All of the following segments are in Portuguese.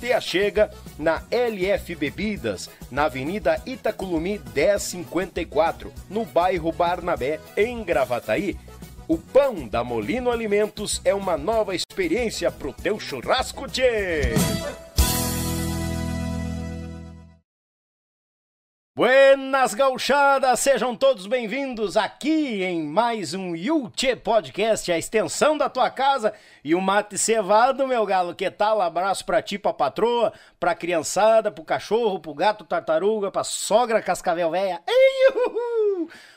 Te achega na LF Bebidas, na Avenida Itaculumi 1054, no bairro Barnabé, em Gravataí. O pão da Molino Alimentos é uma nova experiência pro teu churrasco, tchê! Buenas gauchadas, sejam todos bem-vindos aqui em mais um Yuchê Podcast, a extensão da tua casa e o mate cevado, meu galo, que tal? Abraço pra ti, pra patroa, pra criançada, pro cachorro, pro gato tartaruga, pra sogra cascavel véia. Ei!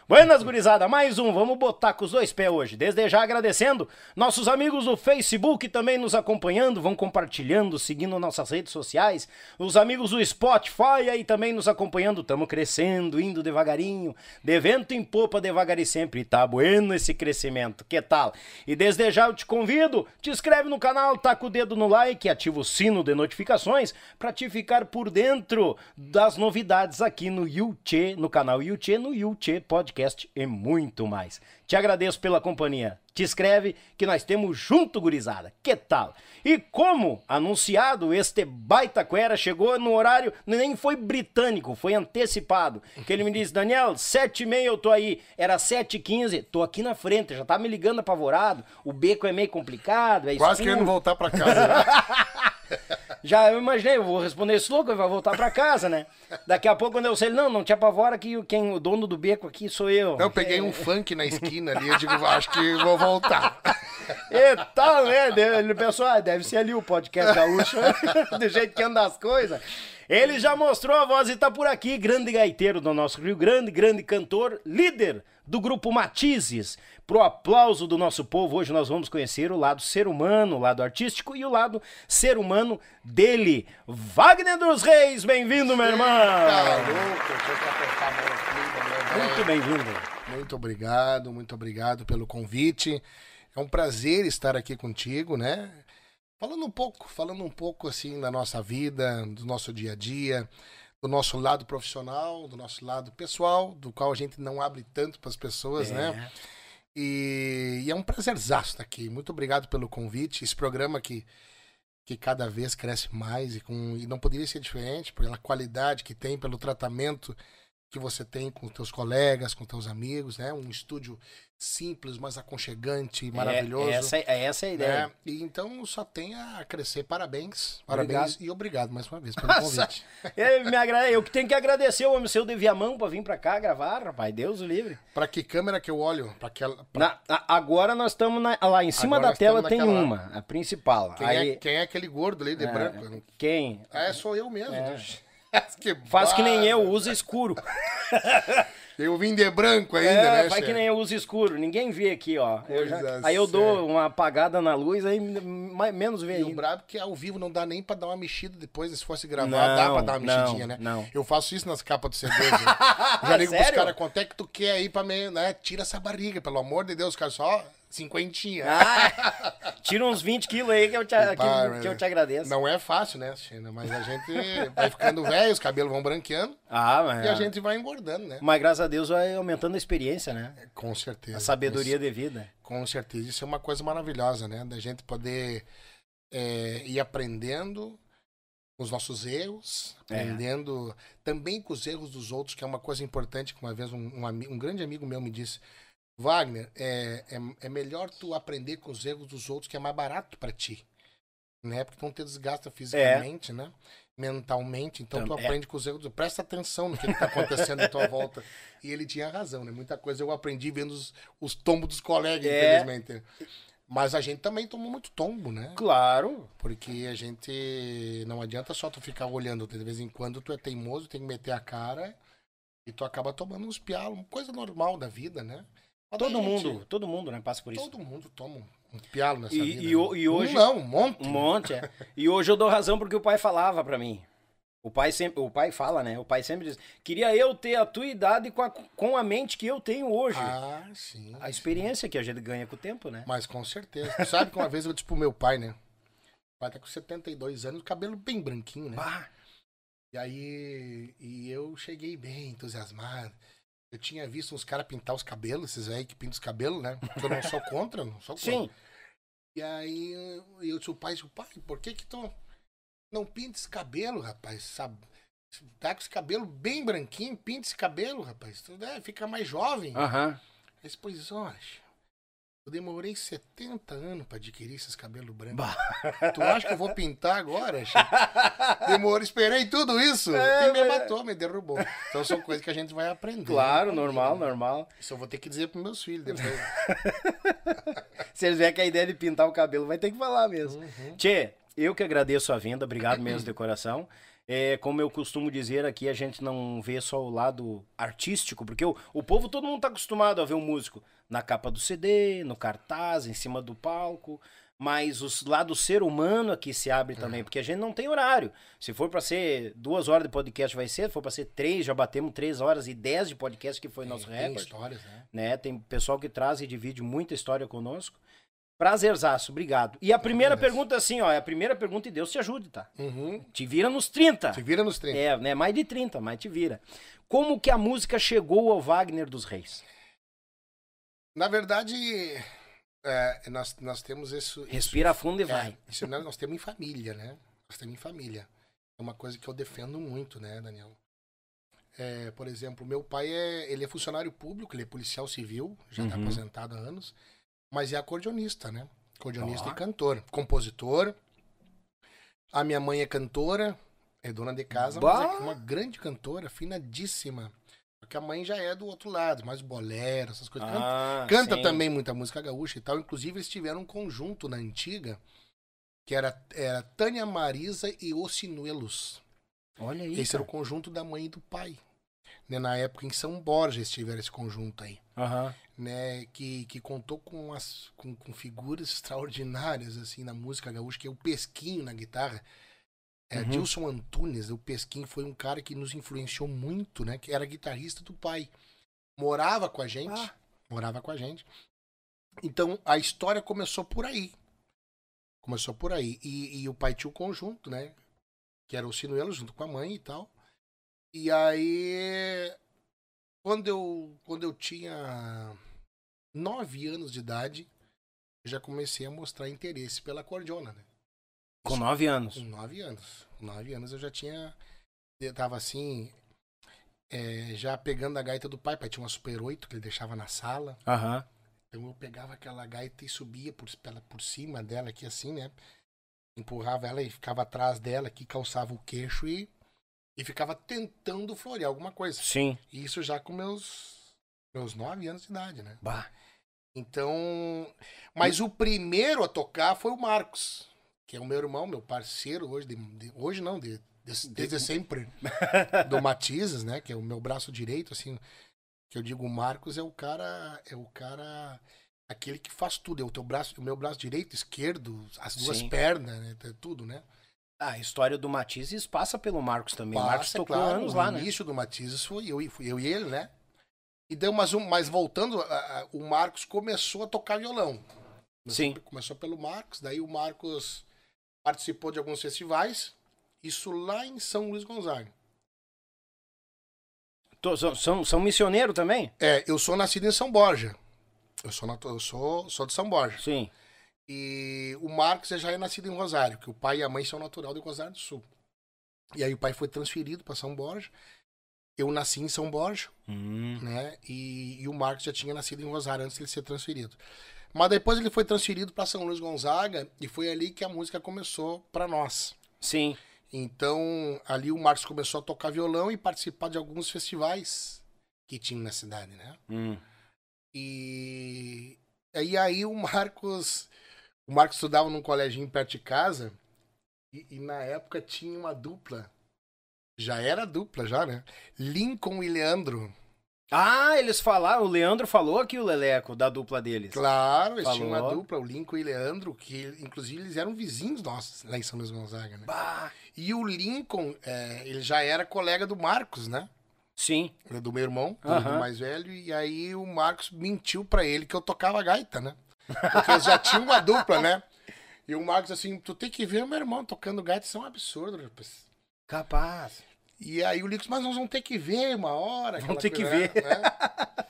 Buenas, gurizada, mais um, vamos botar com os dois pés hoje. Desde já agradecendo nossos amigos do Facebook também nos acompanhando, vão compartilhando, seguindo nossas redes sociais. Os amigos do Spotify aí também nos acompanhando, estamos crescendo, indo devagarinho, de vento em popa devagar e sempre. Tá bueno esse crescimento, que tal? E desde já eu te convido, te inscreve no canal, taca o dedo no like, ativa o sino de notificações para te ficar por dentro das novidades aqui no Yuchê, no canal Yuchê, no Yuchê Podcast e muito mais. Te agradeço pela companhia. Te inscreve que nós temos junto, gurizada. Que tal? E como anunciado, este baita cuera chegou no horário, nem foi britânico, foi antecipado. Que ele me disse, Daniel, sete e meia eu tô aí. Era sete e quinze, tô aqui na frente, já tá me ligando apavorado. O beco é meio complicado, é Quase querendo voltar pra casa. Né? Já eu imaginei, eu vou responder esse louco, ele vai voltar pra casa, né? Daqui a pouco, quando eu sei, ele, não, não te apavora que quem, o dono do beco aqui sou eu. Eu peguei um funk na esquina ali, eu digo, acho que vou voltar. E tal, né? Ele pensou, ah, deve ser ali o podcast gaúcho, do jeito que anda as coisas. Ele já mostrou a voz e tá por aqui, grande gaiteiro do nosso Rio Grande, grande cantor, líder do grupo Matizes. Pro aplauso do nosso povo, hoje nós vamos conhecer o lado ser humano, o lado artístico e o lado ser humano dele. Wagner dos Reis, bem-vindo, meu irmão! Muito bem-vindo. Muito obrigado, muito obrigado pelo convite. É um prazer estar aqui contigo, né? Falando um pouco, falando um pouco assim da nossa vida, do nosso dia a dia, do nosso lado profissional, do nosso lado pessoal, do qual a gente não abre tanto para as pessoas, né? é. né? E, e, é um prazerzaço estar aqui. Muito obrigado pelo convite. Esse programa que, que cada vez cresce mais e, com, e não poderia ser diferente pela qualidade que tem, pelo tratamento que você tem com teus colegas, com teus amigos, né? Um estúdio simples, mas aconchegante, maravilhoso. É, essa, é essa a ideia. Né? E então só tem a crescer. Parabéns. Parabéns obrigado. e obrigado mais uma vez pelo convite. eu, me agra... eu que tenho que agradecer o homem seu de Viamão pra vir pra cá gravar, rapaz. Deus o livre. Pra que câmera que eu olho? Pra aquela, pra... Na, agora nós estamos lá em cima Agora da tela tem uma, a principal. Quem, Aí... é, quem é aquele gordo ali de é, branco? Quem? É, sou eu mesmo. É. que Faz que nem eu, usa escuro. Eu vim de branco ainda, é, né? Faz que nem eu uso escuro. Ninguém vê aqui, ó. Eu já... Aí eu dou uma apagada na luz, aí menos vê E o brabo é que ao vivo não dá nem pra dar uma mexida depois, se fosse gravar, não, dá pra dar uma mexidinha, não, né? Não. Eu faço isso nas capas do CD. Né? já ligo pros caras, quanto é que tu quer aí pra me, né? Tira essa barriga, pelo amor de Deus, cara, só Cinquentinha. Ah, tira uns 20 quilos aí que eu te, que, que, eu te agradeço. Não é fácil, né, China? Mas a gente vai ficando velho, os cabelos vão branqueando. Ah, mas... E a gente vai engordando, né? Mas graças a Deus vai aumentando a experiência, né? Com certeza. A sabedoria de vida. Com certeza. Isso é uma coisa maravilhosa, né? Da gente poder é, ir aprendendo com os nossos erros, é. aprendendo é. também com os erros dos outros, que é uma coisa importante que uma vez um, um, um grande amigo meu me disse Wagner, é, é, é, melhor tu aprender com os erros dos outros, que é mais barato para ti. Né? Porque tu não te desgasta fisicamente, é. né? Mentalmente. Então, então tu é. aprende com os erros. Presta atenção no que está acontecendo à tua volta. E ele tinha razão, né? Muita coisa eu aprendi vendo os, os tombos dos colegas, é. infelizmente. Mas a gente também tomou muito tombo, né? Claro. Porque a gente. Não adianta só tu ficar olhando. De vez em quando tu é teimoso, tem que meter a cara. E tu acaba tomando uns pialos, coisa normal da vida, né? Todo mundo, todo mundo, né, passa por isso. Todo mundo toma um pialo nessa e, vida. E, né? e hoje, um não, um monte. Um monte, é. E hoje eu dou razão porque o pai falava para mim. O pai sempre, o pai fala, né? O pai sempre diz: "Queria eu ter a tua idade com a, com a mente que eu tenho hoje". Ah, sim. a experiência que a gente ganha com o tempo, né? Mas com certeza. Tu sabe que uma vez eu disse pro meu pai, né? O pai tá com 72 anos, cabelo bem branquinho, né? Bah, E aí, e eu cheguei bem entusiasmado. Eu tinha visto uns caras pintar os cabelos, esses aí que pintam os cabelos, né? Que eu não sou contra, não sou contra. sim. E aí eu- disse o pai, disse, pai, por que que tu não pinta esse cabelo, rapaz? Sabe? Tá com esse cabelo bem branquinho, pinta esse cabelo, rapaz. Tu deve ficar mais jovem. Aham. Aí disse, pois olha, eu demorei 70 anos pra adquirir esses cabelos brancos. Bah. Tu acha que eu vou pintar agora? Chico? Demorei, esperei tudo isso É, e me matou, me derrubou. Então são coisas que a gente vai aprender. Claro, normal, normal. Isso eu vou ter que dizer pros meus filhos depois. Se eles vierem com a ideia de pintar o cabelo, vai ter que falar mesmo. Uhum. Tchê, eu que agradeço a vinda, obrigado mesmo de coração. É, como eu costumo dizer aqui, a gente não vê só o lado artístico, porque o, o povo, todo mundo tá acostumado a ver um músico na capa do CD, no cartaz, em cima do palco, mas o lado ser humano aqui se abre também, porque a gente não tem horário. Se for para ser duas horas de podcast, vai ser, se for para ser três, já batemos três horas e dez de podcast, que foi nosso Tem recorde histórias, né? né? Tem pessoal que traz e divide muita história conosco. Prazerzaço, obrigado. E a primeira pergunta, assim, ó, é a primeira pergunta e Deus te ajude, tá? Uhum. Te vira nos 30. Se vira nos 30. É, né? Mais de 30, mas te vira. Como que a música chegou ao Wagner dos Reis? Na verdade, é, nós, nós temos isso. Respira fundo e isso, vai. É, isso nós, nós temos em família, né? Nós temos em família. É uma coisa que eu defendo muito, né, Daniel? É, por exemplo, meu pai é, ele é funcionário público, ele é policial civil, já está Uhum. aposentado há anos, mas é acordeonista, né? Acordeonista e cantor, compositor. A minha mãe é cantora, é dona de casa, mas Bah! é uma grande cantora, afinadíssima. Porque a mãe já é do outro lado, mais bolero, essas coisas. Canta- Ah, Canta também muita música gaúcha e tal. Inclusive, eles tiveram um conjunto na antiga, que era, era Tânia Marisa e Os Sinuelos. Olha aí. Esse era o conjunto da mãe e do pai. Né, na época em São Borges tiveram esse conjunto aí. Aham. Né, que, que contou com, as, com, com figuras extraordinárias assim na música gaúcha, que é o Pesquinho na guitarra. É, Uhum. Dilson Antunes, o Pesquinho foi um cara que nos influenciou muito, né? Que era guitarrista do pai. Morava com a gente. Ah. Morava com a gente. Então a história começou por aí. Começou por aí. E, e o pai tinha o conjunto, né? Que era o Sinuelo junto com a mãe e tal. E aí. Quando eu, quando eu tinha nove anos de idade, eu já comecei a mostrar interesse pela acordeona, né? Com nove anos. Com nove anos. Com nove anos eu já tinha. Eu tava assim. é, já pegando a gaita do pai. Pai tinha uma Super 8 que ele deixava na sala. Aham. Então eu pegava aquela gaita e subia por, pela, por cima dela aqui assim, né? Empurrava ela e ficava atrás dela aqui, calçava o queixo e, e ficava tentando florear alguma coisa. Sim. E isso já com meus, meus nove anos de idade, né? Bah. Então. Mas o primeiro a tocar foi o Marcos, que é o meu irmão, meu parceiro hoje, de- de- hoje não, de- de- desde sempre, do Matizes, né? Que é o meu braço direito, assim. Que eu digo, o Marcos é o cara. É o cara. Aquele que faz tudo. É o teu braço, o meu braço direito, esquerdo, as duas Sim. pernas, né? Tudo, né? A história do Matizes passa pelo Marcos também. o Marcos Passa, tocou claro, anos o lá, né? início do Matizes foi eu, e- fui eu e ele, né? E deu mais um, mas voltando, a- a- o Marcos começou a tocar violão. Começou, Sim. Começou pelo Marcos, daí o Marcos participou de alguns festivais, isso lá em São Luís Gonzaga. Tô- São, são, são missioneiro também? É, eu sou nascido em São Borja. Eu sou, eu sou, sou de São Borja. Sim. E o Marcos já é nascido em Rosário, que o pai e a mãe são natural de Rosário do Sul. E aí o pai foi transferido para São Borja. Eu nasci em São Borja. Hum. né? E, e o Marcos já tinha nascido em Rosário antes de ele ser transferido. Mas depois ele foi transferido para São Luís Gonzaga e foi ali que a música começou para nós. Sim. Então, ali o Marcos começou a tocar violão e participar de alguns festivais que tinha na cidade, né? Hum. E, e aí o Marcos, o Marcos estudava num colégio perto de casa e, e na época tinha uma dupla. Já era dupla já, né? Lincoln e Leandro. Ah, eles falaram, o Leandro falou aqui o Leleco da dupla deles. Claro, eles tinham uma Falou. dupla, o Lincoln e Leandro, que inclusive eles eram vizinhos nossos lá em São Luís Gonzaga, né? Bah. E o Lincoln, é, ele já era colega do Marcos, né? Sim. Do meu irmão, do mais velho. E aí o Marcos mentiu pra ele que eu tocava gaita, né? Porque eles já tinham uma dupla, né? E o Marcos assim, tu tem que ver o meu irmão tocando gaita, isso é um absurdo, rapaz. Capaz. E aí o Lincoln, mas nós vamos ter que ver uma hora. Vamos ter que ver. né?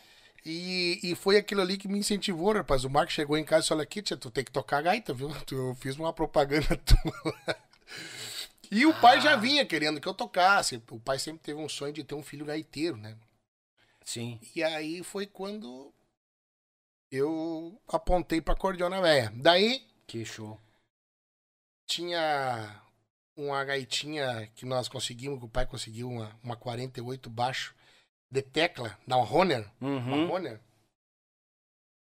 E, e foi aquilo ali que me incentivou, rapaz. O Marcos chegou em casa e disse, olha aqui, tia, tu tem que tocar gaita, viu? Eu fiz uma propaganda tua. E o pai Ah. já vinha querendo que eu tocasse. O pai sempre teve um sonho de ter um filho gaiteiro, né? Sim. E aí foi quando eu apontei pra cordiona velha. Daí Que show. tinha uma gaitinha que nós conseguimos, que o pai conseguiu, uma, uma 48 baixo de tecla, da Honor, uma Uhum. Honor.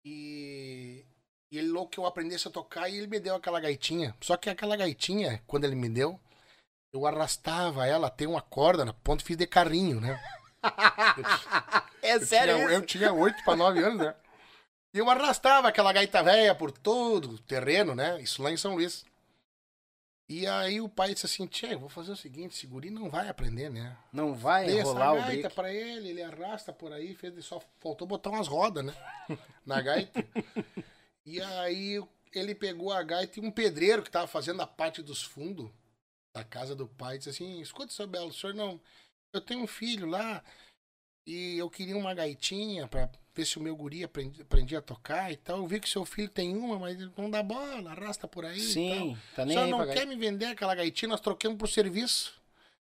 E, e ele louco que eu aprendesse a tocar e ele me deu aquela gaitinha. Só que aquela gaitinha, quando ele me deu, eu arrastava ela, tem uma corda na ponta, fiz de carrinho, né? É Eu tinha, eu tinha 8 para 9 anos, né? E eu arrastava aquela gaita velha por todo o terreno, né? Isso lá em São Luís. E aí o pai disse assim, Tchê, vou fazer o seguinte, esse guri não vai aprender, né? Não vai Dei essa rolar o gaita break. pra ele, ele arrasta por aí, fez, só faltou botar umas rodas, né? Na gaita. e aí ele pegou a gaita e um pedreiro que tava fazendo a parte dos fundos da casa do pai disse assim, escuta, seu Belo, o senhor não... Eu tenho um filho lá e eu queria uma gaitinha pra ver se o meu guri aprendi, aprendia a tocar e tal. Eu vi que seu filho tem uma, mas ele não dá bola, arrasta por aí e. Sim, tá nem senhor aí não quer me vender aquela gaitinha? Nós trocamos por serviço.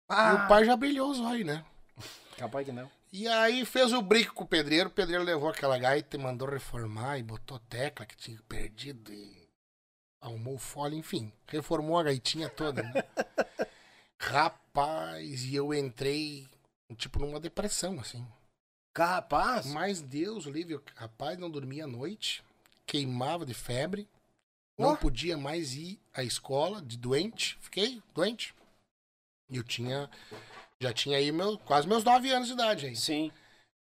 E Ah, o pai já brilhou os olhos, né? Capaz que não. E aí fez o brinco com o pedreiro, o pedreiro levou aquela gaita e mandou reformar e botou tecla que tinha perdido e arrumou folha, enfim, reformou a gaitinha toda, né? Rapaz, e eu entrei, tipo, numa depressão, assim. Capaz? Mas Deus, o livre, rapaz, não dormia à noite, queimava de febre, não Ó. podia mais ir à escola, de doente, fiquei doente. E eu tinha, já tinha aí meu, quase meus nove anos de idade aí. Sim.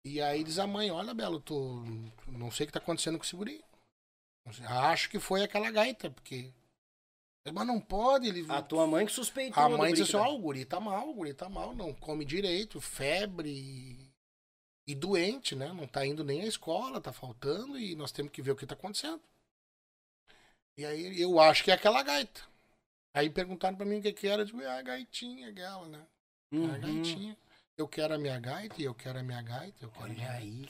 E aí diz a mãe, olha, Belo, tu não sei o que tá acontecendo com esse guri. Não sei, Acho que foi aquela gaita, porque... Mas não pode, ele... A tua mãe que suspeitou. A do mãe disse assim, ó, o guri tá mal, o guri tá mal, não come direito, febre e, e doente, né? Não tá indo nem à escola, tá faltando e nós temos que ver o que tá acontecendo. E aí eu acho que é aquela gaita. Aí perguntaram pra mim o que que era, eu digo, é a gaitinha aquela, né? É a Uhum. gaitinha. Eu quero a minha gaita, e eu quero a minha gaita, eu quero a minha Olha gaita. aí.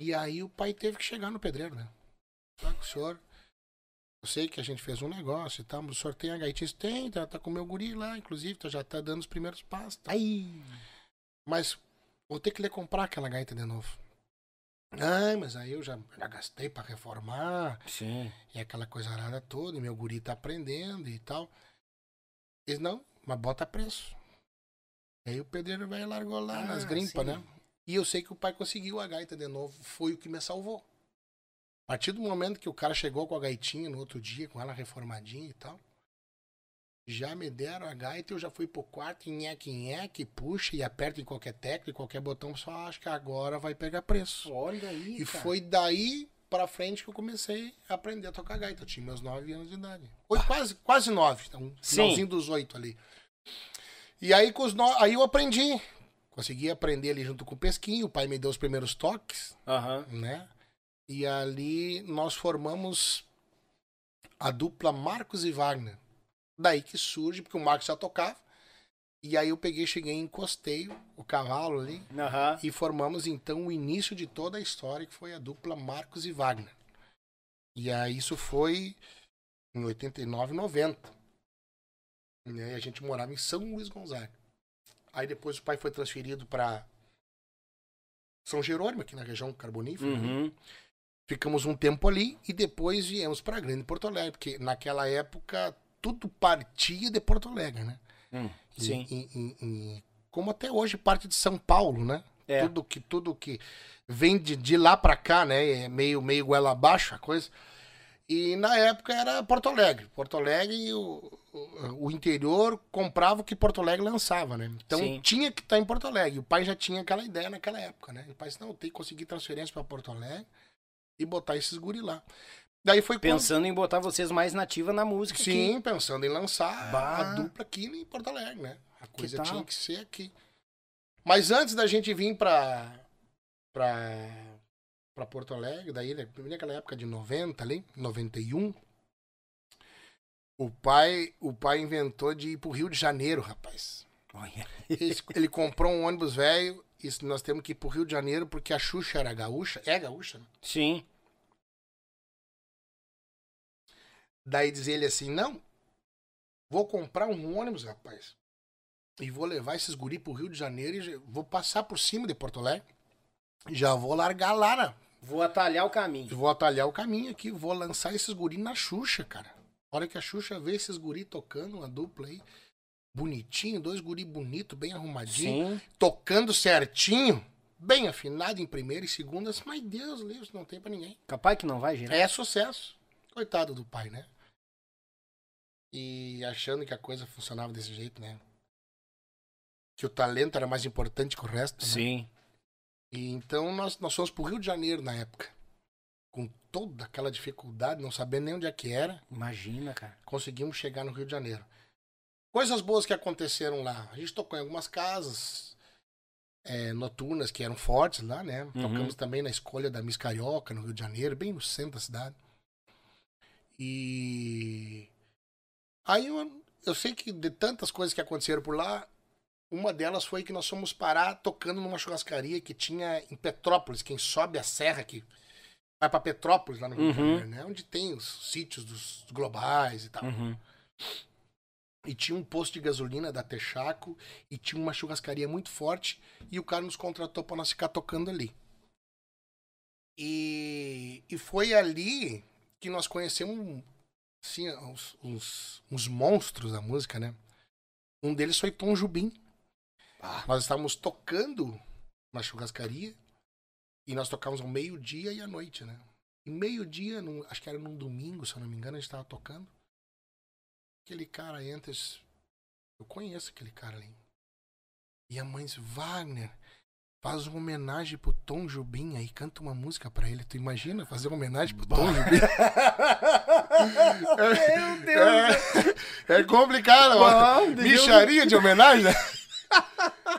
E aí o pai teve que chegar no pedreiro, né? Que o senhor. Sei que a gente fez um negócio e tal, o senhor tem a gaitinha? Tem, tá, tá com o meu guri lá, inclusive, tá, já tá dando os primeiros passos. tá? Aí. Mas vou ter que lhe comprar aquela gaita de novo. Ai, mas aí eu já, já gastei pra reformar Sim. e aquela coisa arada toda, e meu guri tá aprendendo e tal. Eles, não, mas bota preço. Aí o pedreiro vai e largou lá Ah, nas grimpas, né? E eu sei que o pai conseguiu a gaita de novo, foi o que me salvou. A partir do momento que o cara chegou com a gaitinha no outro dia, com ela reformadinha e tal, já me deram a gaita, eu já fui pro quarto, nheque, nheque, puxa e aperta em qualquer tecla, em qualquer botão, só acho que agora vai pegar preço. Olha aí. E cara. foi daí pra frente que eu comecei a aprender a tocar gaita. Eu tinha meus 9 anos de idade. Oito, quase, quase 9, então, Sim. finalzinho dos 8 ali. E aí, com os no... aí eu aprendi. Consegui aprender ali junto com o Pesquinho. O pai me deu os primeiros toques, né? E ali nós formamos a dupla Marcos e Wagner. Daí que surge, porque o Marcos já tocava. E aí eu peguei, cheguei e encostei o cavalo ali. Aham. E formamos então o início de toda a história, que foi a dupla Marcos e Wagner. E aí isso foi em 89, 90. Né? E a gente morava em São Luís Gonzaga. Aí depois o pai foi transferido para São Jerônimo, aqui na região carbonífera. né? Ficamos um tempo ali e depois viemos para Grande Porto Alegre, porque naquela época tudo partia de Porto Alegre, né? Hum, E- Sim. e- e- como até hoje parte de São Paulo, né? É. Tudo que tudo que vem de, de lá pra cá, né? É meio meio goela abaixo a coisa. E na época era Porto Alegre. Porto Alegre o, o, o interior comprava o que Porto Alegre lançava, né? Então Sim. tinha que estar em Porto Alegre. O pai já tinha aquela ideia naquela época, né? O pai disse, não, tem que conseguir transferência para Porto Alegre e botar esses guri lá. Daí foi quando- Pensando em botar vocês mais nativa na música aqui. Sim, pensando em lançar Bah. a dupla aqui em Porto Alegre, né? A coisa tal? tinha que ser aqui. Mas antes da gente vir pra, pra, pra Porto Alegre, daí, né, naquela época de 90 ali, 91, o pai, o pai inventou de ir pro Rio de Janeiro, rapaz. Olha. Ele, ele comprou um ônibus velho e nós temos que ir pro Rio de Janeiro porque a Xuxa era gaúcha. É gaúcha, né? Sim. Daí diz ele assim: não, vou comprar um ônibus, rapaz. E vou levar esses guri pro Rio de Janeiro e vou passar por cima de Porto Alegre. Já vou largar lá, né? Vou atalhar o caminho. Vou atalhar o caminho aqui, vou lançar esses guri na Xuxa, cara. A hora que a Xuxa vê esses guri tocando, uma dupla aí, bonitinho, dois guri bonito, bem arrumadinho, Sim. tocando certinho, bem afinado em primeira e segunda. Mas Deus, livre, não tem pra ninguém. Capaz que não vai girar. É sucesso. Coitado do pai, né? E achando que a coisa funcionava desse jeito, né? Que o talento era mais importante que o resto. né? Sim. E então nós, nós fomos pro Rio de Janeiro na época. Com toda aquela dificuldade, não sabendo nem onde é que era, Imagina, cara. conseguimos chegar no Rio de Janeiro. Coisas boas que aconteceram lá. A gente tocou em algumas casas é, noturnas que eram fortes lá, né? Tocamos também na escolha da Miss Carioca, no Rio de Janeiro, bem no centro da cidade. E aí eu, eu sei que de tantas coisas que aconteceram por lá, uma delas foi que nós fomos parar tocando numa churrascaria que tinha em Petrópolis, quem sobe a serra que vai pra Petrópolis lá no Rio de Uhum. Janeiro, né? Onde tem os sítios dos globais e tal. Uhum. E tinha um posto de gasolina da Texaco e tinha uma churrascaria muito forte e o cara nos contratou para nós ficar tocando ali. E, e foi ali que nós conhecemos assim, uns, uns, uns monstros da música, né? Um deles foi Tom Jubim. Ah. Nós estávamos tocando na churrascaria e nós tocávamos ao meio-dia e à noite, né? E meio-dia, acho que era num domingo, se eu não me engano, a gente estava tocando. Aquele cara entra. Eu conheço aquele cara ali. E a mãe diz, Wagner, faz uma homenagem pro Tom Jubim aí, canta uma música pra ele. Tu imagina fazer uma homenagem pro Tom Jubim? Meu Deus. É, é complicado, mano. Deus. Micharia de homenagem, né?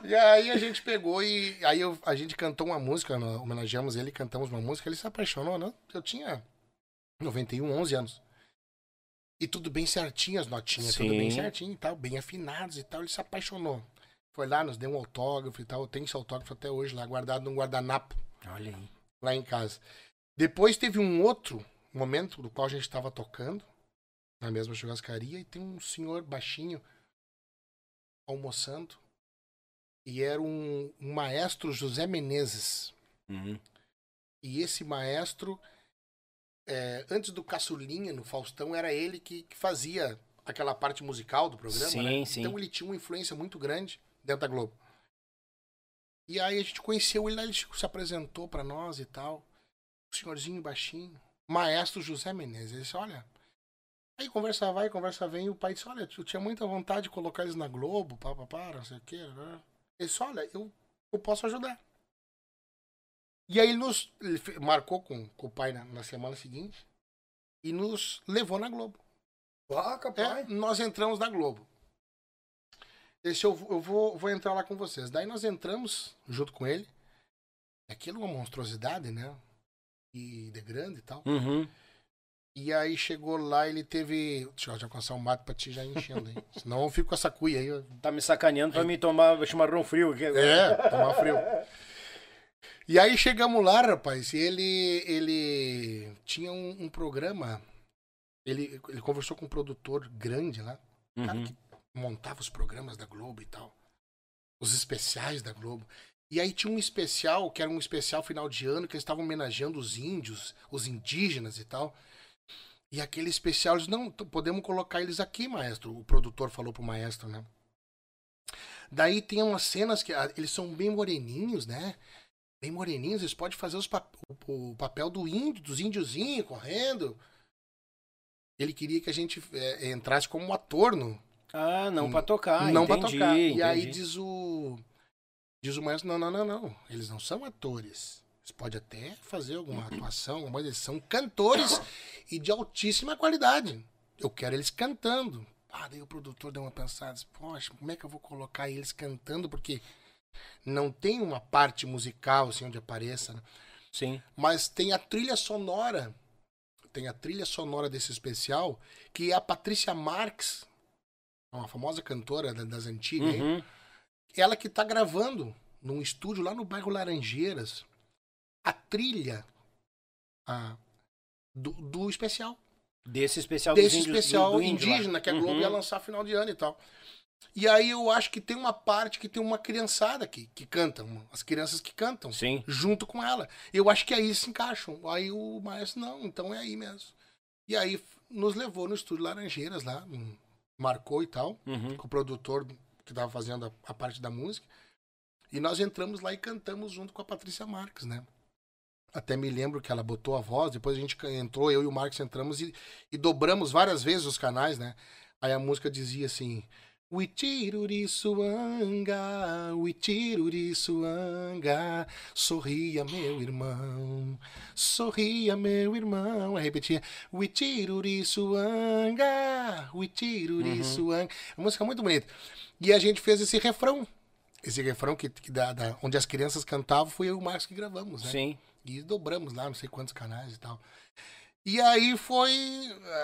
E aí a gente pegou e aí eu- a gente cantou uma música, homenageamos ele, cantamos uma música, ele se apaixonou, né? Eu tinha 91, 11 anos. E tudo bem certinho, as notinhas, tudo bem Sim. certinho e tal, bem afinados e tal, ele se apaixonou. Foi lá, nos deu um autógrafo e tal, eu tenho esse autógrafo até hoje lá, guardado num guardanapo Olha aí. lá em casa. Depois teve um outro momento do qual a gente estava tocando na mesma churrascaria e tem um senhor baixinho almoçando e era um, um maestro José Menezes. Uhum. E esse maestro, é, antes do Caçulinha no Faustão, era ele que, que fazia aquela parte musical do programa. Sim, né? sim. Então ele tinha uma influência muito grande dentro da Globo. E aí a gente conheceu ele lá, ele se apresentou pra nós e tal. O senhorzinho baixinho, maestro José Menezes. Ele disse, olha. Aí conversa vai, conversa vem, e o pai disse, olha, eu tinha muita vontade de colocar eles na Globo, pá, pá, pá, não sei o quê. né? Ele disse, olha, eu, eu posso ajudar. E aí ele nos ele marcou com, com o pai na, na semana seguinte e nos levou na Globo. Ah, É, capaz. nós entramos na Globo. Esse eu, vou- eu vou, vou entrar lá com vocês. Daí nós entramos junto com ele. Aquilo é uma monstruosidade, né? E de grande e tal. Uhum. E aí chegou lá, ele teve. Deixa eu já alcançar um mato pra ti já enchendo aí. Senão eu fico com essa cuia aí. eu- Tá me sacaneando pra me tomar chimarrão frio aqui. É, tomar frio. E aí chegamos lá, rapaz, e ele, ele tinha um, um programa. Ele, ele conversou com um produtor grande lá, um cara Uhum. que montava os programas da Globo e tal. Os especiais da Globo. E aí tinha um especial, que era um especial final de ano, que eles estavam homenageando os índios, os indígenas e tal. E aquele especial, eles, não, podemos colocar eles aqui, maestro. O produtor falou pro maestro, né? Daí tem umas cenas que ah, eles são bem moreninhos, né? Bem moreninhos, eles podem fazer pap- o, papel do índio, dos índiozinhos correndo. Ele queria que a gente é, entrasse como ator no, Ah, não pra tocar. não pra tocar. E aí entendi. diz o. Diz o maestro, não, não, não, não. Eles não são atores. Você pode até fazer alguma atuação, mas eles são cantores e de altíssima qualidade. Eu quero eles cantando. Ah, daí o produtor deu uma pensada, disse, poxa, como é que eu vou colocar eles cantando? Porque não tem uma parte musical assim onde apareça, né? Sim. mas tem a trilha sonora. Tem a trilha sonora desse especial, que é a Patrícia Marques, uma famosa cantora da- das antigas? Uhum. ela que tá gravando num estúdio lá no bairro Laranjeiras a trilha a, do, do especial. Desse especial Desse índios- especial do- do índio indígena que a Globo Uhum. ia lançar final de ano e tal. E aí eu acho que tem uma parte que tem uma criançada aqui, que canta, uma- as crianças que cantam Sim. junto com ela. Eu acho que aí se encaixam. Aí o maestro, não, então é aí mesmo. E aí nos levou no estúdio Laranjeiras lá, hum, marcou e tal, Uhum. com o produtor que estava fazendo a, a parte da música. E nós entramos lá e cantamos junto com a Patrícia Marques, né? Até me lembro que ela botou a voz, depois a gente entrou, eu e o Marcos entramos e, e dobramos várias vezes os canais, né? Aí a música dizia assim: Uitiruriçuanga, Uitiruriçuanga, sorria meu irmão, sorria meu irmão. Aí repetia: Uitiruriçuanga, Uitiruriçuanga. A música é muito bonita. E a gente fez esse refrão. Esse refrão que, que da, da- onde as crianças cantavam foi eu e o Marcos que gravamos, né? Sim. E dobramos lá, não sei quantos canais e tal. E aí foi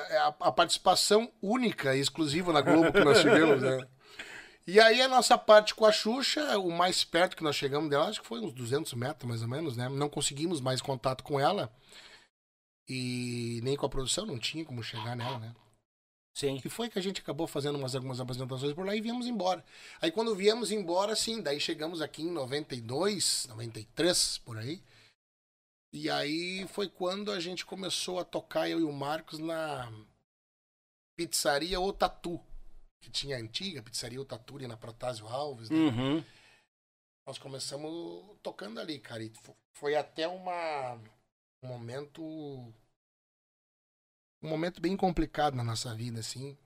é, a, a participação única e exclusiva na Globo que nós tivemos, né? E aí a nossa parte com a Xuxa, o mais perto que nós chegamos dela, acho que foi uns 200 metros mais ou menos, né? Não conseguimos mais contato com ela. E nem com a produção, não tinha como chegar nela, né? Sim. E foi que a gente acabou fazendo umas, algumas apresentações por lá e viemos embora. Aí quando viemos embora, sim, daí chegamos aqui em 92, 93, por aí. E aí foi quando a gente começou a tocar, eu e o Marcos, na pizzaria O Tatu. Que tinha a antiga pizzaria O Tatu ali na Protásio Alves. né? Uhum. Nós começamos tocando ali, cara. E fo- foi até uma, um momento. Um momento bem complicado na nossa vida, assim.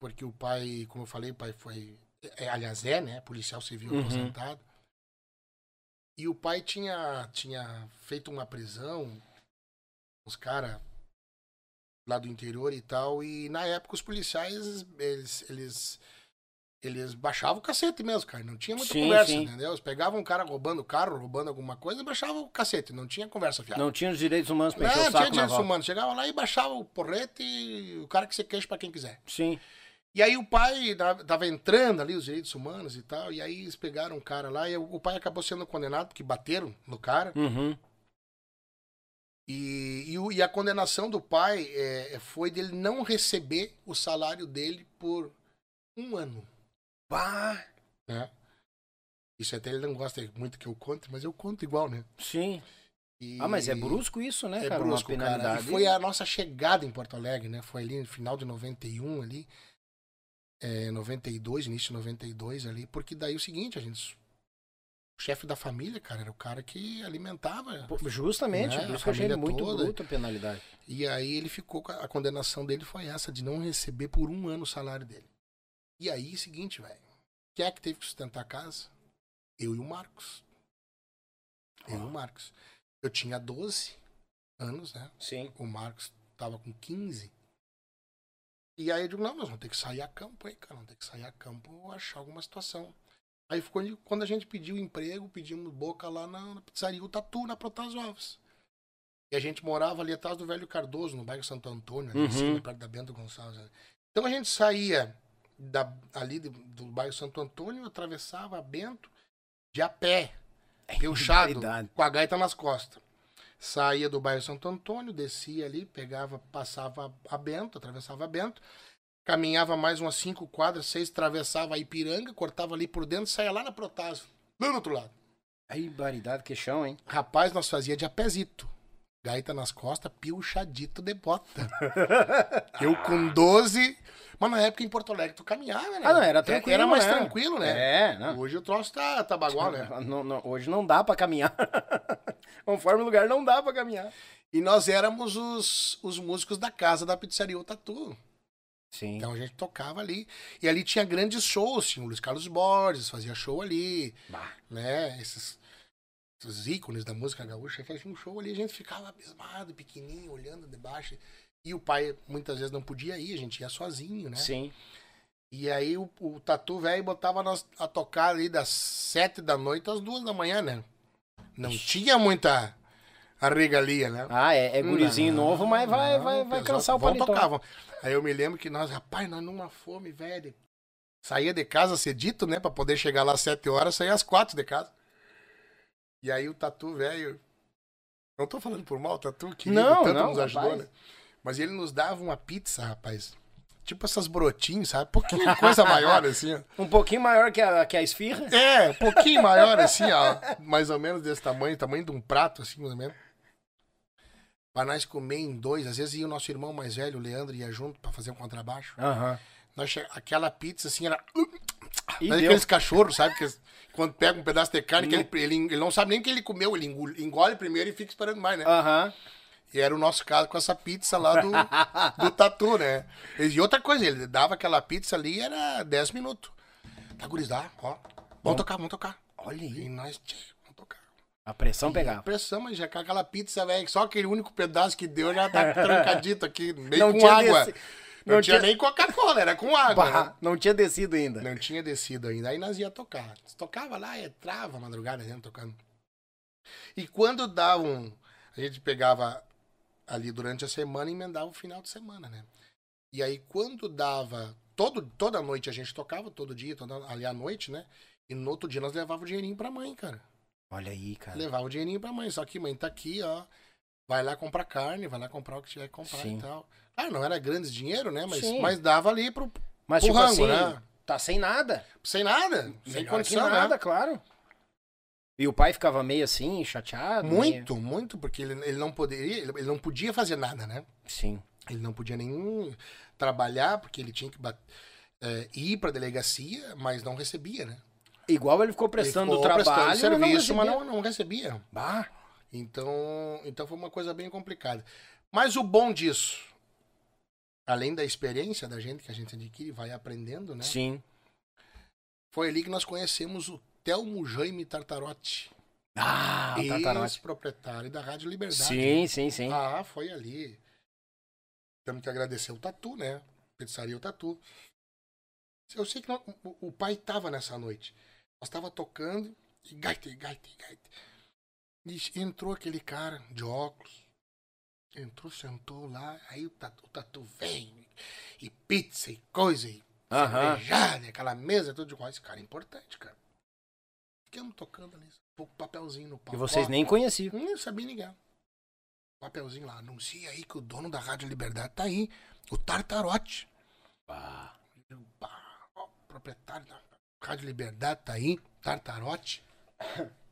Porque o pai, como eu falei, o pai foi. É, aliás, é, né? Policial civil Uhum. aposentado. E o pai tinha, tinha feito uma prisão, os caras lá do interior e tal. E na época os policiais, eles, eles, eles baixavam o cacete mesmo, cara. Não tinha muita Sim, conversa, sim. entendeu? Eles pegavam um cara roubando carro, roubando alguma coisa baixavam o cacete. Não tinha conversa fiada. Não tinha os direitos humanos pra Não, encher o tinha saco na direitos volta. humanos. Chegava lá e baixava o porrete e o cara que você queixa pra quem quiser. Sim. E aí o pai tava entrando ali, os direitos humanos e tal, e aí eles pegaram um cara lá e o pai acabou sendo condenado porque bateram no cara. Uhum. E, e, e a condenação do pai é, foi dele não receber o salário dele por um ano. Bah. Né? Isso até ele não gosta muito que eu conte, mas eu conto igual, né? Sim. E- Ah, mas é brusco isso, né, É cara? brusco, cara. E foi a nossa chegada em Porto Alegre, né? Foi ali no final de 91 ali. É, 92, início de 92 ali. Porque daí o seguinte, a gente... O chefe da família, cara, era o cara que alimentava. Pô, Justamente, Né, por a isso que eu achei ele família muito toda. bruto a penalidade. E aí ele ficou a, condenação dele foi essa, de não receber por um ano o salário dele. E aí, seguinte, velho. Quem é que teve que sustentar a casa? Eu e o Marcos. Eu e o Marcos. Eu tinha 12 anos, né? Sim. O Marcos tava com 15. E aí eu digo, não, nós vamos ter que sair a campo aí, cara. Vamos ter que sair a campo achar alguma situação. Aí ficou quando a gente pediu emprego, pedimos boca lá na, na pizzaria o Tatu, na Protásio Alves. E a gente morava ali atrás do Velho Cardoso, no bairro Santo Antônio, ali Uhum. em cima, perto da Bento Gonçalves. Então a gente saía da, ali do, do bairro Santo Antônio, atravessava a Bento de a pé, peuchado, barbaridade. com a gaita nas costas. Saía do bairro Santo Antônio, descia ali, pegava, passava a Bento, atravessava a Bento, caminhava mais umas cinco quadras, seis, atravessava a Ipiranga, cortava ali por dentro, saía lá na Protásio, lá no outro lado. Aí, baridade, que chão, hein? Rapaz, nós fazia de apezito. Gaita nas costas, piochadito de bota. Eu com 12. Mas na época em Porto Alegre tu caminhava, né? Ah, não, era tranquilo, Era mais né? tranquilo, né? É, não. Hoje o troço tá, tá bagual, né? Não- não- hoje não dá pra caminhar. Conforme o lugar, não dá pra caminhar. E nós éramos os, os músicos da casa da pizzaria O Tatu. Sim. Então a gente tocava ali. E ali tinha grandes shows, tinha o Luiz Carlos Borges, fazia show ali, Bah. né? Esses... os ícones da música gaúcha, tinha um show ali, a gente ficava abismado, pequenininho, olhando debaixo. E o pai muitas vezes não podia ir, a gente ia sozinho, né? Sim. E aí o, o tatu velho botava nós a tocar ali das sete da noite às duas da manhã, né? Não tinha muita regalia, né? Ah, é, é gurizinho Não, novo, mas vai, não, vai, vai cansar o paletó. tocavam. Aí eu me lembro que nós, rapaz, nós numa fome, velho. Saía de casa cedito, né? Pra poder chegar lá às sete horas, saía às quatro de casa. E aí o tatu velho. Não tô falando por mal, o tatu que Não, tanto não, nos ajudou, rapaz. né? Mas ele nos dava uma pizza, rapaz. Tipo essas brotinhos, sabe? Pouquinho coisa maior, assim, ó. Um pouquinho maior que a, que a esfirra. É, um pouquinho maior, assim, ó. Mais ou menos desse tamanho, tamanho de um prato, assim, mais ou menos. Pra nós comer em dois. Às vezes ia o nosso irmão mais velho, o Leandro, ia junto pra fazer um contrabaixo. Aham. Nós che- Aquela pizza, assim, era. E Mas aqueles cachorros, sabe? Que quando pega um pedaço de carne, que Não. ele, ele, ele não sabe nem que ele comeu, ele engole, engole primeiro e fica esperando mais, né? Aham. E era o nosso caso com essa pizza lá do, do tatu, né? E outra coisa, ele dava aquela pizza ali, era 10 minutos. Tá, gurizada, ó. Vamos tocar, vamos tocar. Olha E aí. nós, tchê, vamos tocar. A pressão E pegava. Pressão, mas já com aquela pizza, velho, só aquele único pedaço que deu já tá trancadito aqui, meio Não com água. desci- Não, não tinha, tinha- nem Coca-Cola, era com água. Bah, né? não tinha descido ainda. Não tinha descido ainda. Aí nós ia tocar. Tocava lá, entrava madrugada dentro tocando. E quando dava um. A gente pegava ali durante a semana e emendava o final de semana, né? E aí quando dava. Todo, toda noite a gente tocava, todo dia, toda, ali à noite, né? E no outro dia nós levava o dinheirinho pra mãe, cara. Olha aí, cara. Levava o dinheirinho pra mãe. Só que mãe tá aqui, ó. Vai lá comprar carne, vai lá comprar o que tiver que comprar Sim. e tal. Claro, não era grandes dinheiro, né? Mas, Sim. mas dava ali pro. Mas o tipo rango, assim, né? tá sem nada. Sem nada. Sem Melhor que condição, nada, né? claro. E o pai ficava meio assim, chateado? Muito, muito, porque ele, ele não poderia, ele, ele não podia fazer nada, né? meio- Sim. Ele não podia nem trabalhar, porque ele tinha que bat- é, ir pra delegacia, mas não recebia, né? Igual ele ficou Ele prestando ficou trabalho, prestando serviço, mas não, não recebia. Bah, Então, então foi uma coisa bem complicada. Mas o bom disso, além da experiência da gente que a gente adquire, vai aprendendo, né? sim. Foi ali que nós conhecemos o Telmo Jaime Tartarotti, Ah, o Tatarote. ex-proprietário da Rádio Liberdade. Sim, sim, sim. Ah, foi ali. Temos que agradecer o Tatu, né? Pizzaria o Tatu. Eu sei que não- o, pai tava nessa noite. Nós tava tocando e gaita, gaita, gaita. E entrou aquele cara de óculos. Entrou, sentou lá. Aí o Tatu, o tatu vem. E pizza e coisa. E cervejada, e aquela mesa, tudo igual. Esse cara é importante, cara. Ficamos tocando ali. Um papelzinho no pau. E vocês nem conheciam. nem sabia ninguém. Papelzinho lá, anuncia aí que o dono da Rádio Liberdade tá aí. O Tartarote. Bah. Ó, o proprietário da Rádio Liberdade tá aí. Tartarote.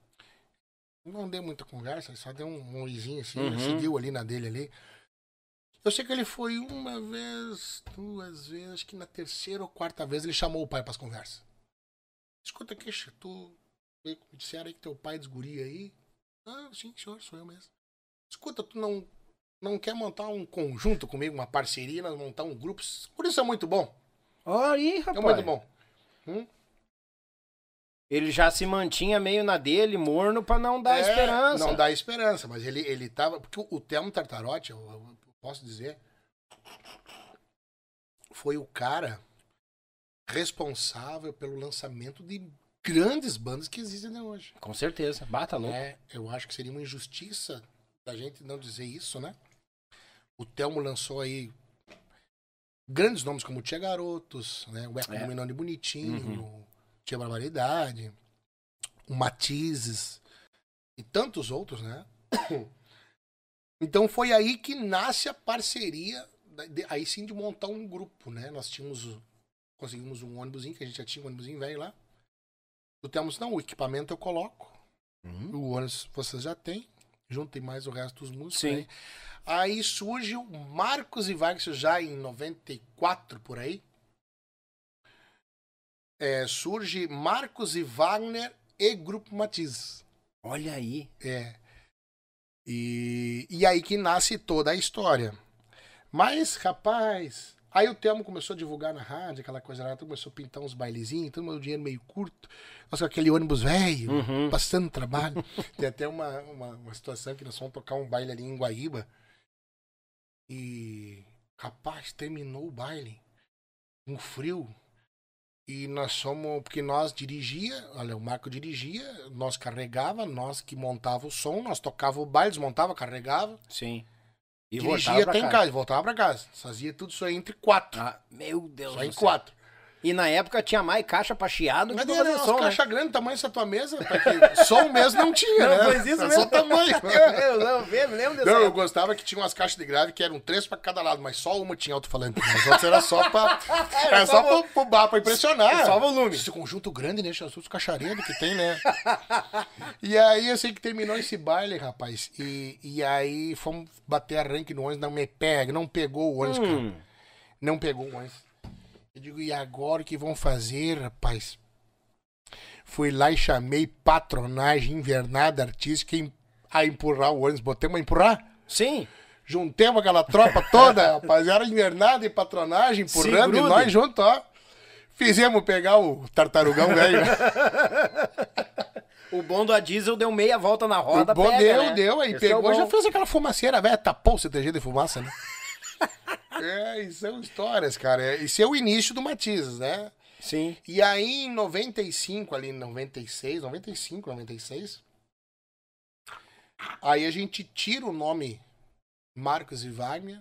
Não deu muita conversa, ele só deu um, um oizinho assim, Uhum. seguiu ali na dele ali. Eu sei que ele foi uma vez, duas vezes, acho que na terceira ou quarta vez ele chamou o pai pras conversas. Escuta aqui, tu me disseram aí que teu pai é desguria aí. Ah, sim, senhor, sou eu mesmo. Escuta, tu não, não quer montar um conjunto comigo, uma parceria, nós montar um grupo? Por isso é muito bom. Olha aí, É rapaz. muito bom. Ele já se mantinha meio na dele, morno, pra não dar É, esperança. Não dá esperança, mas ele, ele tava. Porque o, o Telmo Tartarotti, eu, eu posso dizer, foi o cara responsável pelo lançamento de grandes bandas que existem até hoje. Com certeza. Bata louco. É, eu acho que seria uma injustiça da gente não dizer isso, né? O Telmo lançou aí grandes nomes como Tia Garotos, né? O Eco É. Bonitinho, Uhum. Tia Barbaridade, o Matizes e tantos outros, né? Então foi aí que nasce a parceria, aí sim de montar um grupo, né? Nós tínhamos, conseguimos um ônibusinho, que a gente já tinha um ônibusinho velho lá. O Telmo disse, não, o equipamento eu coloco, Hum? o ônibus vocês já têm. Juntem mais o resto dos músicos. Sim. Aí. aí surge o Marcos e Vargas já em 94 por aí. É, surge Marcos e Wagner e Grupo Matiz. Olha aí. É. E, e aí que nasce toda a história. Mas, rapaz, Aí o Telmo começou a divulgar na rádio, aquela coisa lá, começou a pintar uns bailezinhos, todo mundo dinheiro meio curto. Nossa, aquele ônibus velho, Uhum. passando trabalho. Tem até uma, uma, uma situação que nós fomos tocar um baile ali em Guaíba. E, rapaz, terminou o baile. Um frio. E nós fomos, porque nós dirigia, olha, o Marco dirigia, nós carregava, nós que montava o som, nós tocava o baile, desmontava, carregava. Sim. E dirigia até em casa, voltava pra casa. Fazia tudo isso aí entre quatro. Ah, meu Deus só do em céu. quatro. E na época tinha mais caixa pra chiado que Mas pra era fazer umas som, né? caixa grande, tamanho dessa tua mesa, porque som mesmo não tinha, Não, né? pois isso Era mesmo. Só tamanho. eu não, eu lembro dessa Não, eu gostava que tinha umas caixas de grave que eram três pra cada lado, mas só uma tinha alto-falante. As outras era só pra. Era só só pra, pro bar, pra impressionar. Só volume. Esse conjunto grande, né? Jesus Cacharedo que tem, né? e aí eu sei que terminou esse baile, rapaz. E, e aí fomos bater arranque no ônibus, não me pega, não pegou o ônibus, cara. Hum, Não pegou o ônibus. Eu digo, e agora o que vão fazer, rapaz? Fui lá e chamei patronagem invernada artística a empurrar o ônibus. Botemos a empurrar? sim. Juntemos aquela tropa toda, rapaz. Era invernada e patronagem, empurrando, e grude. nós juntos, ó. Fizemos pegar o tartarugão velho. né? O bom do a diesel deu meia volta na roda, o bom pega, deu, né? deu. Aí Esse é pegou, já bom. fez aquela fumaceira, velho. Tapou o CTG de fumaça, né? É, e são histórias, cara. É, Esse é o início do Matizes, né? Sim. E aí, em 95, ali em 96, 95, 96, aí a gente tira o nome Marcos e Wagner,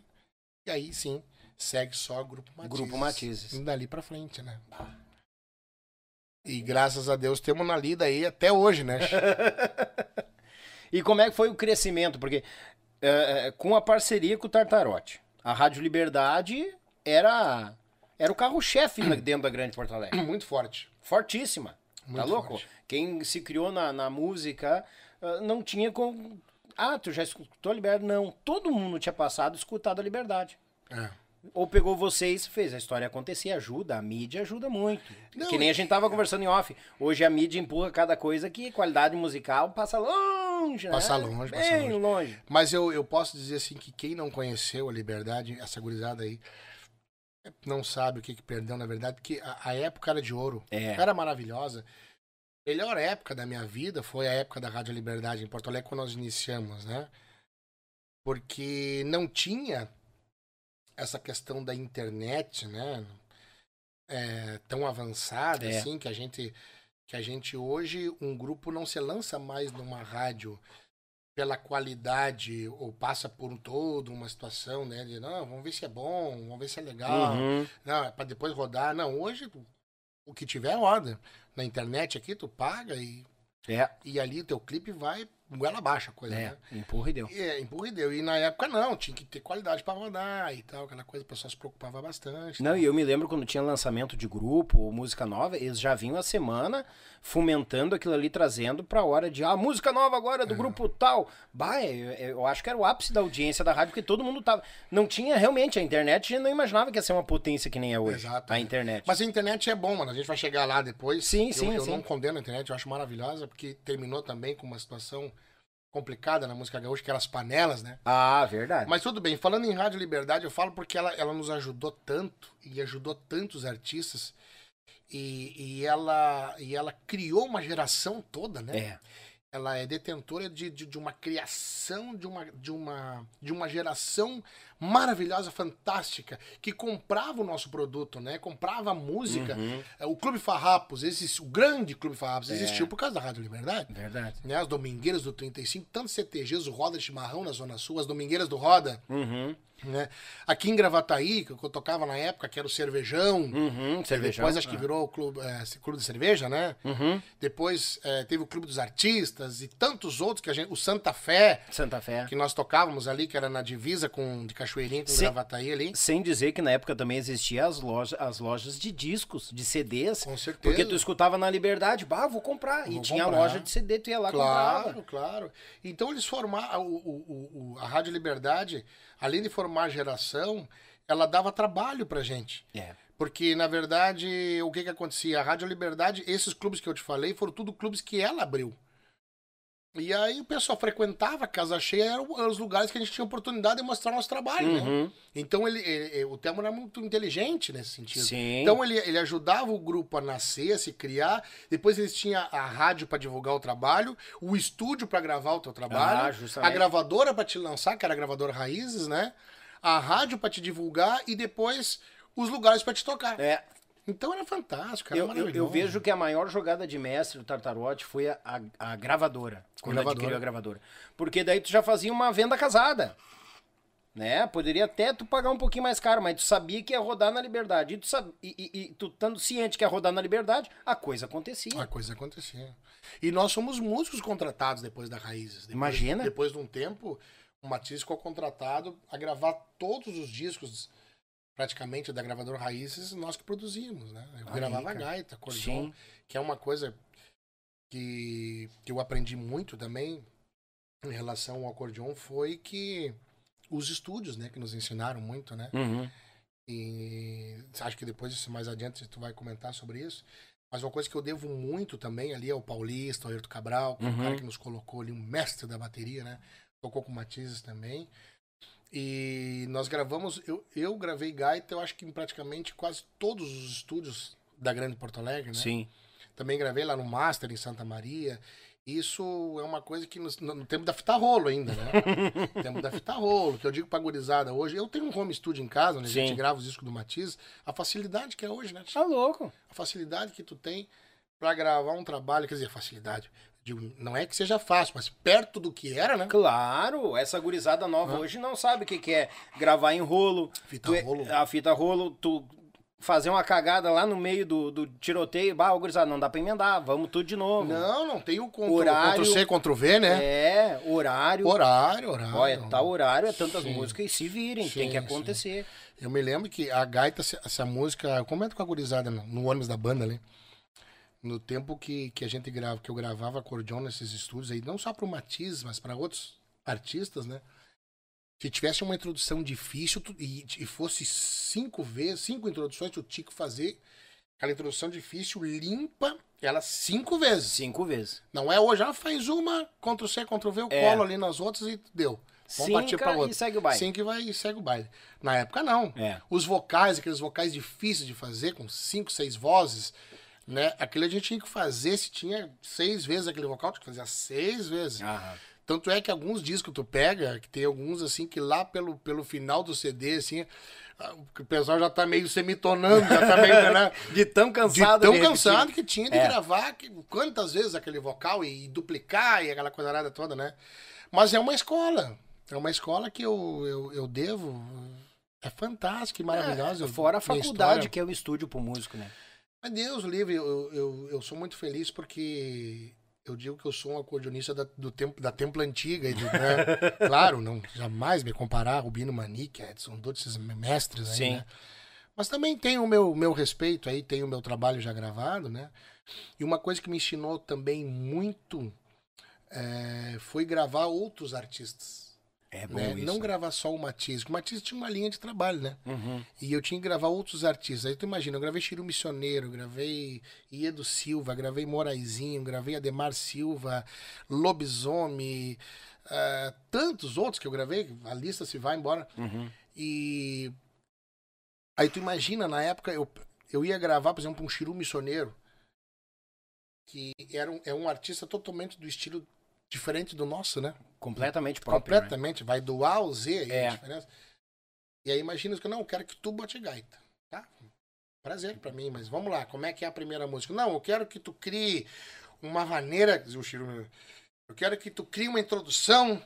e aí sim, segue só Grupo Matizes. Grupo Matizes. E dali pra frente, né? E graças a Deus temos na lida aí até hoje, né? E como é que foi o crescimento? Porque é, com a parceria com o Tartarote, a Rádio Liberdade era, era o carro-chefe dentro da Grande Porto Alegre. Muito forte. Fortíssima. tá Muito louco? forte. Quem se criou na, na música ah, não tinha como. Ah, tu já escutou a Liberdade? Não. Todo mundo tinha passado e escutado a Liberdade. É. Ou pegou vocês, fez a história acontecer, ajuda, a mídia ajuda muito. Não, que nem a gente tava conversando em off. Hoje a mídia empurra cada coisa que qualidade musical passa longe, né? Passa longe, passa Bem longe. longe. Mas eu, eu posso dizer assim que quem não conheceu a Liberdade, essa gurizada aí, não sabe o que, que perdeu, na verdade, porque a, a época era de ouro. É. Era maravilhosa. A melhor época da minha vida foi a época da Rádio Liberdade em Porto Alegre, quando nós iniciamos, né? Porque não tinha essa questão da internet, né? É, tão avançada É. assim que a gente que a gente hoje um grupo não se lança mais numa rádio pela qualidade ou passa por um todo uma situação né de não vamos ver se é bom vamos ver se é legal Uhum. não é para depois rodar. Não hoje o que tiver roda na internet aqui tu paga e, É, e ali o teu clipe vai goela abaixo a coisa é, né empurra e deu. é, empurra e deu. E na época não, tinha que ter qualidade pra rodar e tal, aquela coisa, o pessoal se preocupava bastante. Não, e eu me lembro quando tinha lançamento de grupo ou música nova, eles já vinham a semana fomentando aquilo ali, trazendo pra hora de, ah, música nova agora do É. grupo tal. Bah, eu, eu acho que era o ápice da audiência da rádio, porque todo mundo tava. Não tinha realmente a internet, a gente não imaginava que ia ser uma potência que nem é hoje. Exato. A internet. Mas a internet é bom, mano. A gente vai chegar lá depois. Sim, eu, sim, Eu sim. não condeno a internet, eu acho maravilhosa, porque terminou também com uma situação complicada na música gaúcha, que eram as panelas, né? Ah, verdade. Mas tudo bem, falando em Rádio Liberdade, eu falo porque ela, ela nos ajudou tanto e ajudou tantos artistas. E, e, ela, e ela criou uma geração toda, né? É. ela é detentora de, de, de uma criação, de uma, de, uma, de uma geração maravilhosa, fantástica, que comprava o nosso produto, né? Comprava música. Uhum. É, O Clube Farrapos, existe, o grande Clube Farrapos, É. existiu por causa da Rádio Liberdade. Verdade. Né? As Domingueiras do 35, tantos CTGs, o Roda de Chimarrão na Zona Sul, as Domingueiras do Roda, Uhum. né? Aqui em Gravataí, que eu tocava na época, que era o Cervejão. Uhum. Cervejão. Depois acho que virou o clube, é, clube de cerveja, né? Uhum. Depois é, teve o Clube dos Artistas e tantos outros que a gente. O Santa Fé, Santa Fé. que nós tocávamos ali, que era na divisa com, de Cachoeirinha com Sim. Gravataí ali. Sem dizer que na época também existia as lojas, as lojas de discos, de CDs. Com certeza. Porque tu escutava na Liberdade, bah, vou comprar. e Vou tinha comprar. loja de CD, tu ia lá Claro, comprava. claro. Então eles formaram. O, o, o- a Rádio Liberdade, além de formar geração, ela dava trabalho pra gente. É. Porque, na verdade, o que que acontecia? A Rádio Liberdade, esses clubes que eu te falei, foram tudo clubes que ela abriu. E aí o pessoal frequentava a casa cheia, eram os lugares que a gente tinha oportunidade de mostrar nosso trabalho, né? Uhum. Então ele, ele- o Telmo era muito inteligente nesse sentido. Sim. Então ele, ele ajudava o grupo a nascer, a se criar. Depois eles tinham a rádio para divulgar o trabalho, o estúdio para gravar o teu Ah, trabalho, a justamente. gravadora para te lançar, que era a gravadora Raízes, né? A rádio para te divulgar e depois os lugares para te tocar. É, Então era fantástico, era eu, eu, eu vejo que a maior jogada de mestre do Tartarote foi a, a, a gravadora. Quando Gravadora. adquiriu a gravadora. Porque daí tu já fazia uma venda casada. Né? Poderia até tu pagar um pouquinho mais caro, mas tu sabia que ia rodar na liberdade. E tu, sab... e, e- e tu estando ciente que ia rodar na liberdade, a coisa acontecia. A coisa acontecia. E nós somos músicos contratados depois da Raízes. Depois, Imagina. Depois de um tempo, o Matias ficou contratado a gravar todos os discos, praticamente, da gravadora Raízes, nós que produzimos, né? Eu Aí, gravava cara. gaita, acordeon, que é uma coisa que, que eu aprendi muito também em relação ao acordeon, foi que os estúdios, né, que nos ensinaram muito, né? Uhum. E acho que depois, mais adiante, tu vai comentar sobre isso. Mas uma coisa que eu devo muito também ali é o Paulista, o Ayrton Cabral, que é o Uhum. cara que nos colocou ali, um mestre da bateria, né? Tocou com Matizes também. E nós gravamos, eu, eu gravei gaita, eu acho que em praticamente quase todos os estúdios da Grande Porto Alegre, né? Sim. Também gravei lá no Master, em Santa Maria. Isso é uma coisa que no, no tempo da fita rolo ainda, né? no tempo da fita rolo, que eu digo pra gurizada hoje. Eu tenho um home studio em casa, onde a Sim. gente grava os discos do Matiz. A facilidade que é hoje, né? Tá louco. A facilidade que tu tem pra gravar um trabalho, quer dizer, facilidade. Digo, não é que seja fácil, mas perto do que era, né? Claro, essa gurizada nova hoje não sabe o que, que é gravar em rolo. Fita Tu- rolo. A fita rolo, tu fazer uma cagada lá no meio do, do tiroteio, bah, gurizada, não dá pra emendar, vamos tudo de novo. Não, não tem o Horário. Ctrl C, Ctrl V, né? É, horário. Horário, horário. Olha, tá horário, é tantas Sim. músicas e se virem, tem Sim, que sim. acontecer. Eu me lembro que a gaita, essa- música, eu comento com a gurizada no, no ônibus da banda ali. No tempo que, que a gente grava, que eu gravava acordeon nesses estúdios aí, não só pro Matiz, mas para outros artistas, né? Se tivesse uma introdução difícil tu- e, e fosse cinco vezes, cinco introduções, tu tinha que fazer aquela introdução difícil limpa, ela cinco vezes. Cinco vezes. Não é hoje, ah, faz uma, Ctrl C, Ctrl V, eu É. colo ali nas outras e deu. Vamos partir e outra. segue o baile. Sim que vai e segue o baile. Na época, não. É. Os vocais, aqueles vocais difíceis de fazer, com cinco, seis vozes, né? Aquilo a gente tinha que fazer, se tinha seis vezes aquele vocal, tinha que fazer seis vezes. Aham. Tanto é que alguns discos tu pega, que tem alguns assim, que lá pelo, pelo final do CD, assim, ah, o pessoal já tá meio semitonando, já tá meio, né? De tão De cansado tão repetir. cansado que tinha de É. gravar que- quantas vezes aquele vocal e, duplicar e aquela coisa toda, né? Mas é uma escola. É uma escola que eu, eu, eu devo. É fantástica e maravilhosa. É, fora a faculdade história. que é o estúdio pro músico, né? Mas Deus livre, eu, eu, eu sou muito feliz porque eu digo que eu sou um acordeonista da, do tempo, da Templo Antiga. E do, né? claro, não jamais me comparar a Rubino Manique, Edson, todos esses mestres aí, Sim. né? Mas também tenho o meu, meu respeito aí, tenho o meu trabalho já gravado, né? E uma coisa que me ensinou também muito é, foi gravar outros artistas. É bom né? isso. Não gravar só o porque o Matias tinha uma linha de trabalho, né? Uhum. E eu tinha que gravar outros artistas. Aí tu imagina, eu gravei Chiru Missioneiro, gravei Iedo Silva, gravei Moraizinho, gravei Ademar Silva, Lobisomem, ah, tantos outros que eu gravei, a lista se vai embora. Uhum. E aí tu imagina, na época eu, eu ia gravar, por exemplo, um Chiru Missioneiro, que era um, é um artista totalmente do estilo diferente do nosso, né? Completamente próprio. né? Completamente, vai do A ao Z aí É. a diferença. E aí imagina que não, eu quero que tu bote gaita, tá? Prazer pra mim, mas vamos lá, como é que é a primeira música? Não, eu quero que tu crie uma maneira, diz o Chiro, eu quero que tu crie uma introdução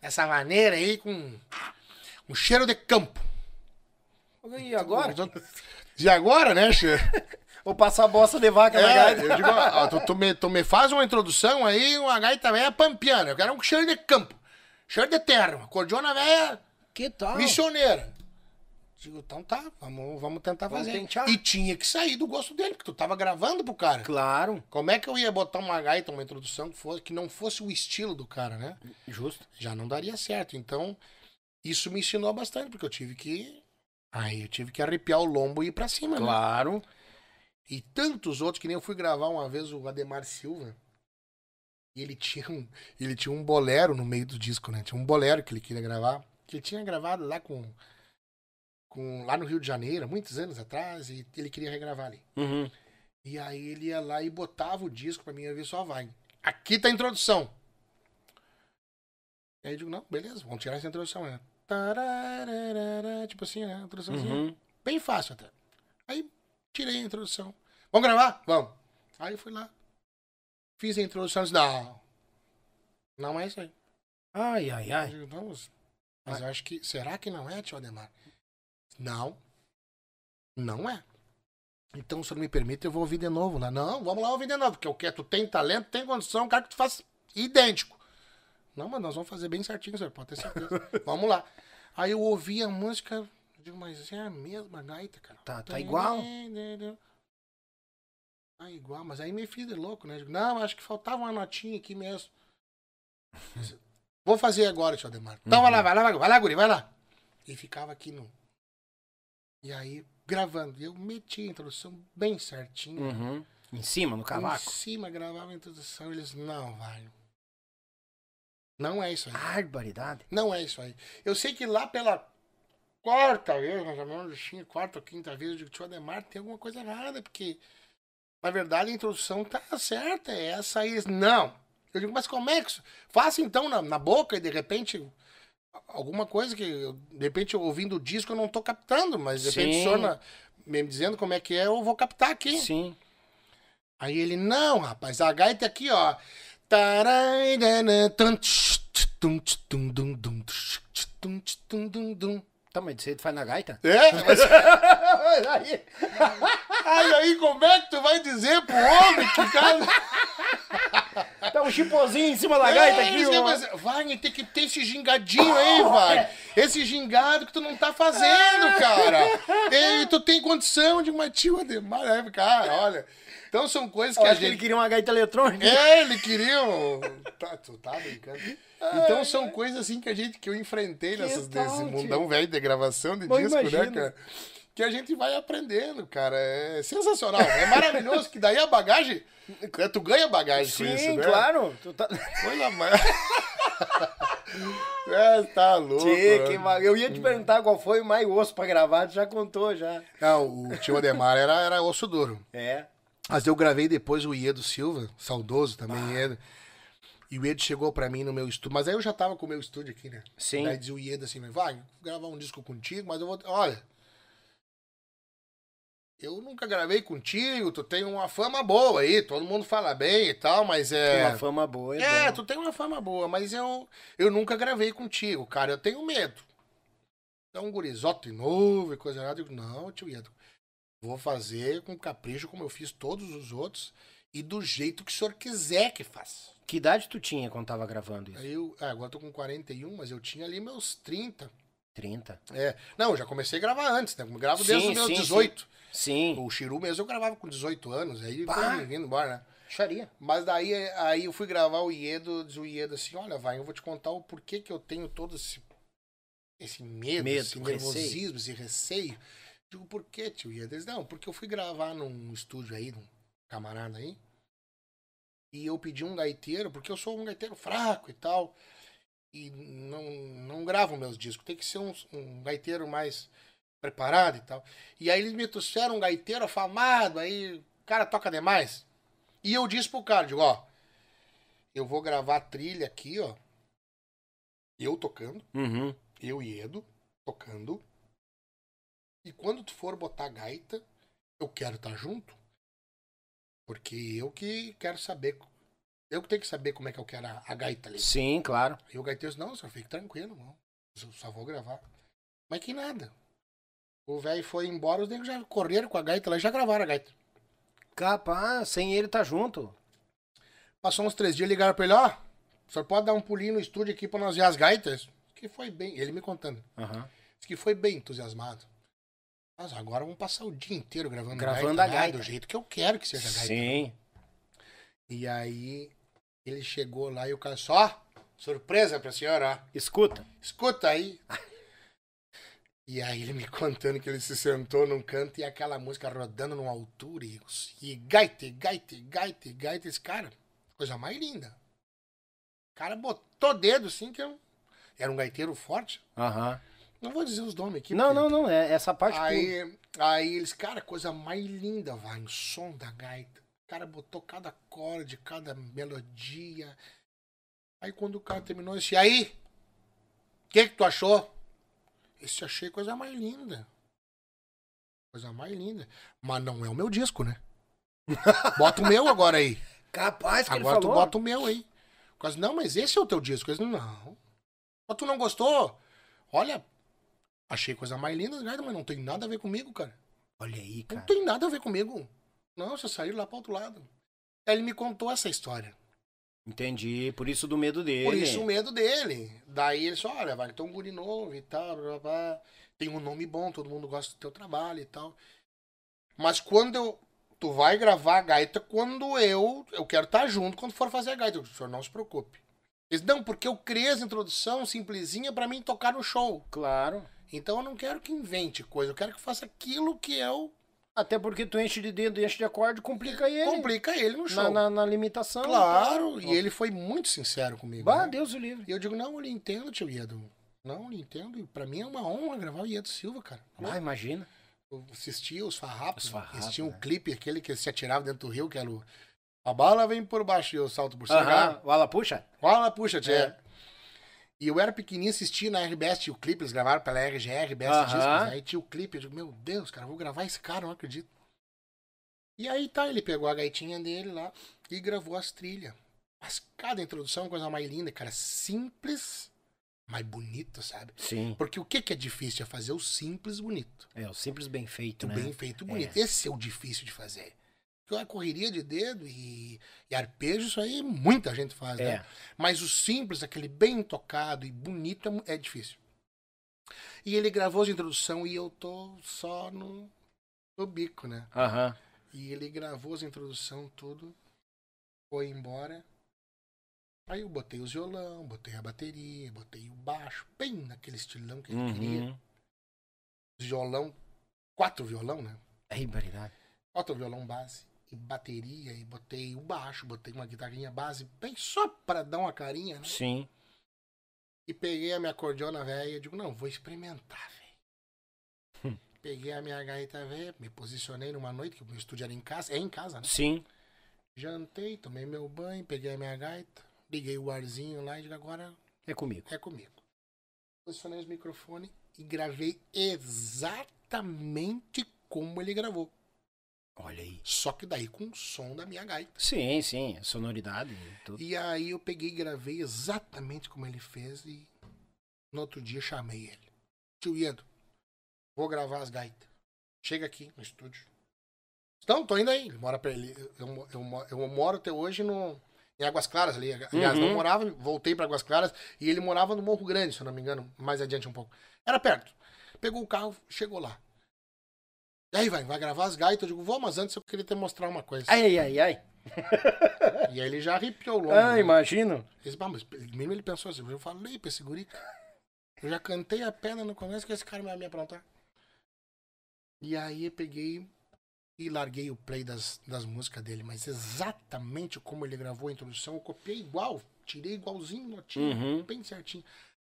dessa maneira aí com um cheiro de campo. E agora? De agora, né, Chiro? Vou passar a bosta de vaca na É, gaita. eu digo, ó, tu, tu me, tu me faz uma introdução aí, uma gaita velha pampiana. Eu quero um cheiro de campo, cheiro de terra, uma cordiona velha Que tal? missioneira. Digo, então tá, vamos, vamos tentar Vamos fazer. tentar. E tinha que sair do gosto dele, porque tu tava gravando pro cara. Claro. Como é que eu ia botar uma gaita, uma introdução que, fosse, que não fosse o estilo do cara, né? Justo. Já não daria certo. Então, isso me ensinou bastante, porque eu tive que. Aí eu tive que arrepiar o lombo e ir pra cima, né? E tantos outros, que nem eu fui gravar uma vez o Ademar Silva. E ele tinha um, ele tinha um bolero no meio do disco, né? Tinha um bolero que ele queria gravar, que ele tinha gravado lá com, com lá no Rio de Janeiro, muitos anos atrás, e ele queria regravar ali. Uhum. E aí ele ia lá e botava o disco pra mim, eu vi só vai. Aqui tá a introdução. Aí eu digo, não, beleza, vamos tirar essa introdução, né? Tipo assim, né? Introduçãozinha. Uhum. Bem fácil até. Aí tirei a introdução. Vamos gravar? Vamos. Aí eu fui lá. Fiz a introdução. Disse, não. Não é isso aí. Ai, ai, Eu ai. digo, Vamos. Mas eu acho que. Será que não é, tio Ademar? Não. Não é. Então, se não me permite, eu vou ouvir de novo lá. Não, vamos lá ouvir de novo. Porque o que? Tu tem talento, tem condição, quero que tu faça idêntico. Não, mas nós vamos fazer bem certinho, senhor. Pode ter certeza. vamos lá. Aí eu ouvi a música. Eu digo, mas é a mesma gaita, cara. Tá, tá igual. Tá igual, mas aí me fiz de louco, né? Eu digo, não, acho que faltava uma notinha aqui mesmo. Vou fazer agora, tio Ademar. Então vai lá, vai lá, vai lá, vai lá, guri, vai lá. E ficava aqui no. E aí, gravando. E eu meti a introdução bem certinho. Uhum. Em cima, no Em cavaco. cima gravava a introdução. Eles, não, vai. Não é isso aí. Barbaridade. Não é isso aí. Eu sei que lá pela quarta vez, mais ou menos, tinha quarta ou quinta vez, eu digo, tio Ademar, tem alguma coisa errada, porque na verdade a introdução tá certa, é essa aí. Não. Eu digo, mas como é que isso? Faça então na, na boca e de repente alguma coisa que, eu- de repente, ouvindo o disco eu não tô captando, mas de repente Sim. o senhor na- me dizendo como é que é, eu vou captar aqui. Sim. Aí ele, não, rapaz, a gaita aqui, ó. Taraidana, tum, tch, tum, tch, tum, dum, dum, tch, tum, tch, tum, dum, dum. Tá, mas tu faz na gaita? É? Mas, aí, aí, aí, como é que tu vai dizer pro homem que cara. tá um chipozinho em cima da gaita É, aqui, isso que ó. mas, vai, tem que ter esse gingadinho aí, vai. Esse gingado que tu não tá fazendo, cara. E tu tem condição de uma tio Ademar, né, cara, olha. Então são coisas que Eu a acho que gente... ele queria uma gaita eletrônica. É, ele queria. um- Tá, tu tá brincando. Então são coisas assim que a gente que eu enfrentei nessas, tal, nesse tio? mundão velho de gravação de Mas disco, né, cara? Que a gente vai aprendendo, cara. É sensacional. É maravilhoso que daí a bagagem. Tu ganha bagagem com isso, Sim, né? claro. Tu tá... Coisa mais. é, tá louco. Tchê, né? que Eu ia te perguntar qual foi o mais osso pra gravar, tu já contou já. Não, o tio Ademar era, era osso duro. É. Mas eu gravei depois o Iedo Silva, saudoso também, Ah. Iedo. E o Iedo chegou pra mim no meu estúdio. Mas aí eu já tava com o meu estúdio aqui, né? Sim. Daí dizia o Iedo assim, vai, vou gravar um disco contigo, mas eu vou. Olha. Eu nunca gravei contigo, tu tem uma fama boa aí, todo mundo fala bem e tal, mas é. Uma fama boa, é, É, bom. tu tem uma fama boa, mas eu, eu nunca gravei contigo, cara. Eu tenho medo. É um gurizote novo e coisa nada. Eu digo, não, tio Iedo. Vou fazer com capricho, como eu fiz todos os outros, e do jeito que o senhor quiser que faça. Que idade tu tinha quando tava gravando isso? Aí eu, ah, agora eu tô com 41, mas eu tinha ali meus 30. 30. É, não, eu já comecei a gravar antes, né? Eu gravo desde Sim, os meus sim, 18. Sim. O Chiru mesmo eu gravava com 18 anos, aí Bah. foi vindo embora, né? Xaria. Mas daí aí eu fui gravar o Iedo, diz o Iedo assim, olha, vai, eu vou te contar o porquê que eu tenho todo esse, esse medo, Medo, esse receio. nervosismo, esse receio. Digo, por que, tio Iedo? Ele disse, não, porque eu fui gravar num estúdio aí, num camarada aí, e eu pedi um gaiteiro, porque eu sou um gaiteiro fraco e tal, e não, não gravo meus discos, tem que ser um, um gaiteiro mais preparado e tal. E aí eles me trouxeram um gaiteiro afamado, aí o cara toca demais. E eu disse pro cara, digo, ó, eu vou gravar a trilha aqui, ó. Eu tocando, Uhum. eu e Edo tocando. E quando tu for botar gaita, eu quero estar junto. Porque eu que quero saber. Eu que tenho que saber como é que eu quero a, a gaita ali. Sim, claro. E o gaiteiro disse, não, senhor, fique tranquilo, não. Eu só vou gravar. Mas que nada. O velho foi embora, os negros já correram com a gaita lá e já gravaram a gaita. Capaz, sem ele tá junto. Passou uns três dias, ligaram pra ele, ó. O senhor pode dar um pulinho no estúdio aqui pra nós ver as gaitas? Que foi bem, ele me contando. Aham. Disse que foi bem entusiasmado. Mas agora vamos passar o dia inteiro gravando, Gravando gaita, a né? gaita. Do jeito que eu quero que seja gaita. Sim. E aí ele chegou lá e o cara só, surpresa pra senhora. Escuta. Escuta aí. E aí ele me contando que ele se sentou num canto e aquela música rodando numa altura e, e gaita, gaita, gaita, gaita. Esse cara, coisa mais linda. cara botou dedo assim, que eu... era um gaiteiro forte. Aham. Não vou dizer os nomes aqui. Não, porque- não, não. É essa parte. Aí, aí eles, cara, coisa mais linda, vai, o som da gaita. O cara botou cada acorde, cada melodia. Aí quando o cara terminou, eu disse, e aí? O que que tu achou? Esse achei coisa mais linda. Coisa mais linda. Mas não é o meu disco, né? Bota o meu agora aí. Capaz que Agora tu falou. bota o meu aí. Quase, não, mas esse é o teu disco. Disse, não. Mas tu não gostou? Olha, achei coisa mais linda, mas não tem nada a ver comigo, cara. Olha aí, Não cara. tem nada a ver comigo. Não, você saiu lá pro outro lado. Aí ele me contou essa história. Entendi. Por isso do medo dele. Por isso o medo dele. Daí ele disse, olha, vai ter um guri novo e tal, blá, blá, blá. tem um nome bom, todo mundo gosta do teu trabalho e tal. Mas quando eu. Tu vai gravar a gaita quando eu. Eu quero estar junto quando for fazer a gaita. O senhor não se preocupe. Eles, não, porque eu criei essa introdução simplesinha pra mim tocar no show. Claro. Então eu não quero que invente coisa, eu quero que faça aquilo que eu Até porque tu enche de dedo e enche de acorde, complica ele. complica ele no show. na, na, na limitação. Claro, e ele foi muito sincero comigo. Bah, né? Deus o livre. E eu digo, não, eu lhe entendo, tio Iedo. Não, eu lhe entendo. E pra mim é uma honra gravar o Iedo Silva, cara. Ah, imagina. Eu assistia os farrapos. Os farrapos, Eles tinham um né? clipe, aquele que se atirava dentro do rio, que era o... A bala vem por baixo e eu salto por cima. Aham. Vala, puxa. Olha, puxa, tia. É. E eu era pequenininho, assistia na RBS, tinha o clipe, eles gravaram pela RGR, RBS Aham. Discos. Aí tinha o clipe, eu digo, meu Deus, cara, vou gravar esse cara, não acredito. E aí tá, ele pegou a gaitinha dele lá e gravou as trilhas. Mas cada introdução é uma coisa mais linda, cara, simples, mas bonito, sabe? Sim. Porque o que que é difícil? É fazer o simples bonito. É, o simples bem feito, O né? bem feito bonito. Esse é o difícil de fazer. Porque a correria de dedo e, e arpejo, isso aí muita gente faz, É. né? Mas o simples, aquele bem tocado e bonito, é é difícil. E ele gravou as introdução e eu tô só no, no bico, né? Aham. E ele gravou as introdução tudo, foi embora. Aí eu botei os violão, botei a bateria, botei o baixo, bem naquele estilão que ele queria. Uhum. Violão, quatro violão, né? Aí, baridade. Bota o violão base bateria e botei o baixo, botei uma guitarrinha base, bem só pra dar uma carinha, né? Sim. E peguei a minha acordeona velha e digo, não, vou experimentar, velho. Peguei a minha gaita velha, me posicionei numa noite, que o meu estúdio era em casa, é em casa, né? Sim. Jantei, tomei meu banho, peguei a minha gaita, liguei o arzinho lá e digo, agora É comigo. é comigo. Posicionei os microfones e gravei exatamente como ele gravou. Olha aí. Só que daí com o som da minha gaita. Sim, sim. a Sonoridade e tudo. E aí eu peguei e gravei exatamente como ele fez e no outro dia chamei ele. Tio Iedo, vou gravar as gaitas. Chega aqui no estúdio. Então, tô indo aí. Ele mora pra ele. Eu, eu, eu moro até hoje no, em Águas Claras ali. Aliás, Uhum. não morava, voltei pra Águas Claras e ele morava no Morro Grande, se eu não me engano, mais adiante um pouco. Era perto. Pegou o carro, chegou lá. E aí, vai, vai gravar as gaitas? Eu digo, vou, mas antes eu queria te mostrar uma coisa. Ai, ai, ai. E aí ele já arrepiou o lombo. Ah, né? imagino. Esse, bah, mas mesmo ele pensou assim, eu falei pra esse guri. Eu já cantei a pedra no começo que esse cara vai me aprontar. E aí eu peguei e larguei o play das, das músicas dele, mas exatamente como ele gravou a introdução, eu copiei igual, tirei igualzinho, notinha, Uhum. bem certinho.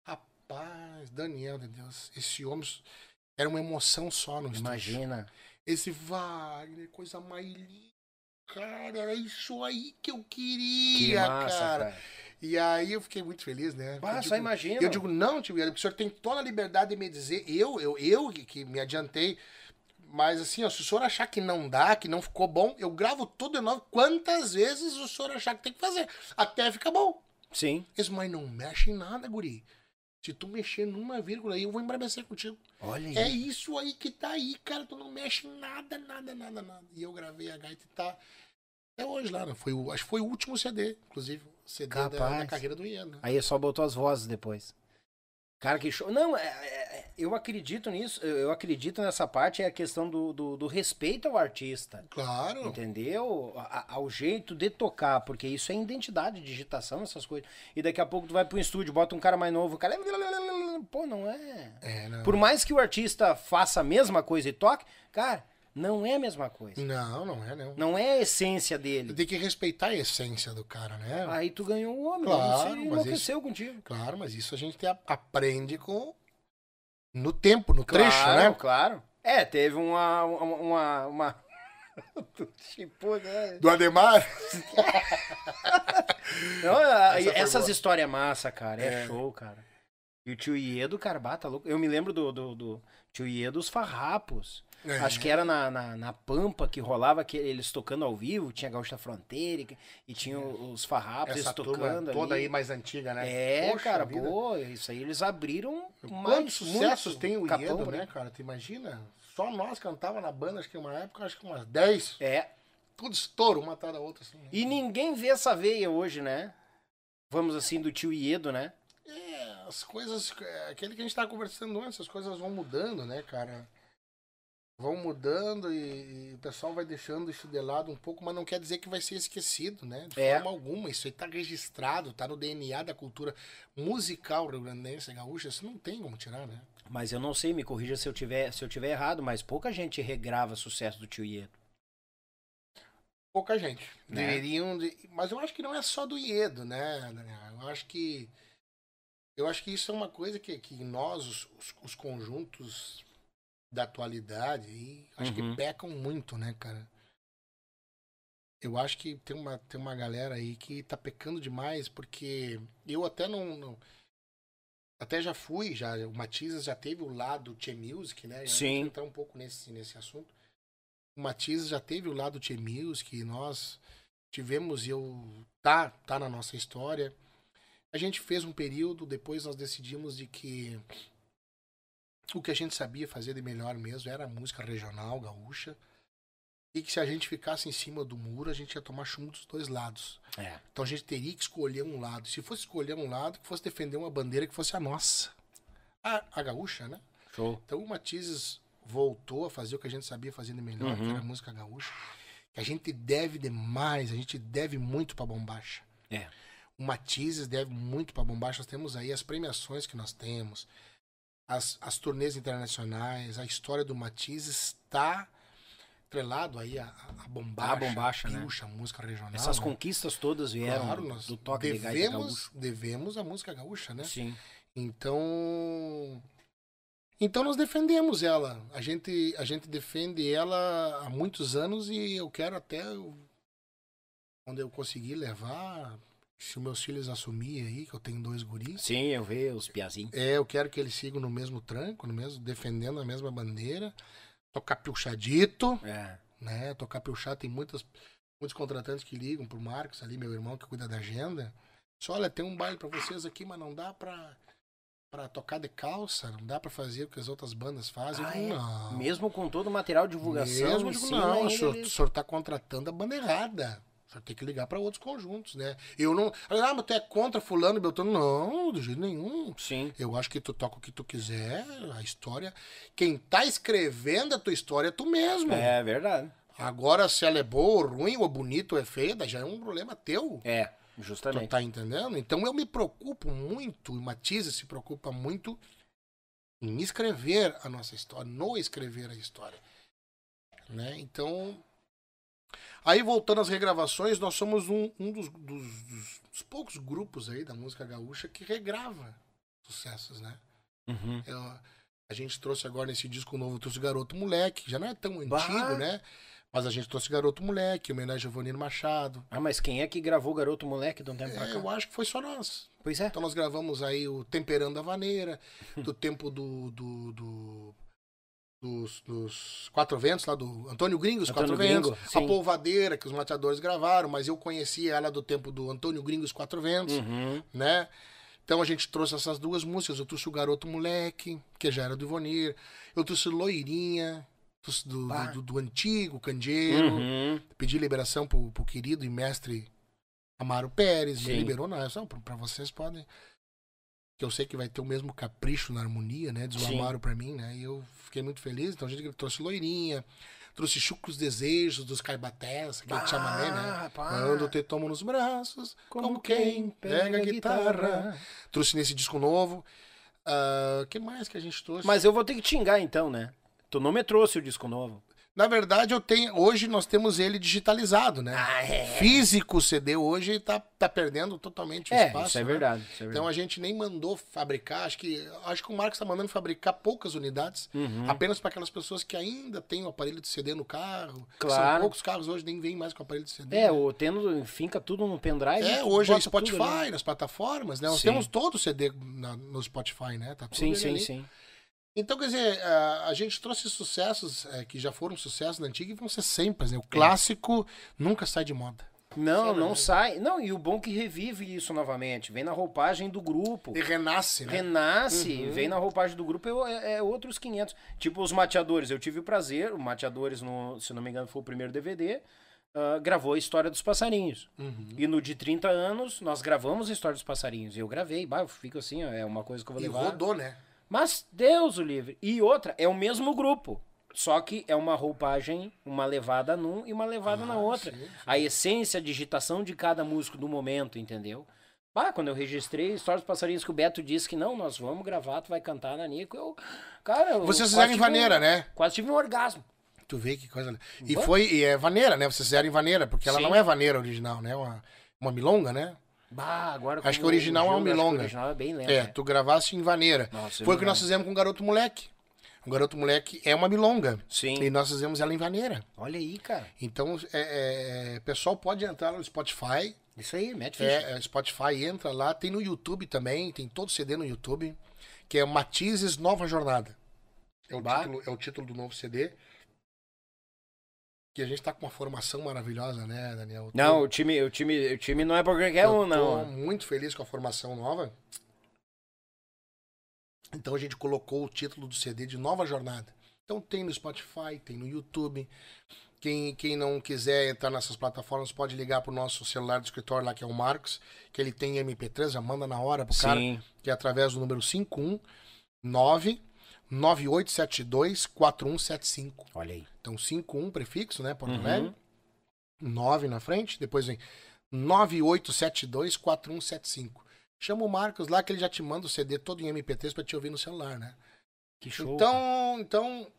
Rapaz, Daniel de Deus, esse homem era uma emoção só no estúdio. Imagina. Esse Wagner, coisa mais linda. Cara, era isso aí que eu Que queria, massa, cara. cara. E aí eu fiquei muito feliz, né? Ah, só imagina. Eu digo, não, tio Guilherme, o senhor tem toda a liberdade de me dizer, eu, eu, eu que- que me adiantei, mas assim, ó, se o senhor achar que não dá, que não ficou bom, eu gravo tudo de novo, quantas vezes o senhor achar que tem que fazer, até ficar bom. Sim. Esse, mas não mexe em nada, guri. Se tu mexer numa vírgula aí, eu vou embrebecer contigo. Olha aí. É isso aí que tá aí, cara. Tu não mexe nada, nada, nada, nada. E eu gravei a gaita e tá até hoje lá, né? Foi o, acho que foi o último CD, inclusive. CD da, da carreira do Ian, né? Aí só botou as vozes depois. Cara, que show. Não, é- é- é- eu acredito nisso. Eu acredito nessa parte, é a questão do, do, do respeito ao artista. Claro. Entendeu? A- a- ao jeito de tocar, porque isso é identidade, digitação, essas coisas. E daqui a pouco tu vai pro estúdio, bota um cara mais novo, o cara. Pô, não é. É, não. Por mais que o artista faça a mesma coisa e toque, cara, Não é a mesma coisa. Não, não é, não. Não é a essência dele. Tem que respeitar a essência do cara, né? Aí tu ganhou o homem, Claro, você mas enlouqueceu contigo. Claro, mas isso a gente aprende com no tempo, no Claro, trecho, né? claro. É, teve uma. uma, uma, tipo, né? Do Ademar. Não, Essa essas histórias massa, cara. É, É. show, cara. E o tio Iedo, cara, bata louco. Eu me lembro do, do, do tio Iedo, os farrapos. É. Acho que era na, na, na Pampa que rolava que eles tocando ao vivo, tinha Gaúcha Fronteira e, e tinha os farrapos, eles Essa tocando toda ali. aí mais antiga, né? É, Poxa cara, vida. pô, isso aí eles abriram Quantos sucessos tem o capão Iedo, né, cara? Tu imagina? Só nós cantava na banda, acho que uma época, acho que umas 10. É. Tudo estouro, uma atrás da outra, assim. né? E ninguém vê essa veia hoje, né? Vamos assim, do tio Iedo, né? É, as coisas. é, Aquele que a gente tava conversando antes, as coisas vão mudando, né, cara? Vão mudando e, e o pessoal vai deixando isso de lado um pouco, mas não quer dizer que vai ser esquecido, né? De É. forma alguma. Isso aí tá registrado, tá no DNA da cultura musical rio-grandense, gaúcha, isso não tem como tirar, né? Mas eu não sei, me corrija se eu tiver, se eu tiver errado, mas pouca gente regrava sucesso do tio Iedo. Pouca gente. Né? Deveriam. de- Mas eu acho que não é só do Iedo, né, Daniel? Eu acho que. Eu acho que isso é uma coisa que, que nós, os, os, os conjuntos da atualidade, aí, acho Uhum. que pecam muito, né, cara? Eu acho que tem uma, tem uma galera aí que tá pecando demais, porque eu até não. não- até já fui, já, o Matizes já teve o lado Che Music, né? Já Sim. entrar um pouco nesse, nesse assunto. O Matizes já teve o lado Che Music, nós tivemos, e eu. Tá, tá na nossa história. A gente fez um período, depois nós decidimos de que o que a gente sabia fazer de melhor mesmo era a música regional, gaúcha. E que se a gente ficasse em cima do muro, a gente ia tomar chumbo dos dois lados. É. Então a gente teria que escolher um lado. Se fosse escolher um lado, que fosse defender uma bandeira que fosse a nossa. A, a gaúcha, né? Show. Então o Matizes voltou a fazer o que a gente sabia fazer de melhor, que Uhum. era a música gaúcha. Que a gente deve demais, a gente deve muito pra Bombacha. É. O Matizes deve muito pra Bombacha. Nós temos aí as premiações que nós temos, as, as turnês internacionais, a história do Matizes está atrelado aí a, a Bombacha, A Bombacha, né? Pilcha, música regional. Essas né? conquistas todas vieram Claro, nós do toque de devemos, gaúcho. devemos a música gaúcha, né? Sim. Então, então nós defendemos ela. A gente, a gente defende ela há muitos anos e eu quero até eu- quando eu conseguir levar, se os meus filhos assumir aí, que eu tenho dois guris, Sim, eu vi os piazinhos. é, eu quero que eles sigam no mesmo tranco, no mesmo defendendo a mesma bandeira. Tocar pilchadito, É. né? Tocar pilchado tem muitas muitos contratantes que ligam pro Marcos ali, meu irmão que cuida da agenda. Só olha, tem um baile pra vocês aqui, mas não dá pra para tocar de calça, não dá pra fazer o que as outras bandas fazem. Ah, digo, é? não. Mesmo com todo o material de divulgação Mesmo, digo, não, o senhor, eles- o senhor tá contratando a banda senhor tem que ligar pra outros conjuntos, né? Eu não. Ah, mas tu é contra fulano e Beltrano? Não, de jeito nenhum. Sim. Eu acho que tu toca o que tu quiser, a história. Quem tá escrevendo a tua história é tu mesmo. É verdade. Agora, se ela é boa ou ruim, ou bonita ou é feia, já é um problema teu. É, Tu justamente. tá entendendo? Então eu me preocupo muito, e Matiza se preocupa muito em escrever a nossa história, no escrever a história. Né? Então. Aí voltando às regravações, nós somos um, um dos, dos- dos- poucos grupos aí da música gaúcha que regrava sucessos, né? Uhum. Eu- a gente trouxe agora nesse disco novo, trouxe Garoto Moleque, já não é tão Bah! antigo, né? Mas a gente trouxe Garoto Moleque, homenagem a Vonino Machado. Ah, mas quem é que gravou Garoto Moleque de um tempo pra É, cá? eu acho que foi só nós. Pois é. Então nós gravamos aí o Temperando a Vaneira, do tempo do, do, do- dos, dos Quatro Ventos, lá do Antônio Gringo, os Antônio Quatro Ventos. Gringo, A sim. Polvadeira, que os mateadores gravaram, mas eu conheci ela do tempo do Antônio Gringo, os Quatro Ventos, Uhum. né? Então a gente trouxe essas duas músicas. Eu trouxe o Garoto Moleque, que já era do Ivonir. Eu trouxe Loirinha, trouxe do, Bah. do, do antigo Candeeiro. Uhum. Pedi liberação pro, pro querido e mestre Amaro Pérez, me liberou, não, é só pra, pra vocês podem. Que eu sei que vai ter o mesmo capricho na harmonia, né? Diz o. Amaro pra mim, né? E eu fiquei muito feliz. Então a gente trouxe loirinha, trouxe chucros desejos dos caibatés, que é o chamamé, né? Quando te tomo nos braços, como, quem pega a guitarra. Trouxe nesse disco novo. O que mais que a gente trouxe? Mas eu vou ter que te xingar então, né? Tu não me trouxe o disco novo. Na verdade, eu tenho. Hoje nós temos ele digitalizado, né? Ah, é. Físico o CD hoje tá, tá perdendo totalmente o É, espaço. isso é né? verdade. Isso é Então verdade. a gente nem mandou fabricar. Acho que, acho que o Marcos está mandando fabricar poucas unidades. Uhum. Apenas para aquelas pessoas que ainda têm o aparelho de CD no carro. Claro. São poucos carros hoje nem vêm mais com aparelho de CD. É, o tendo finca tudo no pendrive. É, hoje é Spotify, nas plataformas, né? Nós Sim. temos todo o CD na- no Spotify, né? Tá tudo Sim, sim, ali. sim. Então, quer dizer, a, gente trouxe sucessos é, que já foram sucessos na antiga e vão ser sempre, né? O clássico nunca sai de moda. Não, Sim, não né? sai. Não, e o bom é que revive isso novamente. Vem na roupagem do grupo. E renasce, né? Renasce, Uhum. vem na roupagem do grupo, é, é- é outros 500. Tipo os Mateadores, eu tive o prazer, o Mateadores, no, se não me engano, foi o primeiro DVD, ah, gravou a História dos Passarinhos. Uhum. E no de 30 anos, nós gravamos a História dos Passarinhos. E eu gravei, bah, eu fico assim, ó, é uma coisa que eu vou E levar. rodou, né? Mas Deus o livre. E outra, é o mesmo grupo. Só que é uma roupagem, uma levada num e uma levada na Ah, outra. sim, sim. A essência, a digitação de cada músico do momento, entendeu? Ah, quando eu registrei Histórias dos Passarinhos que o Beto disse que não, nós vamos gravar, tu vai cantar na Nico, eu. Cara, eu Vocês fizeram em tive um- vaneira, né? Quase tive um orgasmo. Tu vê que coisa. E foi. E é vaneira, né? Vocês fizeram em vaneira, porque ela Sim. não é vaneira original, né? Uma, uma milonga, né? Bah, agora Acho que o original é Gil, um milonga. O original é bem lento. É, né? tu gravaste em vaneira. Nossa, Foi é o que nós fizemos com o Garoto Moleque. O Garoto Moleque é uma milonga. Sim. E nós fizemos ela em vaneira. Olha aí, cara. Então, é, é, o pessoal pode entrar no Spotify. Isso aí, mete ficha. É, é, Spotify entra lá. Tem no YouTube também. Tem todo CD no YouTube. Que é Matizes Nova Jornada. É o, Bah. título, é o título do novo CD. Que a gente tá com uma formação maravilhosa, né, Daniel? Eu tô- Não, o time, o, time, o time não é pra qualquer eu um, tô não. muito feliz com a formação nova. Então a gente colocou o título do CD de Nova Jornada. Então tem no Spotify, tem no YouTube. Quem, quem não quiser entrar nessas plataformas pode ligar pro nosso celular do escritório lá, que é o Marcos, que ele tem MP3, já manda na hora pro cara, Sim. que é através do número 519 9872 4175. Olha aí. Então 51 prefixo, né, Porto Uhum. Alegre. 9 na frente, depois vem 9872 4175. Chama o Marcos lá que ele já te manda o CD todo em MP3 pra te ouvir no celular, né? Que show. Então, então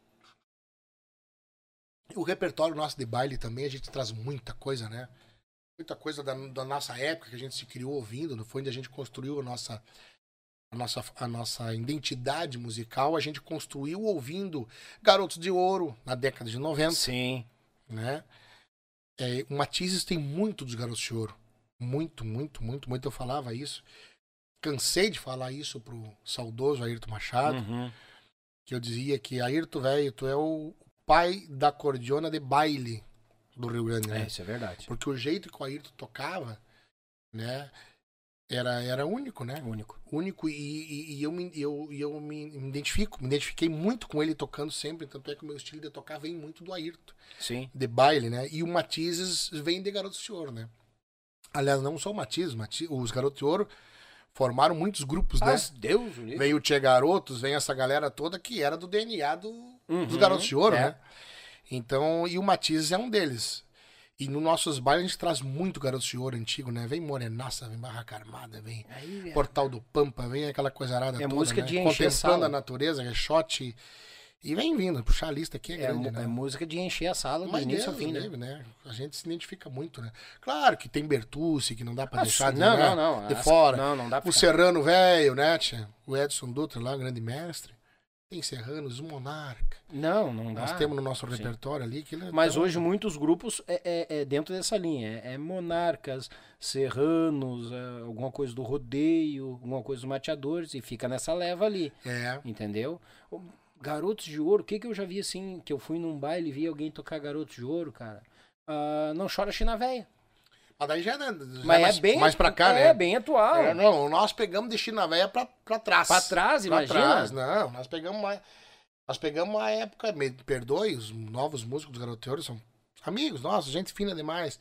o repertório nosso de baile também, a gente traz muita coisa, né? Muita coisa da, da nossa época que a gente se criou ouvindo, foi onde a gente construiu a nossa a nossa, a nossa identidade musical, a gente construiu ouvindo Garotos de Ouro na década de 90 Sim. né? É, o Matizes tem muito dos Garotos de Ouro. Muito, muito, muito, muito. Eu falava isso. Cansei de falar isso pro saudoso Ayrton Machado, Uhum. que eu dizia que Ayrton, velho, tu é o pai da cordiona de baile do Rio Grande, né? É, isso é verdade. Porque o jeito que o Ayrton tocava, né? Era, era único, né? Único. único e, e- e eu, me, eu, eu me identifico, me identifiquei muito com ele tocando sempre, tanto é que o meu estilo de tocar vem muito do Ayrton Sim. de baile, né? E o Matizes vem de Garotos de Ouro, né? Aliás, não só o Matizes, Mati- os Garotos de Ouro formaram muitos grupos, né? Mas Deus, o livre. Vem o Tchê Garotos, vem essa galera toda que era do DNA do, dos Uhum, Garotos de Ouro, é. né? Então, e o Matizes é um deles. E nos nossos bailes a gente traz muito Garotos de Ouro antigo, né? Vem Morenaça, vem Barraca Armada, vem Aí, é. Portal do Pampa, vem aquela coisa arada É toda, música né? de encher a Contemplando sala. a natureza, shot. E vem vindo, puxar a lista aqui é, É, grande, né? é música de encher a sala do Mas início ao fim, né? né? A gente se identifica muito, né? Claro que tem Bertucci, que não dá pra Ah, deixar de, não, né? não, não. de fora. Não, não dá pra O ficar. Serrano velho, né, tia? O Edson Dutra lá, grande mestre. Tem Serranos, Monarca. Não, não dá. Nós temos no nosso sim. repertório ali. Que ele- Mas hoje muitos grupos é, é- é dentro dessa linha. É, é monarcas, serranos, é alguma coisa do rodeio, alguma coisa dos mateadores, e fica nessa leva ali. É. Entendeu? Garotos de Ouro, o que, que eu já vi assim? Que eu fui num baile e vi alguém tocar Garotos de Ouro, cara. Ah, não chora China Véia. Mas daí já, é- já Mas mais, é bem. mais pra cá, é, né? bem atual. É, não, nós pegamos de China Velha pra, pra trás. Pra trás, Pra imagina. trás, não. Nós pegamos uma, nós pegamos uma época, me perdoe, os novos músicos dos Ouro são amigos nossos, gente fina demais.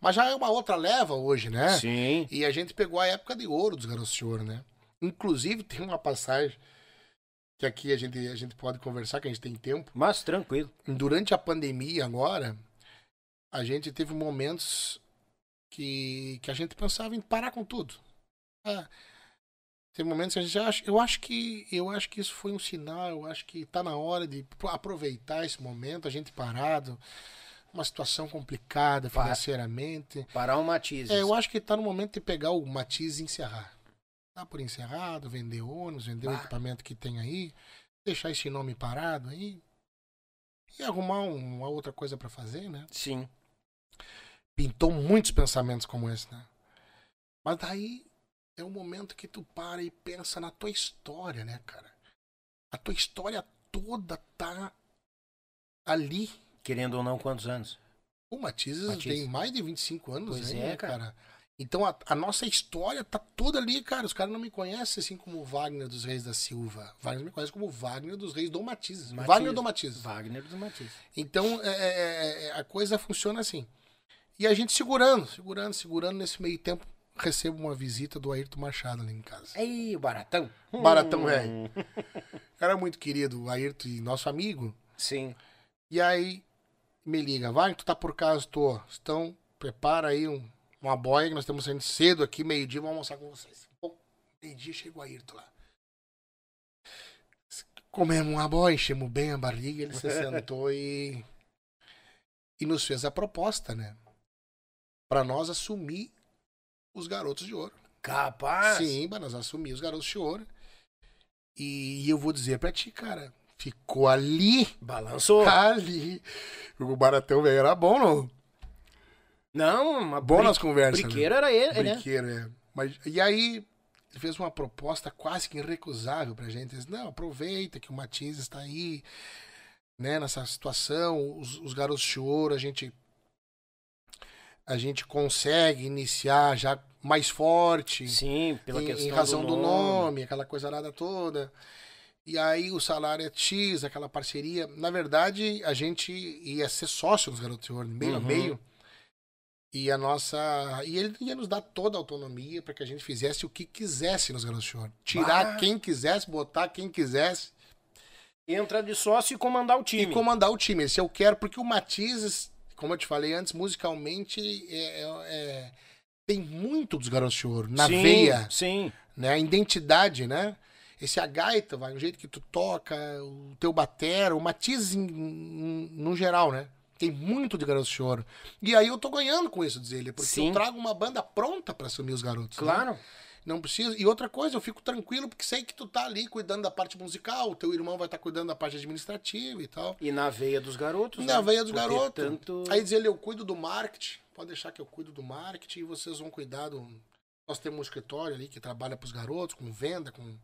Mas já é uma outra leva hoje, né? Sim. E a gente pegou a época de ouro dos Ouro, né? Inclusive, tem uma passagem que aqui a gente, a gente pode conversar, que a gente tem tempo. Mas tranquilo. Durante a pandemia agora, a gente teve momentos que, que a gente pensava em parar com tudo. Ah, Tem momentos que a gente acha, eu acho que eu acho que isso foi um sinal, eu acho que tá na hora de aproveitar esse momento, a gente parado, uma situação complicada financeiramente. Parar o Matizes. É, eu acho que tá no momento de pegar o Matiz e encerrar. Dá por encerrado, vender ônibus, vender o Ah. equipamento que tem aí, deixar esse nome parado aí e arrumar um- uma outra coisa pra fazer, né? Sim. Pintou muitos pensamentos como esse, né? Mas daí é um momento que tu para e pensa na tua história, né, cara? A tua história toda tá ali. Querendo ou não, quantos anos? O Matizes Matizes. tem mais de 25 anos, Pois aí, é, né, cara. cara? Então a, a nossa história tá toda ali, cara. Os caras não me conhecem assim como o Wagner dos Reis da Silva. Wagner me conhece como o Wagner dos Reis do Matizes. Matizes. Wagner do Matizes. Wagner dos Matizes. Então é, é, é, a coisa funciona assim. E a gente segurando, segurando, segurando. Nesse meio tempo, recebo uma visita do Ayrton Machado ali em casa. Ei, o Baratão. Baratão, Hum. velho. Era muito querido, o Ayrton e nosso amigo. Sim. E aí me liga, vai, tu tá por casa, tô. Então, prepara aí um, uma boia que nós estamos saindo cedo aqui, meio-dia, vamos almoçar com vocês. Bom, meio-dia chega o Ayrton lá. Comemos uma boia, enchemos bem a barriga, ele se sentou e. E nos fez a proposta, né? Pra nós assumir os garotos de ouro. Capaz. Sim, pra nós assumir os garotos de ouro. E eu vou dizer pra ti, cara, ficou ali Balançou. Ali. O Baratão, velho, era bom, não? Não, uma Bom bri- nas conversas. Briqueiro era ele, né? Briqueiro, é. Mas, e aí, ele fez uma proposta quase que irrecusável pra gente. Ele disse, não, aproveita que o Matiz está aí, né, nessa situação. Os, os garotos de ouro, a gente. A gente consegue iniciar já mais forte. Sim, pela em, questão em razão do nome. nome. aquela coisa nada toda. E aí o salário é X, aquela parceria. Na verdade, a gente ia ser sócio dos Garotos de Ouro, meio a Uhum. meio. E a nossa. E ele ia nos dar toda a autonomia para que a gente fizesse o que quisesse nos Garotos de Ouro. Tirar Bah. quem quisesse, botar quem quisesse Entra de sócio e comandar o time. e comandar o time. Esse eu quero, porque o Matizes, como eu te falei antes, musicalmente é- é- é- tem muito dos Garotos de Ouro. Na sim, veia. Sim. né? A identidade, né? Esse a gaita, vai, o jeito que tu toca, o teu batera, o matiz em- em- no geral, né? Tem muito de garoto de choro. E aí eu tô ganhando com isso, diz ele, porque Sim. eu trago uma banda pronta pra assumir os garotos. né? Não precisa. E outra coisa, eu fico tranquilo porque sei que tu tá ali cuidando da parte musical, o teu irmão vai estar cuidando da parte administrativa e tal. E na veia dos garotos. Na né? veia dos garotos. Tanto... Aí diz ele, eu cuido do marketing. Pode deixar que eu cuido do marketing e vocês vão cuidar do. Nós temos um escritório ali que trabalha pros garotos, com venda, com.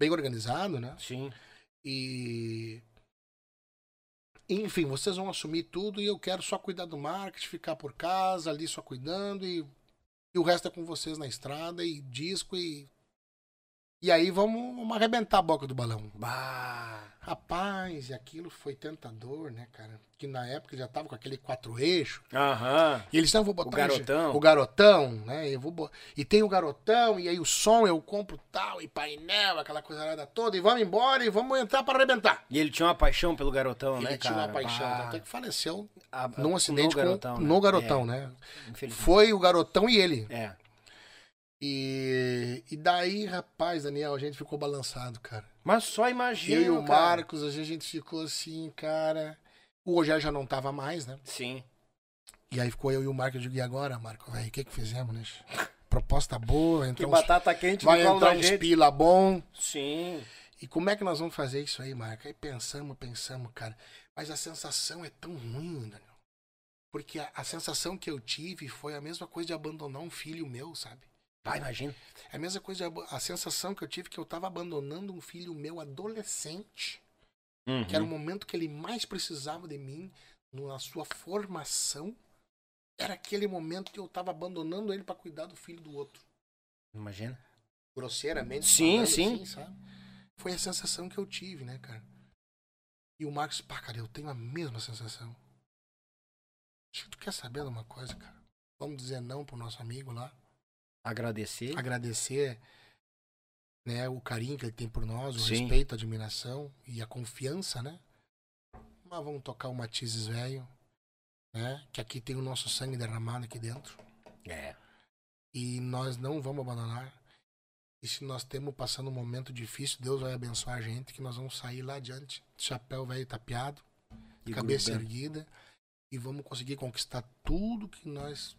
Bem organizado, né? Sim. E. Enfim, vocês vão assumir tudo e eu quero só cuidar do marketing, ficar por casa, ali só cuidando e, e o resto é com vocês na estrada e disco e. E aí vamos, vamos arrebentar a boca do balão. Bah. Rapaz, e aquilo foi tentador, né, cara? Que na época já tava com aquele quatro eixos. Aham. E eles não vou botar O garotão. O garotão, né? Eu vou E tem o garotão, e aí o som eu compro tal, e painel, aquela coisa toda, e vamos embora e vamos entrar pra arrebentar. E ele tinha uma paixão pelo garotão, Ele né, tinha cara? uma paixão, Bah. até que faleceu A- num acidente no garotão, com, né? no garotão, É, né? infelizmente. Foi o garotão e ele. É. E, e daí, rapaz, Daniel, a gente ficou balançado, cara. Mas só imagina. Eu e o cara. Marcos, a gente ficou assim, cara. O Rogério já não tava mais, né? Sim. E aí ficou eu e o Marco, eu digo, e agora, Marco, velho, o que que fizemos, né? Proposta boa, Que entrou uns, batata quente vai entrar uns gente. pila bom. Sim. E como é que nós vamos fazer isso aí, Marco? Aí pensamos, pensamos, cara. Mas a sensação é tão ruim, Daniel. Porque a, a sensação que eu tive foi a mesma coisa de abandonar um filho meu, sabe? Vai, imagina. É a mesma coisa, a sensação que eu tive que eu tava abandonando um filho meu adolescente, que era o momento que ele mais precisava de mim, na sua formação. Era aquele momento que eu tava abandonando ele pra cuidar do filho do outro. Imagina. Grosseiramente. Sim, falando sim. assim? Foi a sensação que eu tive, né, cara? E o Marcos, pá, cara, eu tenho a mesma sensação. Acho que tu quer saber de uma coisa, cara? Vamos dizer não pro nosso amigo lá. Agradecer. agradecer né, o carinho que ele tem por nós, o Sim. respeito, a admiração e a confiança, né? Mas vamos tocar o Matizes velho, né? Que aqui tem o nosso sangue derramado aqui dentro. É. E nós não vamos abandonar. E se nós temos passando um momento difícil, Deus vai abençoar a gente, que nós vamos sair lá adiante, chapéu velho tapeado, E cabeça erguida, e vamos conseguir conquistar tudo que nós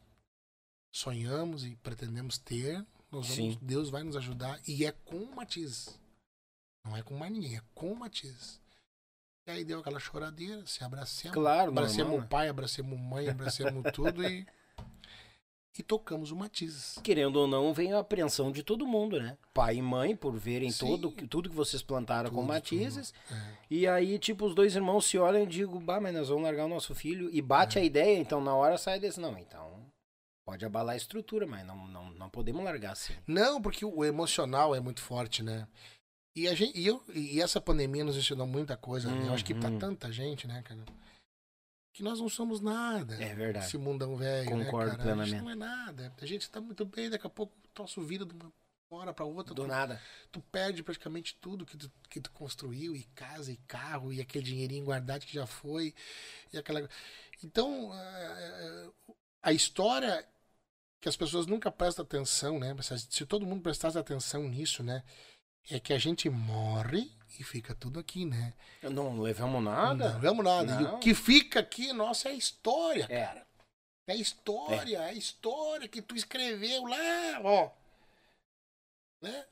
sonhamos e pretendemos ter. Vamos. Deus vai nos ajudar, e é com o Matiz. Não é com mais ninguém, é com o Matiz. E aí deu aquela choradeira, se abracemos. Claro, Abracemos normal, o né? pai, abracemos mãe, abracemos tudo e. E tocamos o Matiz. Querendo ou não, vem a apreensão de todo mundo, né? Pai e mãe, por verem Sim. todo, tudo que vocês plantaram com Tudo, matizes. É. E aí, tipo, os dois irmãos se olham e digam, bah, mas nós vamos largar o nosso filho. E bate É. a ideia, então na hora sai desse. Não, então. Pode abalar a estrutura, mas não, não, não podemos largar assim. Não, porque o emocional é muito forte, né? E, a gente, e, eu, e essa pandemia nos ensinou muita coisa, né? Eu acho que pra Uhum. tanta gente, né, cara? Que nós não somos nada. É verdade. Esse mundão velho, Concordo né, cara? A plenamente. gente não é nada. A gente tá muito bem, daqui a pouco o troço vira de uma hora pra outra. Do tu, nada. tu perde praticamente tudo que tu, que tu construiu, e casa, e carro, e aquele dinheirinho guardado que já foi, e aquela... Então, eh, a história que as pessoas nunca prestam atenção, né? Se, se todo mundo prestasse atenção nisso, né? É que a gente morre e fica tudo aqui, né? Não levamos nada? Não vemos nada. Não. o que fica aqui, nossa, é história, É. cara. É história, é. história que tu escreveu lá, ó. Né?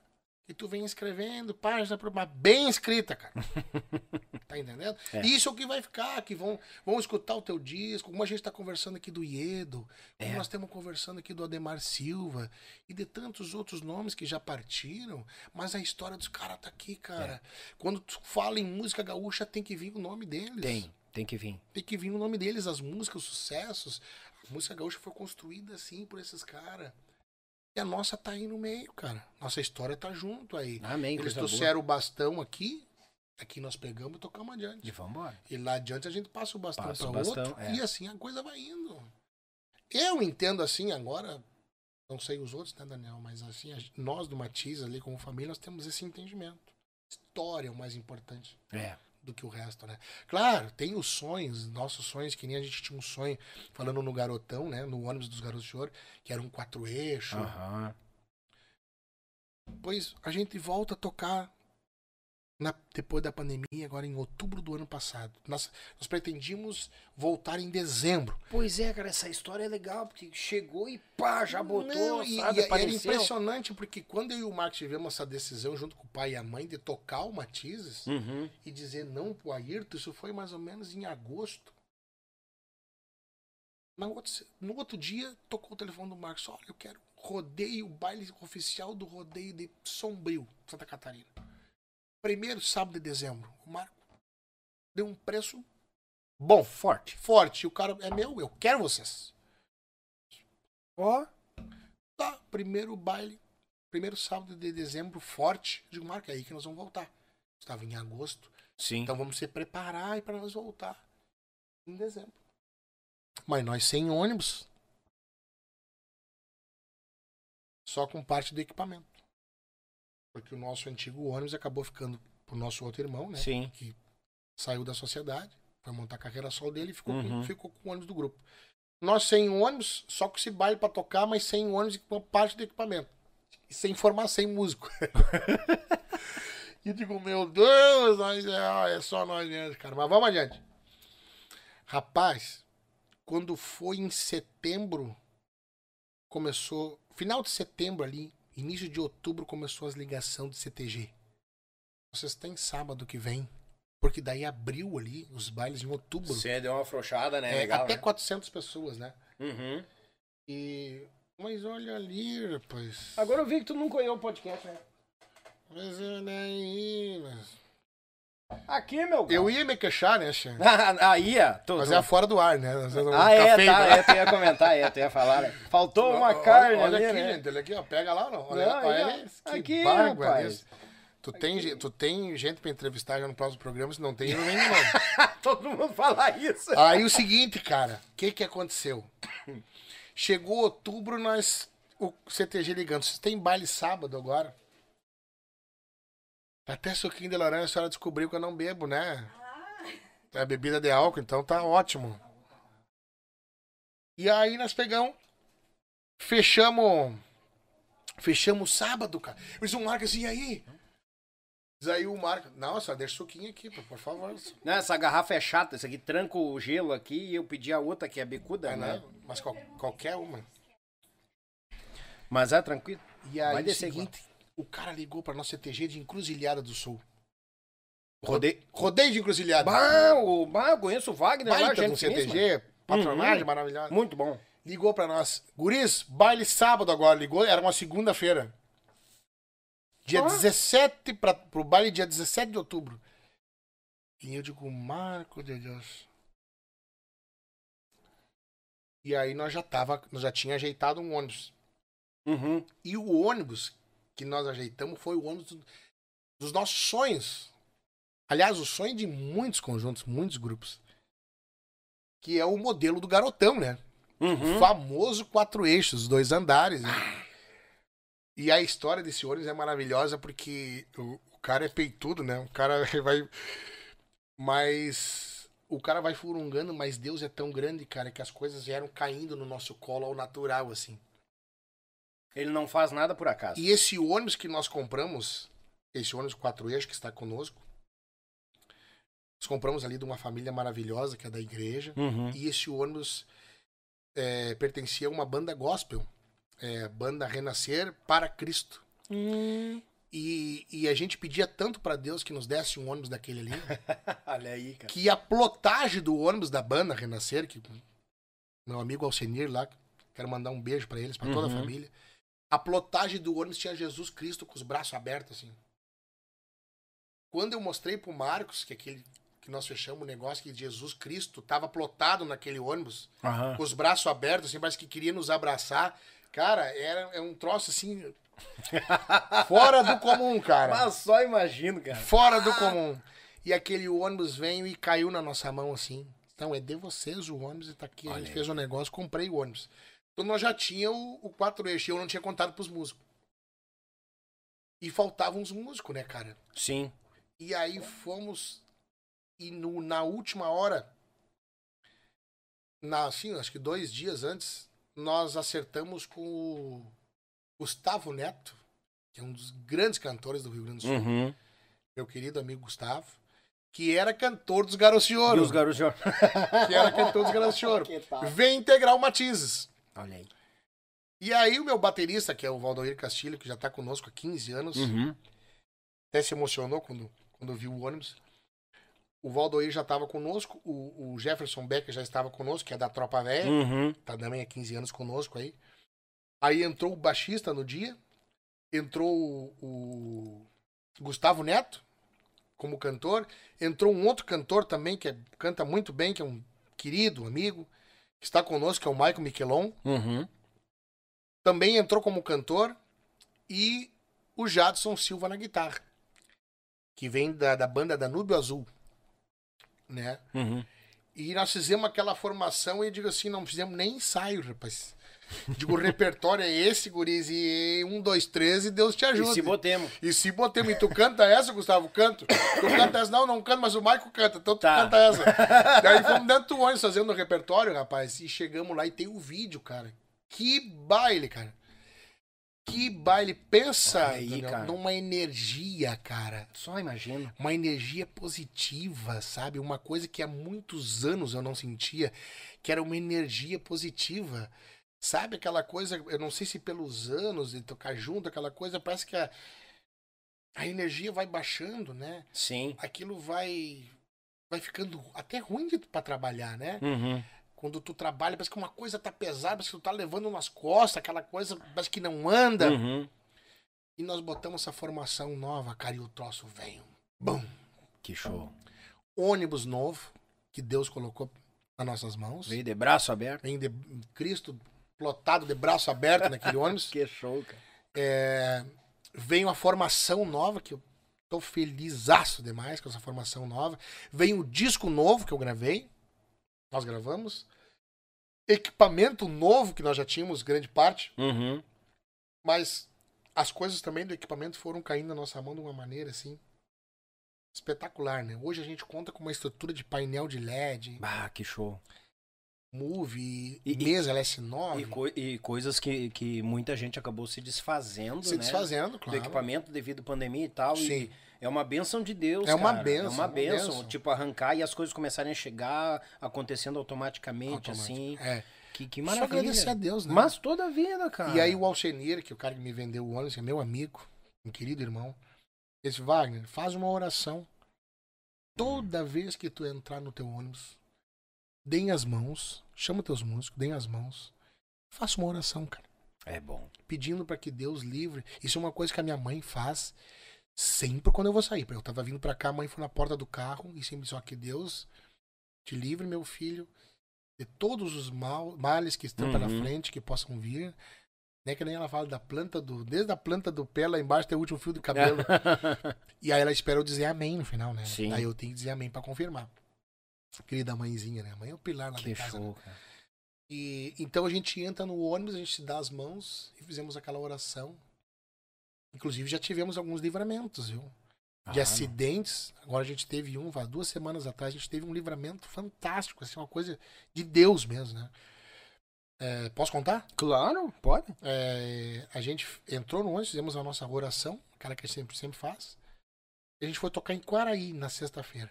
Que tu vem escrevendo, página por página, bem escrita, cara. tá entendendo? É. Isso é o que vai ficar, que vão, vão escutar o teu disco, como a gente tá conversando aqui do Iedo, como É. nós estamos conversando aqui do Ademar Silva e de tantos outros nomes que já partiram, mas a história dos caras tá aqui, cara. É. Quando tu fala em música gaúcha, tem que vir o nome deles. Tem, tem que vir. Tem que vir o nome deles, as músicas, os sucessos. A música gaúcha foi construída assim por esses caras. E a nossa tá aí no meio, cara. Nossa história tá junto aí. Amém, Eles coisa boa. trouxeram o bastão aqui, aqui nós pegamos e tocamos adiante. E vambora. E lá adiante a gente passa o bastão Passa para o bastão, outro é. e assim a coisa vai indo. Eu entendo assim agora, não sei os outros, né, Daniel, mas assim, nós do Matiz ali como família, nós temos esse entendimento. História é o mais importante É. do que o resto, né? Claro, tem os sonhos, nossos sonhos, que nem a gente tinha um sonho, falando no Garotão, né? No ônibus dos Garotos de Ouro, que era um quatro eixo. Aham. Pois a gente volta a tocar na- depois da pandemia, agora em outubro do ano passado. Nós, nós pretendíamos voltar em dezembro. Pois é, cara, essa história é legal, porque chegou e pá, já botou, Não, e, sabe, e era impressionante, porque quando eu e o Marcos tivemos essa decisão, junto com o pai e a mãe, de tocar o Matizes Uhum. e dizer não pro Ayrton, isso foi mais ou menos em agosto. No outro, no outro dia, tocou o telefone do Marcos. Olha, eu quero rodeio, baile oficial do rodeio de Sombrio, Santa Catarina. Primeiro sábado de dezembro. O Marco deu um preço bom, Forte. forte. E o cara é meu, eu quero vocês. Ó. Tá, primeiro baile, primeiro sábado de dezembro, forte. Digo, Marco, é aí que nós vamos voltar. Estava em agosto. Sim. Então vamos se preparar aí para nós voltar em dezembro. Mas nós sem ônibus. Só com parte do equipamento. Porque o nosso antigo ônibus acabou ficando pro nosso outro irmão, né? Sim. Que saiu da sociedade, foi montar a carreira solo dele e ficou, Uhum. com, ficou com o ônibus do grupo. Nós sem ônibus, só com esse baile para tocar, mas sem ônibus e com parte do equipamento. E sem formar, sem músico. e digo, meu Deus, nós é, ah, é só nós mesmo, cara. Mas vamos adiante. Rapaz, quando foi em setembro, começou. Final de setembro ali, início de outubro, começou as ligações de CTG. Vocês têm sábado que vem. Porque daí abriu ali os bailes em outubro. Você deu uma afrouxada, né? É, Legal, até né? 400 pessoas, né? Uhum. E. Mas olha ali, rapaz. Agora eu vi que tu nunca olhou o podcast, né? Mas olha aí. Mas... Aqui, meu Eu ia me queixar, né, Xan? Aí, ó. Tu, Mas tu- é fora do ar, né? Vamos Ah, é, feio, tá. né? É, tu ia comentar, é, tu ia falar. né? Faltou uma Olha- carne olha, ali, aqui, né? gente, olha aqui, ó. Pega lá, não. Olha, Não, olha que Aqui, barba rapaz. desse. Tu tem, tu tem gente pra entrevistar já no próximo programa, se não tem, não vem de novo. Todo mundo fala isso. Aí o seguinte, cara, o que que aconteceu? Chegou outubro, nós. O CTG ligando. Vocês têm baile sábado agora? Até suquinho de laranja a senhora descobriu que eu não bebo, né? É bebida de álcool, então tá ótimo. E aí nós pegamos. Fechamos. Fechamos sábado, cara. Eles um Marco assim, e aí? Diz aí o Marco, não, só deixa suquinho aqui, por favor. Não, essa garrafa é chata, isso aqui tranca o gelo aqui e eu pedi a outra que é bicuda, É, né? né? Mas qual- qualquer uma. Mas é tranquilo. E aí, Vai o descer seguinte, o cara ligou pra nossa CTG de Encruzilhada do Sul. Rodei. Rodeio de Encruzilhada. Bah, o, bah, eu conheço o Wagner lá, Baita do gente. CTG, patronagem Uhum. maravilhosa. Muito bom. Ligou pra nós. Guris, baile sábado agora. Ligou, era uma segunda-feira. Dia Ah. 17, pra, pro baile dia 17 de outubro. E eu digo, Marco de Deus. E aí nós já tava, nós já tinha ajeitado um ônibus. Uhum. E o ônibus que nós ajeitamos foi o ônibus do- dos nossos sonhos. Aliás, o sonho de muitos conjuntos, muitos grupos. Que é o modelo do garotão, né? Uhum. O famoso quatro eixos, dois andares. né? E a história desse ônibus é maravilhosa porque o, o cara é peitudo, né? O cara vai. Mas. O cara vai furungando, mas Deus é tão grande, cara, que as coisas vieram caindo no nosso colo ao natural, assim. Ele não faz nada por acaso. E esse ônibus que nós compramos, esse ônibus quatro eixos que está conosco, nós compramos ali de uma família maravilhosa que é da igreja. Uhum. E esse ônibus é, pertencia a uma banda gospel, é, banda Renascer para Cristo. Hum. E, e a gente pedia tanto para Deus que nos desse um ônibus daquele ali, Olha aí, cara. que a plotagem do ônibus da banda Renascer, que meu amigo Alcenir lá, quero mandar um beijo para eles, para toda a Uhum. família. A plotagem do ônibus tinha Jesus Cristo com os braços abertos assim. Quando eu mostrei pro Marcos que aquele que nós fechamos o negócio que Jesus Cristo tava plotado naquele ônibus, Aham. com os braços abertos, assim, parece que queria nos abraçar. Cara, era é um troço assim. fora do comum, cara. Mas só imagino, cara. Fora do comum. E aquele ônibus veio e caiu na nossa mão assim. Então é de vocês o ônibus e tá aqui. a Olha gente aí. fez um negócio, comprei o ônibus. Então nós já tinha o, o quatro eixos, eu não tinha contado pros músicos. E faltavam uns músicos, né, cara? Sim. E aí fomos. E no, na última hora, na, assim, acho que dois dias antes, nós acertamos com o Gustavo Neto, que é um dos grandes cantores do Rio Grande do Sul, Uhum. meu querido amigo Gustavo, que era cantor dos Garotos de Ouro. os garotos. Que era cantor dos Garotos de Ouro. Vem integrar o Matizes. Olha aí. E aí o meu baterista, que é o Valdoir Castilho, que já tá conosco há 15 anos, Uhum. até se emocionou quando, quando viu o ônibus. O Valdoir já estava conosco, o, o Jefferson Becker já estava conosco, que é da Tropa Velha, Uhum. tá também há 15 anos conosco aí. Aí entrou o baixista no dia, entrou o, o Gustavo Neto como cantor, entrou um outro cantor também que é- canta muito bem, que é um querido amigo, que está conosco, que é o Michael Miquelon, Uhum. também entrou como cantor, e o Jadson Silva na guitarra, que vem da, da banda Danúbio Azul, né? Uhum. E nós fizemos aquela formação e eu digo assim, não fizemos nem ensaio, rapaz. Digo, o repertório é esse, guris, e um, dois, três, e Deus te E ajuda. se botemos. E se botemos, e tu canta essa, Gustavo? Canto. Tu canta essa? Não, não canto, mas o Maico canta, então tu Tá. canta essa. Daí fomos dentro do ônibus fazendo o repertório, rapaz, e chegamos lá e tem o vídeo, cara. Que baile, cara. Que baile. Pensa aí, Daniel, cara. numa energia, cara Só imagino. uma energia positiva, sabe? Uma coisa que há muitos anos eu não sentia, que era uma energia positiva. Sabe aquela coisa, eu não sei se pelos anos de tocar junto, aquela coisa, parece que a, a energia vai baixando, né? Sim. Aquilo vai vai ficando até ruim pra trabalhar, né? Uhum. Quando tu trabalha, parece que uma coisa tá pesada, parece que tu tá levando nas costas, aquela coisa parece que não anda. Uhum. E nós botamos essa formação nova, cara, e o troço veio. Bum! Que show. ônibus novo que Deus colocou nas nossas mãos. Veio de braço aberto. Vem de Cristo plotado de braço aberto naquele ônibus. Que show, cara. É, vem uma formação nova que eu tô felizaço demais com essa formação nova. Vem o disco novo que eu gravei. Nós gravamos. Equipamento novo que nós já tínhamos grande parte, Uhum. mas as coisas também do equipamento foram caindo na nossa mão de uma maneira assim espetacular, né? Hoje a gente conta com uma estrutura de painel de LED, Bah, que show. Move, E- mesa LS9. E, coi- e coisas que, que muita gente acabou se desfazendo, se né? desfazendo, Do claro. equipamento devido à pandemia e tal. Sim. E é uma benção de Deus, É uma cara. bênção, É uma uma benção. bênção. Tipo, arrancar e as coisas começarem a chegar acontecendo automaticamente, Automático. assim. É. Que, que Só maravilha. agradecer a Deus, né? Mas toda a vida, cara. E aí o Alcenir, que é o cara que me vendeu o ônibus, é meu amigo, um querido irmão. Ele disse, Wagner, faz uma oração. Toda vez que tu entrar no teu ônibus, deem as mãos, chama teus músicos, deem as mãos. Faça uma oração, cara. É bom. Pedindo para que Deus livre. Isso é uma coisa que a minha mãe faz sempre quando eu vou sair. Eu tava vindo para cá, a mãe foi na porta do carro e sempre disse, ó, que Deus te livre, meu filho, de todos os mal, males que estão pela Uhum. frente, que possam vir. Né, que nem ela fala da planta do. Desde a planta do pé lá embaixo até o último fio do cabelo. e aí ela espera eu dizer amém no final, né? Sim. Aí eu tenho que dizer amém pra confirmar. Querida mãezinha, né? A mãe é o pilar lá que da casa. né? show, cara. E então a gente entra no ônibus, a gente se dá as mãos e fizemos aquela oração. Inclusive já tivemos alguns livramentos, viu? De Ah, acidentes. Agora a gente teve um, há duas semanas atrás, a gente teve um livramento fantástico, assim, uma coisa de Deus mesmo, né? É, posso contar? Claro, pode. É, a gente entrou no ônibus, fizemos a nossa oração, aquela que a gente sempre, sempre faz. A gente foi tocar em Quaraí na sexta-feira.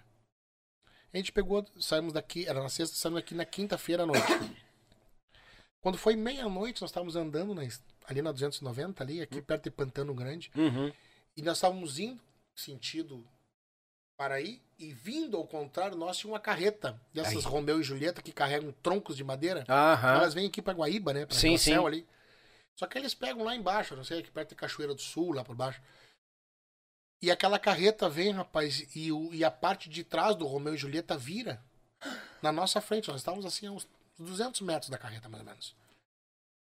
A gente pegou, saímos daqui, era na sexta, saímos daqui na quinta-feira à noite. Quando foi meia-noite, nós estávamos andando na ali na 290, ali, aqui perto de Pantano Grande. Uhum. E nós estávamos indo, sentido Paraí, e vindo ao contrário, nós tínhamos uma carreta dessas Aí. Romeu e Julieta que carregam troncos de madeira. Aham. Elas vêm aqui pra Guaíba, né? Pra Sim, sim. ali. Só que eles pegam lá embaixo, não sei, aqui perto de Cachoeira do Sul, lá por baixo. E aquela carreta vem, rapaz, e, o, e a parte de trás do Romeu e Julieta vira na nossa frente. Nós estávamos assim a uns 200 metros da carreta, mais ou menos.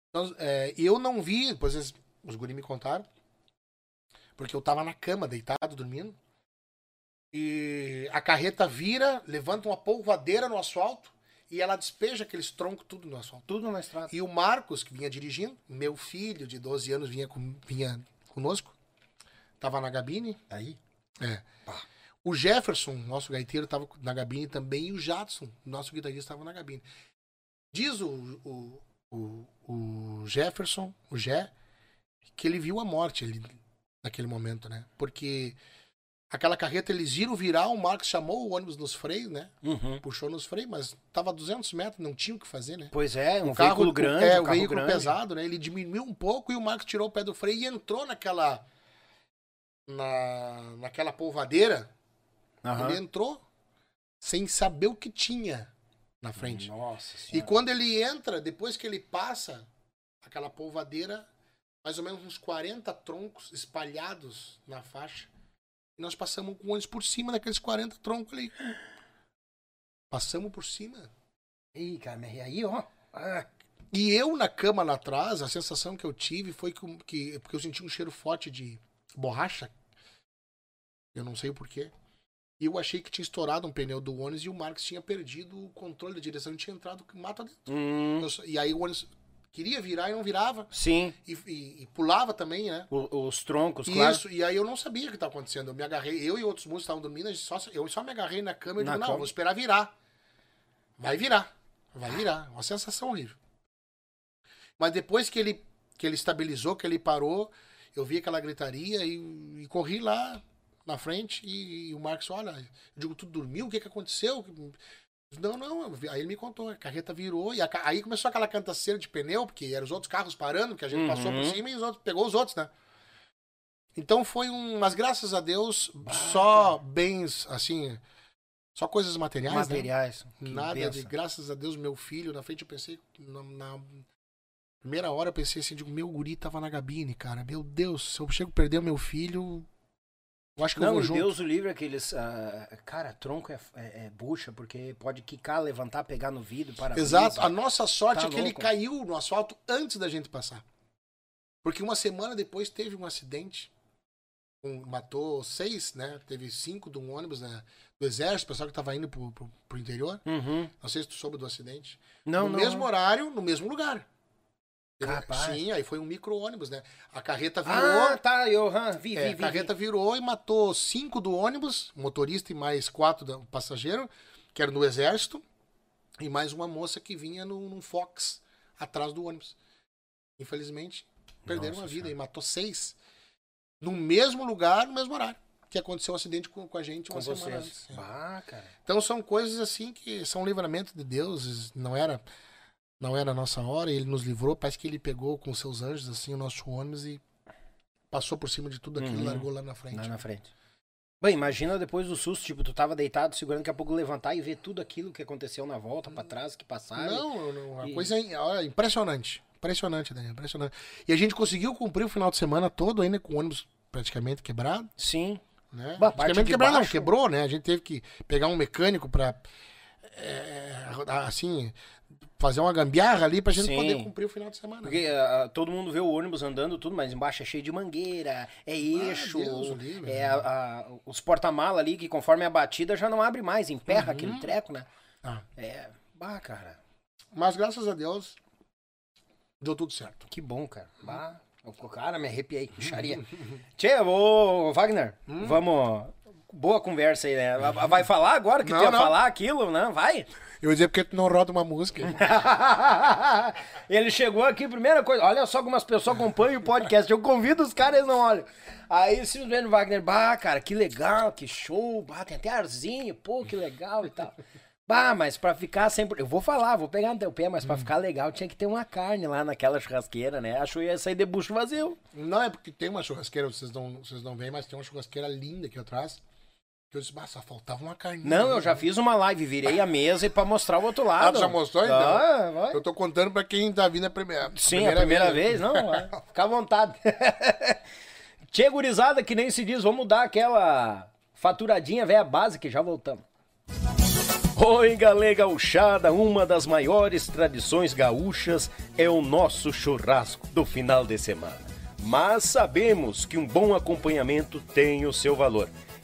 Então, é, eu não vi, depois eles- os guri me contaram, porque eu tava na cama, deitado, dormindo. E a carreta vira, levanta uma polvadeira no asfalto e ela despeja aqueles troncos tudo no asfalto. Tudo na estrada. E o Marcos, que vinha dirigindo, meu filho de 12 anos vinha, com, vinha conosco, tava na cabine. Aí? É. Pá. O Jefferson, nosso gaiteiro, estava na cabine também, e o Jadson, nosso guitarrista, estava na cabine. Diz o, o, o, o Jefferson, o Jé, que ele viu a morte ali, naquele momento, né? Porque aquela carreta, eles viram virar, o Marcos chamou o ônibus nos freios, né? Uhum. Puxou nos freios, mas tava a 200 metros, não tinha o que fazer, né? Pois é, um O carro veículo grande, é, um o carro veículo grande. pesado, né? Ele diminuiu um pouco e o Marcos tirou o pé do freio e entrou naquela na naquela polvadeira. Aham. Ele entrou sem saber o que tinha na frente. Nossa E senhora. quando ele entra, depois que ele passa aquela polvadeira, mais ou menos uns 40 troncos espalhados na faixa. E nós passamos com o ônibus por cima daqueles 40 troncos ali. Passamos por cima. Ih, cara, mas aí, ó. Ah, E eu na cama lá atrás, a sensação que eu tive foi que, que porque eu senti um cheiro forte de borracha. Eu não sei porquê. E eu achei que tinha estourado um pneu do ônibus e o Marcos tinha perdido o controle da direção e tinha entrado mato dentro. hum, Eu e aí o ônibus queria virar e não virava. sim, E, e- e pulava também, né? o- os troncos, claro. Isso, e aí eu não sabia o que estava acontecendo. Eu me agarrei, eu e outros músicos estavam dormindo, só, eu só me agarrei na cama e digo, não, vou esperar virar. Vai virar. Vai virar. Uma sensação horrível. Mas depois que ele, que ele estabilizou, que ele parou, eu vi aquela gritaria e, e corri lá na frente e, e o Marcos, olha, eu digo, tu dormiu? O que que aconteceu? Não, não. Aí ele me contou, a carreta virou e a aí começou aquela cantaceira de pneu, porque eram os outros carros parando, que a gente passou por Uhum. cima e os outros, pegou os outros, né? Então foi um. Mas graças a Deus, só bens, assim. Só coisas materiais, né? Materiais. que Nada de. Graças a Deus, meu filho, na frente eu pensei. Na, na primeira hora eu pensei assim: digo, meu guri tava na cabine, cara. Meu Deus, se eu chego a perder o meu filho. Eu acho que eu Não, vou e junto. Deus o livre aqueles. ah, cara, tronco é, é- é bucha, porque pode quicar, levantar, pegar no vidro, para Exato. A nossa sorte Tá é que ele louco. caiu no asfalto antes da gente passar. Porque uma semana depois teve um acidente. Um- matou seis, né? Teve cinco de um ônibus né? do exército, pessoal que tava indo pro, pro, pro interior. Uhum. Não sei se tu soube do acidente. Não, no não. mesmo não. horário, no mesmo lugar. Capaz. Sim, aí foi um micro-ônibus, né? A carreta virou. Ah, tá, eu ah, vi, é, vi, a vi. carreta virou e matou cinco do ônibus, motorista e mais quatro da, passageiro, que eram do exército. e mais uma moça que vinha num, num Fox atrás do ônibus. Infelizmente, perderam Nossa a vida Senhora. e matou seis. No mesmo lugar, no mesmo horário. Que aconteceu o acidente com, com a gente Com uma semana vocês. antes. Bah, cara. Então são coisas assim que são livramento de Deus. Não era não era a nossa hora, ele nos livrou. Parece que ele pegou com seus anjos assim o nosso ônibus e passou por cima de tudo aquilo Uhum. e largou lá na frente. Lá na frente. Bem, imagina depois do susto, tipo, tu tava deitado, segurando, daqui a pouco levantar e ver tudo aquilo que aconteceu na volta, pra trás, que passaram. Não, não, a E- coisa é impressionante. Impressionante, Daniel, impressionante. E a gente conseguiu cumprir o final de semana todo ainda com o ônibus praticamente quebrado, Sim. né? Bah, praticamente quebrado, não, baixo- quebrou, né? A gente teve que pegar um mecânico pra é, assim, fazer uma gambiarra ali pra gente Sim. poder cumprir o final de semana. Porque ah, todo mundo vê o ônibus andando, tudo, mas embaixo é cheio de mangueira, é eixo, Deus o livre, é né? a- a- os porta-mala ali que conforme a batida já não abre mais, emperra Uhum. aquele treco, né? Ah, É, bah, cara, mas graças a Deus deu tudo certo. que bom, cara. Bah, o cara, me arrepiei, bicharia. Tchê, ô, Wagner, Hum? vamos... Boa conversa aí, né? Vai- Vai falar agora que Não, tu ia não. falar aquilo, né? Vai. Eu ia dizer porque tu não roda uma música. Ele chegou aqui, primeira coisa, olha só como as pessoas acompanham o podcast. Eu convido os caras, eles não olham. Aí simplesmente o Wagner, bah, cara, que legal, que show, bah, tem até arzinho, pô, que legal e tal. Bah, mas pra ficar sempre. Eu vou falar, vou pegar no teu pé, mas Hum. pra ficar legal tinha que ter uma carne lá naquela churrasqueira, né? Achou que ia sair de bucho vazio. Não é porque tem uma churrasqueira, vocês não, vocês não veem, mas tem uma churrasqueira linda aqui atrás. Que eu disse, bah, só faltava uma carninha. Não, eu ali, já né?" fiz uma live, virei a mesa e pra mostrar o outro lado. Ah, já mostrou então? Ah, vai. Eu tô contando pra quem tá vindo a primeira. Sim, a primeira vez, não, vai. fica à vontade. Tchê, gurizada, que nem se diz, vamos dar aquela faturadinha velha básica e já voltamos. Oi, galera gauchada, uma das maiores tradições gaúchas é o nosso churrasco do final de semana. Mas sabemos que um bom acompanhamento tem o seu valor.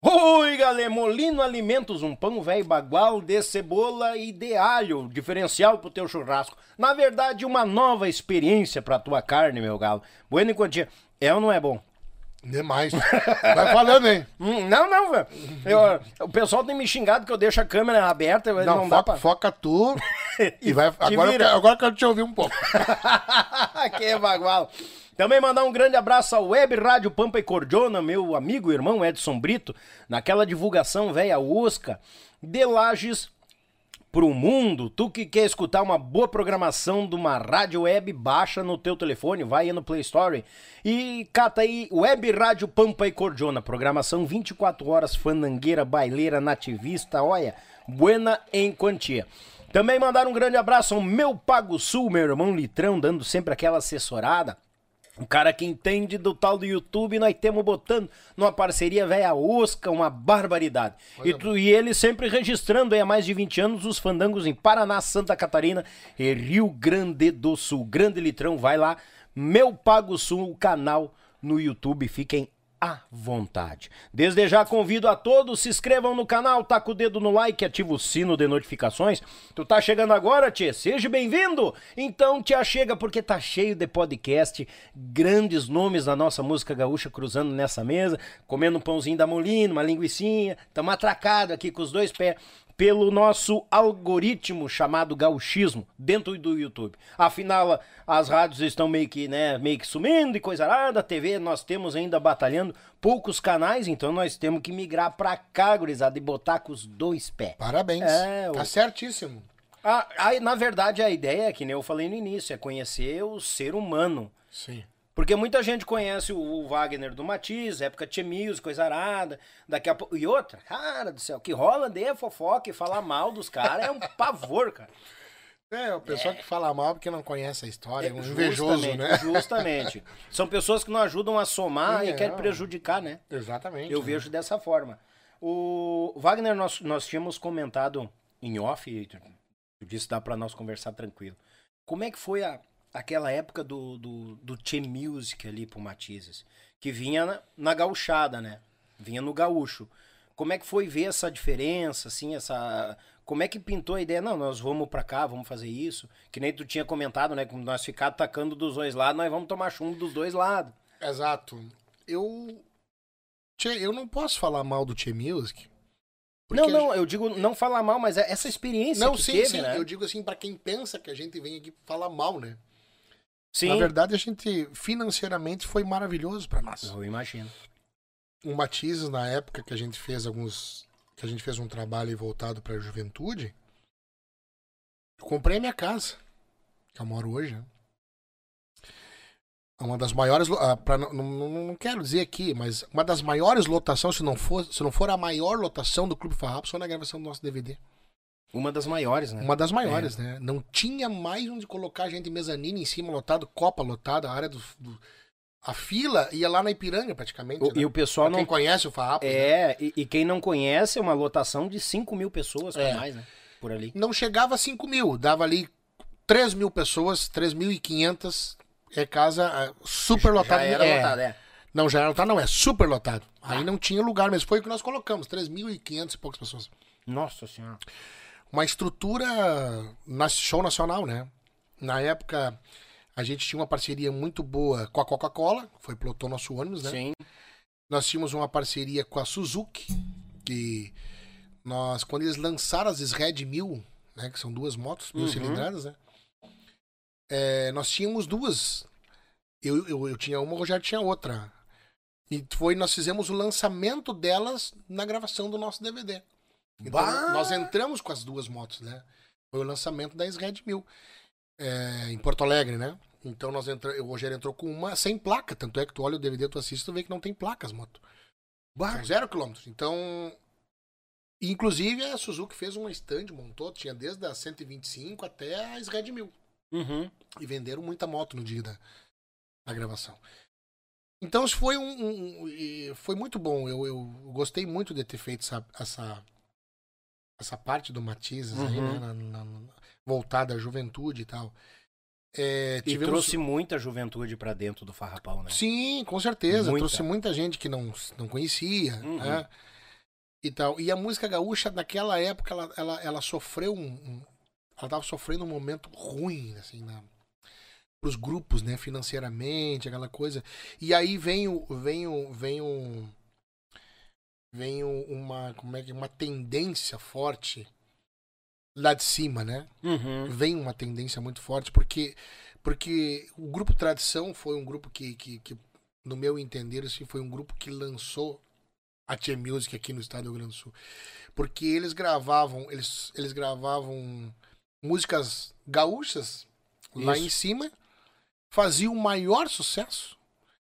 Oi, galera! Molino Alimentos, um pão velho bagual de cebola e de alho, diferencial pro teu churrasco. Na verdade, uma nova experiência pra tua carne, meu galo. Bueno quantia. É ou não é bom? Demais. Vai falando, hein? Hum, não, não, velho. Eu- O pessoal tem me xingado que eu deixo a câmera aberta, mas não, Não, dá foca, pra... foca tu. e vai. te Agora eu, vira. quero, agora eu quero te ouvir um pouco. que bagual. Também mandar um grande abraço ao Web Rádio Pampa e Cordiona, meu amigo e irmão Edson Brito, naquela divulgação velha Osca de Lages pro mundo. Tu que quer escutar uma boa programação de uma rádio web, baixa no teu telefone, vai aí no Play Store e cata aí Web Rádio Pampa e Cordiona, programação 24 horas, fandangueira, baileira, nativista, olha, buena em quantia. Também mandar um grande abraço ao meu Pago Sul, meu irmão Litrão, dando sempre aquela assessorada. O cara que entende do tal do YouTube, nós temos botando numa parceria velha Osca, uma barbaridade. E, tu- e ele sempre registrando aí há mais de 20 anos os fandangos em Paraná, Santa Catarina e Rio Grande do Sul. Grande litrão, vai lá. Meu Pago Sul, o canal no YouTube, fiquem à vontade. Desde já convido a todos, se inscrevam no canal, taca o dedo no like, ativa o sino de notificações. Tu tá chegando agora, tchê? Seja bem-vindo! Então te achega porque tá cheio de podcast, grandes nomes da nossa música gaúcha cruzando nessa mesa, comendo um pãozinho da Molino, uma linguiçinha, tamo atracado aqui com os dois pés pelo nosso algoritmo chamado gauchismo dentro do YouTube. Afinal, as rádios estão meio que, né, meio que sumindo e coisa nada, a TV nós temos ainda batalhando poucos canais, então nós temos que migrar pra cá, gurizada, e botar com os dois pés. Parabéns. É, tá o- certíssimo. Ah, aí, na verdade, a ideia, que nem eu falei no início, é conhecer o ser humano. Sim. Porque muita gente conhece o, Wagner do Matiz, época de Music, coisa arada, daqui a pouco... E outra, cara do céu, que rola de fofoca e falar mal dos caras é um pavor, cara. É, o pessoal que fala mal porque não conhece a história, é um invejoso, Justamente, né? Justamente. São pessoas que não ajudam a somar Sim, e querem é. prejudicar, né? Exatamente. Eu né? vejo dessa forma. O Wagner, nós, nós tínhamos comentado em off, Tu disse dá pra nós conversar tranquilo. Como é que foi a, aquela época do, do, do Che Music ali pro Matizes? Que vinha na, na gauchada, né? Vinha no gaúcho. Como é que foi ver essa diferença, assim, essa... Como é que pintou a ideia? Não, nós vamos pra cá, vamos fazer isso. Que nem tu tinha comentado, né? Como nós ficar atacando dos dois lados, nós vamos tomar chumbo dos dois lados. Exato. Eu. Tchê, eu não posso falar mal do Che Music. Não, porque a não, eu digo não falar mal, mas é essa experiência Não, que sim, teve, sim. né? Eu digo assim, pra quem pensa que a gente vem aqui falar mal, né? Sim, Na verdade, a gente financeiramente foi maravilhoso pra nós. eu imagino. O Matizes, na época que a gente fez alguns. que a gente fez um trabalho voltado pra juventude, eu comprei a minha casa, que eu moro hoje, né? Uma das maiores. ah, pra não, não, não quero dizer aqui, mas uma das maiores lotações, se não for, se não for a maior lotação do Clube Farrapos, foi na gravação do nosso DVD. Uma das maiores, né? Uma das maiores, né? Não tinha mais onde colocar gente mezanino em cima lotado, copa lotada, a área do. do- a fila ia lá na Ipiranga, praticamente. O- né? E o pessoal Pra quem não. conhece o Farrapos, né? É, e, e quem não conhece, é uma lotação de 5 mil pessoas É. mais, né? Por ali. não chegava a 5 mil, dava ali 3 mil pessoas, 3.500, é casa ah, super lotada. Já era é, lotado, é. Não, já era lotado, não, é super lotado. Aí não tinha lugar mesmo, foi o que nós colocamos, 3.500 e poucas pessoas. Nossa senhora. Uma estrutura na show nacional, né? Na época, a gente tinha uma parceria muito boa com a Coca-Cola, foi pilotou nosso ônibus, né? Sim. Nós tínhamos uma parceria com a Suzuki, que nós, quando eles lançaram as Red 1000, né, que são duas motos, mil Uhum. cilindradas, né? é, nós tínhamos duas. Eu, eu, eu tinha uma, o Rogério tinha outra. E foi, nós fizemos o lançamento delas na gravação do nosso DVD. Então, Bah! nós entramos com as duas motos, né? Foi o lançamento da Red 1000 é, em Porto Alegre, né? Então nós entra... o Rogério entrou com uma sem placa. Tanto é que tu olha o DVD, tu assiste, tu vê que não tem placa as motos. São zero quilômetros. Então. Inclusive a Suzuki fez uma stand, montou, tinha desde a 125 até as Red 1000. Uhum. E venderam muita moto no dia da, da gravação. Então isso foi um, um- um- foi muito bom. Eu, eu gostei muito de ter feito essa, essa, essa parte do Matizes aí, Uhum. né? na- na- na- voltada à juventude e tal. É, E trouxe muita juventude pra dentro do Farrapão, né? Sim, com certeza. Muita. Trouxe muita gente que não, não conhecia, Uhum. né? E tal. E a música gaúcha, naquela época, ela, ela, ela sofreu um, um- Ela tava sofrendo um momento ruim, assim, na, pros grupos, né? Financeiramente, aquela coisa. E aí vem o. Vem o. Vem o. Vem uma. Como é que. Uma tendência forte lá de cima, né? Uhum. vem uma tendência muito forte, porque, porque o grupo Tradição foi um grupo que, que, que, no meu entender, assim, foi um grupo que lançou a Tia Music aqui no estado do Rio Grande do Sul. Porque eles gravavam, eles, eles gravavam músicas gaúchas lá Isso. em cima, faziam o maior sucesso.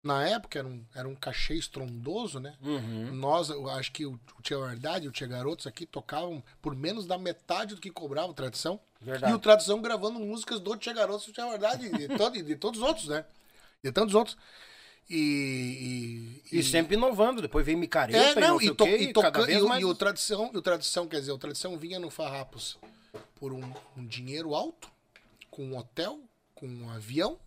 Na época era um, era um cachê estrondoso, né? Uhum. Nós, eu acho que o, o Tia Verdade e o Tia Garotos aqui tocavam por menos da metade do que cobrava o Tradição. Verdade. E o Tradição gravando músicas do Tia Garotos e o Tia Verdade e de, todo, e de todos os outros, né? De tantos outros. E. E sempre inovando, depois vem Micareta É, e não, não sei e, o to, e, e toca- e o- mais... e o Tradição, e o Tradição, quer dizer, o Tradição vinha no Farrapos por um, um dinheiro alto, com um hotel, com um avião,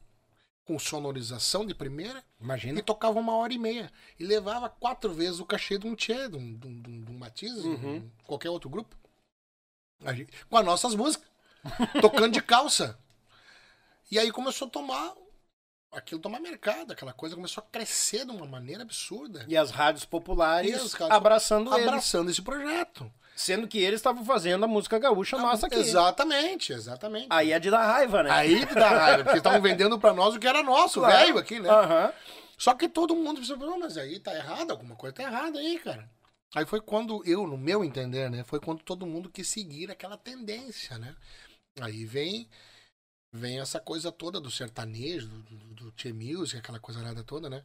com sonorização de primeira, Imagina. e tocava uma hora e meia. E levava quatro vezes o cachê de um Tchê, de um, de um, de um- Matiz, de um- Uhum. qualquer outro grupo. A gente- com as nossas músicas. tocando de calça. E aí começou a tomar. Aquilo tomar mercado, aquela coisa começou a crescer de uma maneira absurda. E as rádios populares E as rádios abraçando eles. Abraçando esse projeto. Sendo que eles estavam fazendo a música gaúcha nossa aqui. Exatamente, exatamente. Aí é de dar raiva, né? Aí que dá raiva, porque estavam vendendo pra nós o que era nosso, Claro. velho aqui, né? Aham. Só que todo mundo pensou, "Não, mas aí tá errado, alguma coisa tá errada aí, cara. Aí foi quando eu, no meu entender, né, foi quando todo mundo quis seguir aquela tendência, né? Aí vem vem essa coisa toda do sertanejo, do, do, do Che Music, aquela coisa nada toda, né?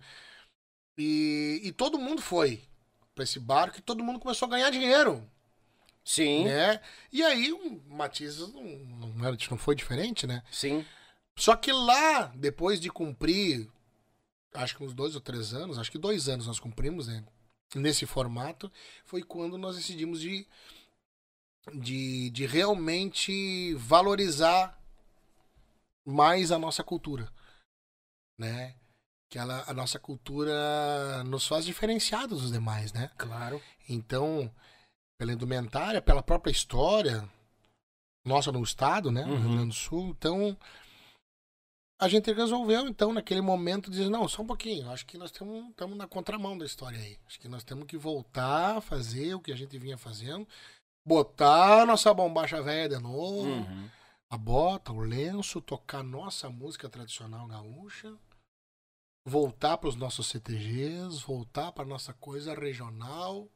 E, e todo mundo foi pra esse barco e todo mundo começou a ganhar dinheiro, Sim, né? E aí o Matias não, não, era- não foi diferente, né? sim. Só que lá, depois de cumprir, acho que uns dois ou três anos, acho que dois anos nós cumprimos, né? Nesse formato, foi quando nós decidimos de, de, de realmente valorizar mais a nossa cultura, né? Que ela, a nossa cultura nos faz diferenciados dos demais, né? Claro. Então, pela indumentária, pela própria história nossa no estado, né? No Rio Uhum. Grande do Sul. Então, a gente resolveu, então, naquele momento, dizer, não, só um pouquinho, acho que nós estamos na contramão da história aí. Acho que nós temos que voltar a fazer o que a gente vinha fazendo, botar a nossa bombacha velha de novo, Uhum. a bota, o lenço, tocar nossa música tradicional gaúcha, voltar para os nossos CTGs, voltar para nossa coisa regional,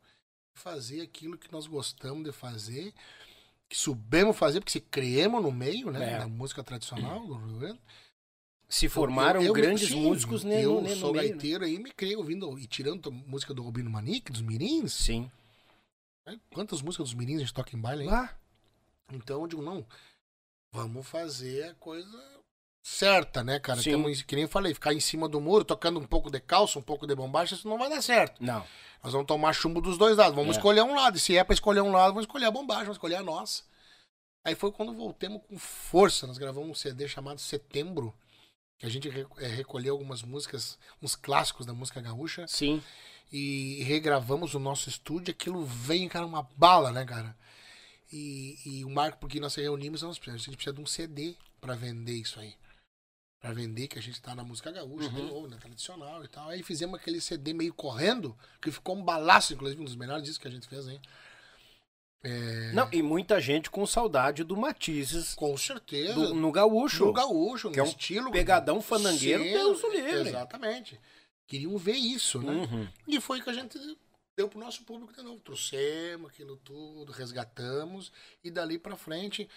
fazer aquilo que nós gostamos de fazer, que soubemos fazer, porque se criamos no meio, né, É. da música tradicional do Rio Grande. Se formaram Eu- eu- grandes sim, músicos ne- Eu no, no sou né? gaiteiro aí, me criei ouvindo e tirando a música do Robino Manique, dos Mirins. Sim. né, Quantas músicas dos Mirins a gente toca em baile aí? Ah, Então eu digo, não, vamos fazer a coisa certa, né, cara? Sim. Temos, que nem eu falei, ficar em cima do muro, tocando um pouco de calça, um pouco de bombacha, isso não vai dar certo. não. Nós vamos tomar chumbo dos dois lados. Vamos É. escolher um lado. E se é pra escolher um lado, vamos escolher a bombacha, vamos escolher a nossa. Aí foi quando voltemos com força. Nós gravamos um CD chamado Setembro, que a gente eh, recolheu algumas músicas, uns clássicos da música gaúcha, Sim. e regravamos o nosso estúdio. Aquilo veio, cara, uma bala, né, cara? E, e o Marco, porque nós reunimos, nós precisamos- a gente precisa de um CD pra vender isso aí. Pra vender que a gente tá na música gaúcha, de Uhum. novo, na tradicional e tal. Aí fizemos aquele CD meio correndo, que ficou um balaço, inclusive, um dos melhores discos que a gente fez, hein? É, Não, e muita gente com saudade do Matizes Com certeza. do- no gaúcho. no gaúcho, que no é um estilo. pegadão fanangueiro, Sim, Deus o livre. Exatamente. Queriam ver isso, né? Uhum. E foi que a gente deu pro nosso público de novo. Trouxemos aquilo tudo, resgatamos, e dali pra frente.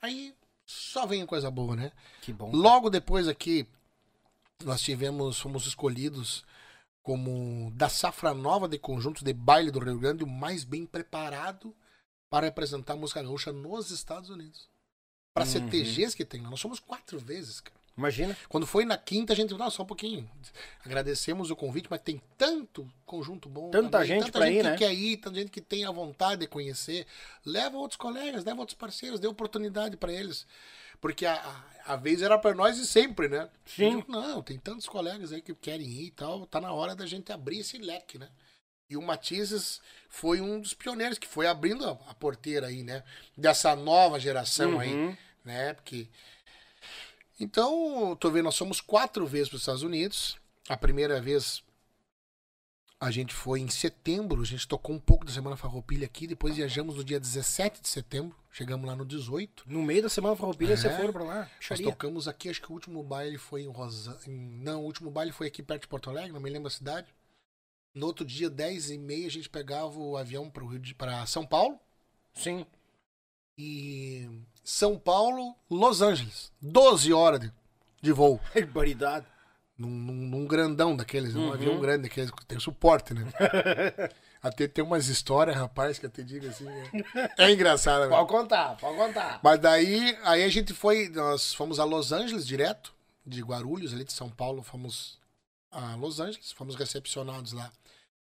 Aí só vem coisa boa, né? Que bom. Logo depois aqui, nós tivemos, fomos escolhidos como da safra nova de conjuntos de baile do Rio Grande, o mais bem preparado para representar a música gaúcha nos Estados Unidos. Para Uhum. CTGs que tem lá. Nós somos quatro vezes, cara. Imagina. Quando foi na quinta, a gente, não, só um pouquinho. Agradecemos o convite, mas tem tanto conjunto bom. Tanta gente pra ir, que né? quer ir, tanta gente que tem a vontade de conhecer. Leva outros colegas, leva outros parceiros, dê oportunidade pra eles. Porque a, a, a vez era pra nós e sempre, né? Sim. Digo, não, tem tantos colegas aí que querem ir e tal. Tá na hora da gente abrir esse leque, né? E o Matizes foi um dos pioneiros que foi abrindo a, a porteira aí, né? Dessa nova geração aí Uhum. né? Porque. Então, tô vendo, nós fomos quatro vezes para os Estados Unidos. A primeira vez a gente foi em setembro, a gente tocou um pouco da Semana Farroupilha aqui, depois viajamos no dia 17 de setembro, chegamos lá no 18. No meio da semana farroupilha, É. você foram pra lá. Nós tocamos aqui, acho que o último baile foi em Rosa... Não, o último baile foi aqui perto de Porto Alegre, não me lembro a cidade. No outro dia, 10 e meia, a gente pegava o avião para São Paulo. Sim. E São Paulo, Los Angeles. 12 horas de, de voo. Barbaridade. Num, num- num grandão daqueles, num Uhum. avião grande daqueles que tem suporte, né? até tem umas histórias, rapaz, que te digo assim. É, é engraçado, né? Pode contar, pode contar. Mas daí, aí a gente foi, nós fomos a Los Angeles direto, de Guarulhos, ali de São Paulo, fomos a Los Angeles, fomos recepcionados lá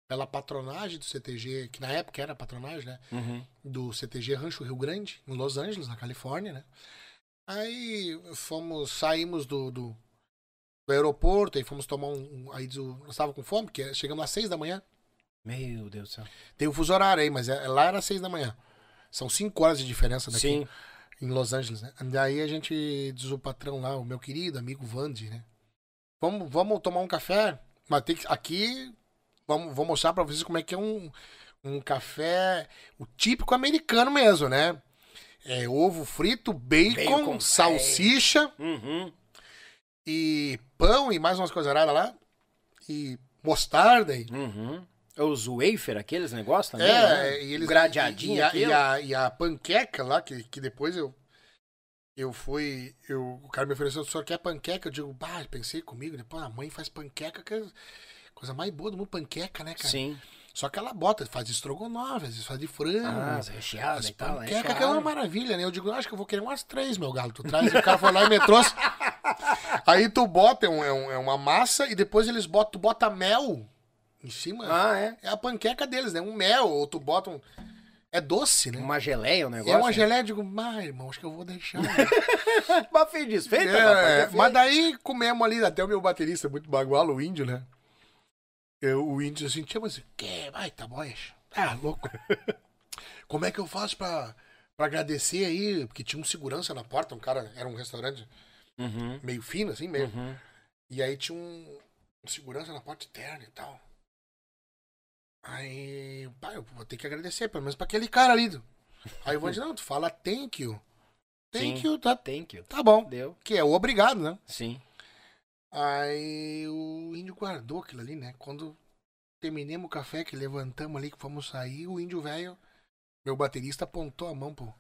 pela patronagem do CTG, que na época era patronagem, né? Uhum. do CTG Rancho Rio Grande, em Los Angeles, na Califórnia, né? Aí fomos, saímos do, do, do aeroporto, aí fomos tomar um. um- aí do- nós estávamos com fome, porque chegamos às seis da manhã. Meu Deus do céu. Tem o fuso horário aí, mas é- lá era seis da manhã. São cinco horas de diferença daqui Sim. em Los Angeles, né? Daí a gente diz o patrão lá, o meu querido amigo Vandi, né? Vamos, vamos tomar um café, mas tem que, aqui vamos, vou mostrar pra vocês como é que é um, um café, o típico americano mesmo, né? É ovo frito, bacon, Bacon, salsicha Uhum. e pão e mais umas coisas lá. E mostarda e Uhum. Os wafer, aqueles negócios também? né? É, e eles. Gradeadinho e, e, a, e, a, e a panqueca lá, que, que depois eu. Eu fui. Eu, o cara me ofereceu, o senhor quer panqueca? Eu digo, bah, pensei comigo, depois a mãe faz panqueca, que é coisa mais boa do mundo, panqueca, né, cara? Sim. Só que ela bota, faz estrogonofe, às vezes faz de frango. Ah, as e tal. panqueca, é que é uma maravilha, né? Eu digo, acho que eu vou querer umas três, meu galo. Tu traz, o cara foi lá e me trouxe. Aí tu bota, é, um- é um- é uma massa, e depois eles botam, tu bota mel em cima. Ah, é? É a panqueca deles, né? Um mel, ou tu bota um. É doce, né? Uma geleia o negócio. É uma geleia, eu digo, ah, irmão, acho que eu vou deixar. Mas fez desfeita, É, mas daí comemos ali, até o meu baterista, muito bagualo, o índio, né? Eu, o índio assim, tinha, mas que vai, tá bom, Ah, louco. Como é que eu faço pra, pra agradecer aí? Porque tinha um segurança na porta, um cara, era um restaurante Uhum, meio fino, assim, meio. uhum. E aí tinha um, um segurança na porta interna e tal. Aí, pai, eu vou ter que agradecer, pelo menos pra aquele cara ali. Aí eu vou dizer, não, tu fala thank you. Thank Sim. you, tá, Thank you. tá bom. Deu. Que é o obrigado, né? Sim. Aí o índio guardou aquilo ali, né? Quando terminemos o café, que levantamos ali, que fomos sair, o índio velho, meu baterista, apontou a mão pro,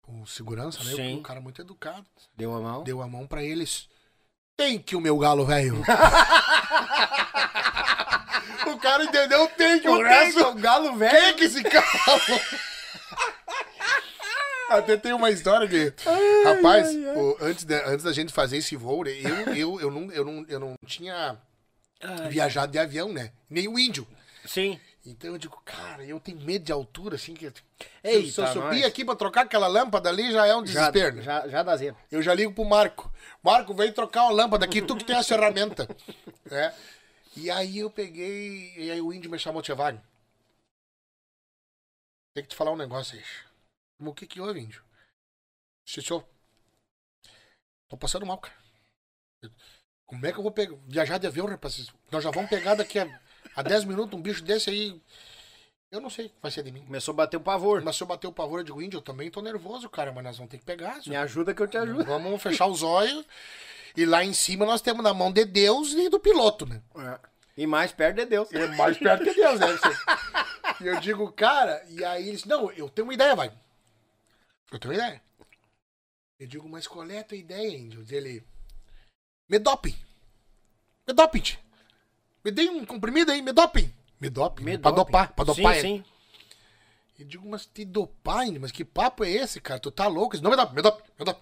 pro segurança, né? Sim. O cara muito educado. Deu a mão. Deu a mão pra eles. Tem que o meu galo, velho. o cara entendeu, tem que o resto. o galo é que esse galo? Até tem uma história que. rapaz, o- antes, da, antes da gente fazer esse voo, né, eu, eu, eu, não, eu, não, eu não tinha viajado de avião, né? Nem o índio. Sim. Então eu digo, cara, eu tenho medo de altura, assim, que. Eu- se eu subir nós. aqui pra trocar aquela lâmpada ali, já é um Já, desespero. né? já, já dá zero. Eu já ligo pro Marco. Marco, vem trocar uma lâmpada aqui, tu que tem a ferramenta. É. E aí eu peguei. E aí o índio me chamou, Tia Wagner. Tem que te falar um negócio aí. O que que houve, índio? Senhor. Tô passando mal, cara. Como é que eu vou pegar, viajar de avião, rapaz? Nós já vamos pegar daqui a, a 10 minutos um bicho desse aí. Eu não sei o que vai ser de mim. Começou a bater o pavor. Se eu bater o pavor, eu digo, índio, eu também tô nervoso, cara, mas nós vamos ter que pegar. senhor. Me ajuda que eu te ajudo. Vamos fechar os olhos. E lá em cima nós temos na mão de Deus e do piloto, né? E mais perto de Deus. É mais perto de Deus, né? E eu digo, cara, e aí eles, não, eu tenho uma ideia, vai. Eu tenho uma ideia. Eu digo, mas qual é a tua ideia, índio? Ele, me doping. Me tio. Me dê um comprimido aí, me doping. Me doping, Me pra doping. dopar, pra dopar Sim, sim. Eu digo, mas te dopar, índio? Mas que papo é esse, cara? Tu tá louco? Ele, Não, me dope, me dope, me dope.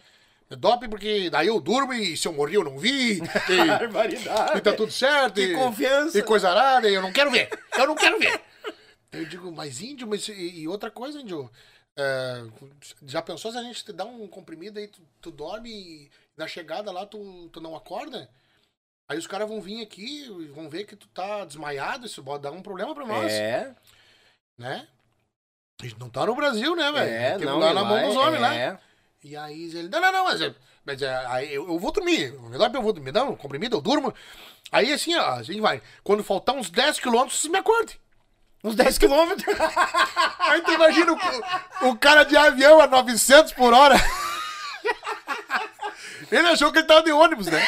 Me dope porque daí eu durmo e se eu morri eu não vi. E, e tá tudo certo. Que e, confiança. E coisa arada, e eu não quero ver. Eu não quero ver. Eu digo, mas índio, mas e, e outra coisa, índio. É, já pensou se a gente te dá um comprimido aí, tu, tu dorme e na chegada lá tu, tu não acorda? Aí os caras vão vir aqui e vão ver que tu tá desmaiado, isso pode dar um problema pra nós, É, né? A gente não tá no Brasil, né, velho? é, Tem não. lá na mão dos homens, é. E aí ele, não, não, não, mas, é- mas é, aí eu, eu vou dormir. Me dá, eu vou dormir, um comprimido, eu durmo. Aí assim, ó, assim vai. Quando faltar uns 10 quilômetros, vocês me acordem. Uns 10 quilômetros. Aí tu imagina o, o cara de avião a 900 por hora. Ele achou que ele tava de ônibus, né?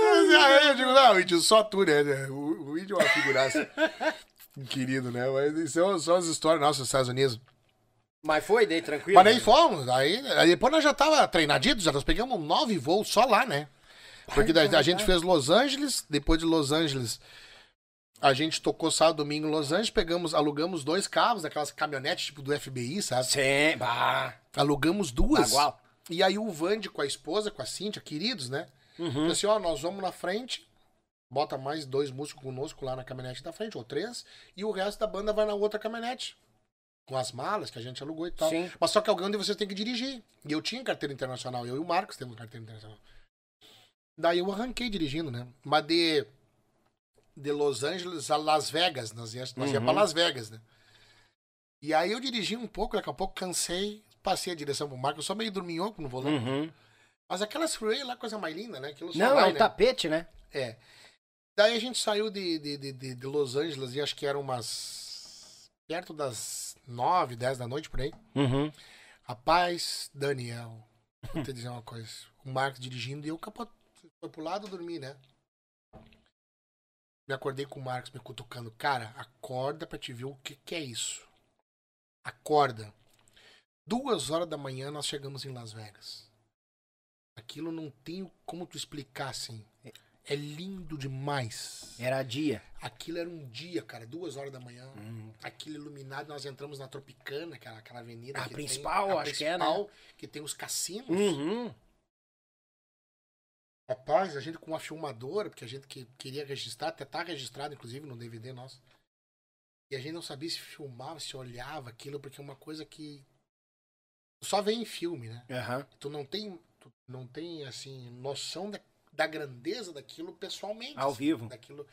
Mas Aí eu digo, não, índio, só tu, né? O, o índio é uma figuraça. Querido, né? Mas isso são só as histórias nossas dos Estados Unidos. Mas foi daí, tranquilo. Mas aí né? fomos, aí, aí depois nós já tava treinaditos, já nós pegamos nove voos só lá, né? Porque daí a gente fez Los Angeles, depois de Los Angeles, a gente tocou sábado, domingo em Los Angeles, pegamos, alugamos dois carros, aquelas caminhonetes tipo do FBI, sabe? Sim, bah. Alugamos duas. Bagual. E aí o Vande com a esposa, com a Cíntia, queridos, né? Uhum. Falou assim, ó, nós vamos na frente, bota mais dois músicos conosco lá na caminhonete da frente, ou três, e o resto da banda vai na outra caminhonete. Com as malas que a gente alugou e tal. Sim. Mas só que alguém de vocês tem que dirigir. E eu tinha carteira internacional, eu e o Marcos temos carteira internacional. Daí eu arranquei dirigindo, né? Mas de, de Los Angeles a Las Vegas, nós ia, nós Uhum. pra Las Vegas, né? E aí eu dirigi um pouco, daqui a pouco cansei, passei a direção pro Marcos, eu só meio dorminhoco no volante. Uhum. Mas aquelas freeway lá, coisa mais linda, né? Aquilo Não, vai, é um né? tapete, né? É. Daí a gente saiu de, de, de, de- Los Angeles e acho que eram umas. perto das 9, 10 da noite por aí. Uhum. Rapaz, Daniel, vou te dizer uma coisa. O Marcos dirigindo e eu capot... foi pro lado dormir, né? Me acordei com o Marcos me cutucando. Cara, acorda pra te ver o que, que é isso. Acorda. Duas horas da manhã nós chegamos em Las Vegas. Aquilo não tem como tu explicar assim. É lindo demais. Era dia. Aquilo era um dia, cara, duas horas da manhã. Aquilo iluminado, nós entramos na Tropicana, aquela, aquela avenida. A principal, tem, a acho que é, né? principal, que tem os cassinos. Uhum. Rapaz, a gente com uma filmadora, porque a gente que, queria registrar, até tá registrado, inclusive, no DVD nosso. E a gente não sabia se filmava, se olhava aquilo, porque é uma coisa que só vem em filme, né? Aham. Tu não tem, tu não tem assim, noção da, da grandeza daquilo pessoalmente. Ao assim, vivo. Daquilo.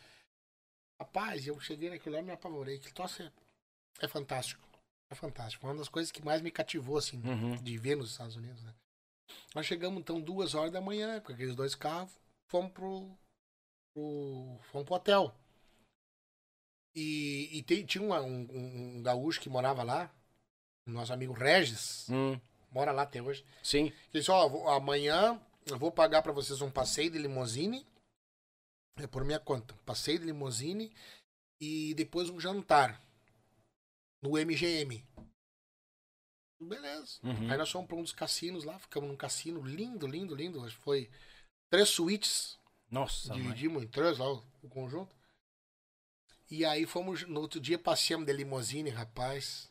Rapaz, eu cheguei naquilo lá e me apavorei. Que troço é, é fantástico. É fantástico. Uma das coisas que mais me cativou, assim, Uhum. de ver nos Estados Unidos, né? Nós chegamos, então, duas horas da manhã, com aqueles dois carros, fomos pro. pro fomos pro hotel. E, e tem- tinha uma- um, um- gaúcho que morava lá, nosso amigo Regis, Hum, mora lá até hoje. sim. Ele disse, ó, vou- amanhã eu vou pagar pra vocês um passeio de limousine. É por minha conta. Um passeio de limousine e depois um jantar. No MGM. Beleza. Uhum. Aí nós fomos pra um dos cassinos lá, ficamos num cassino lindo, lindo, lindo. Acho que foi três suítes. Nossa, mãe. dividimos em três lá o, o conjunto. E aí fomos, no outro dia passeamos de limousine, rapaz.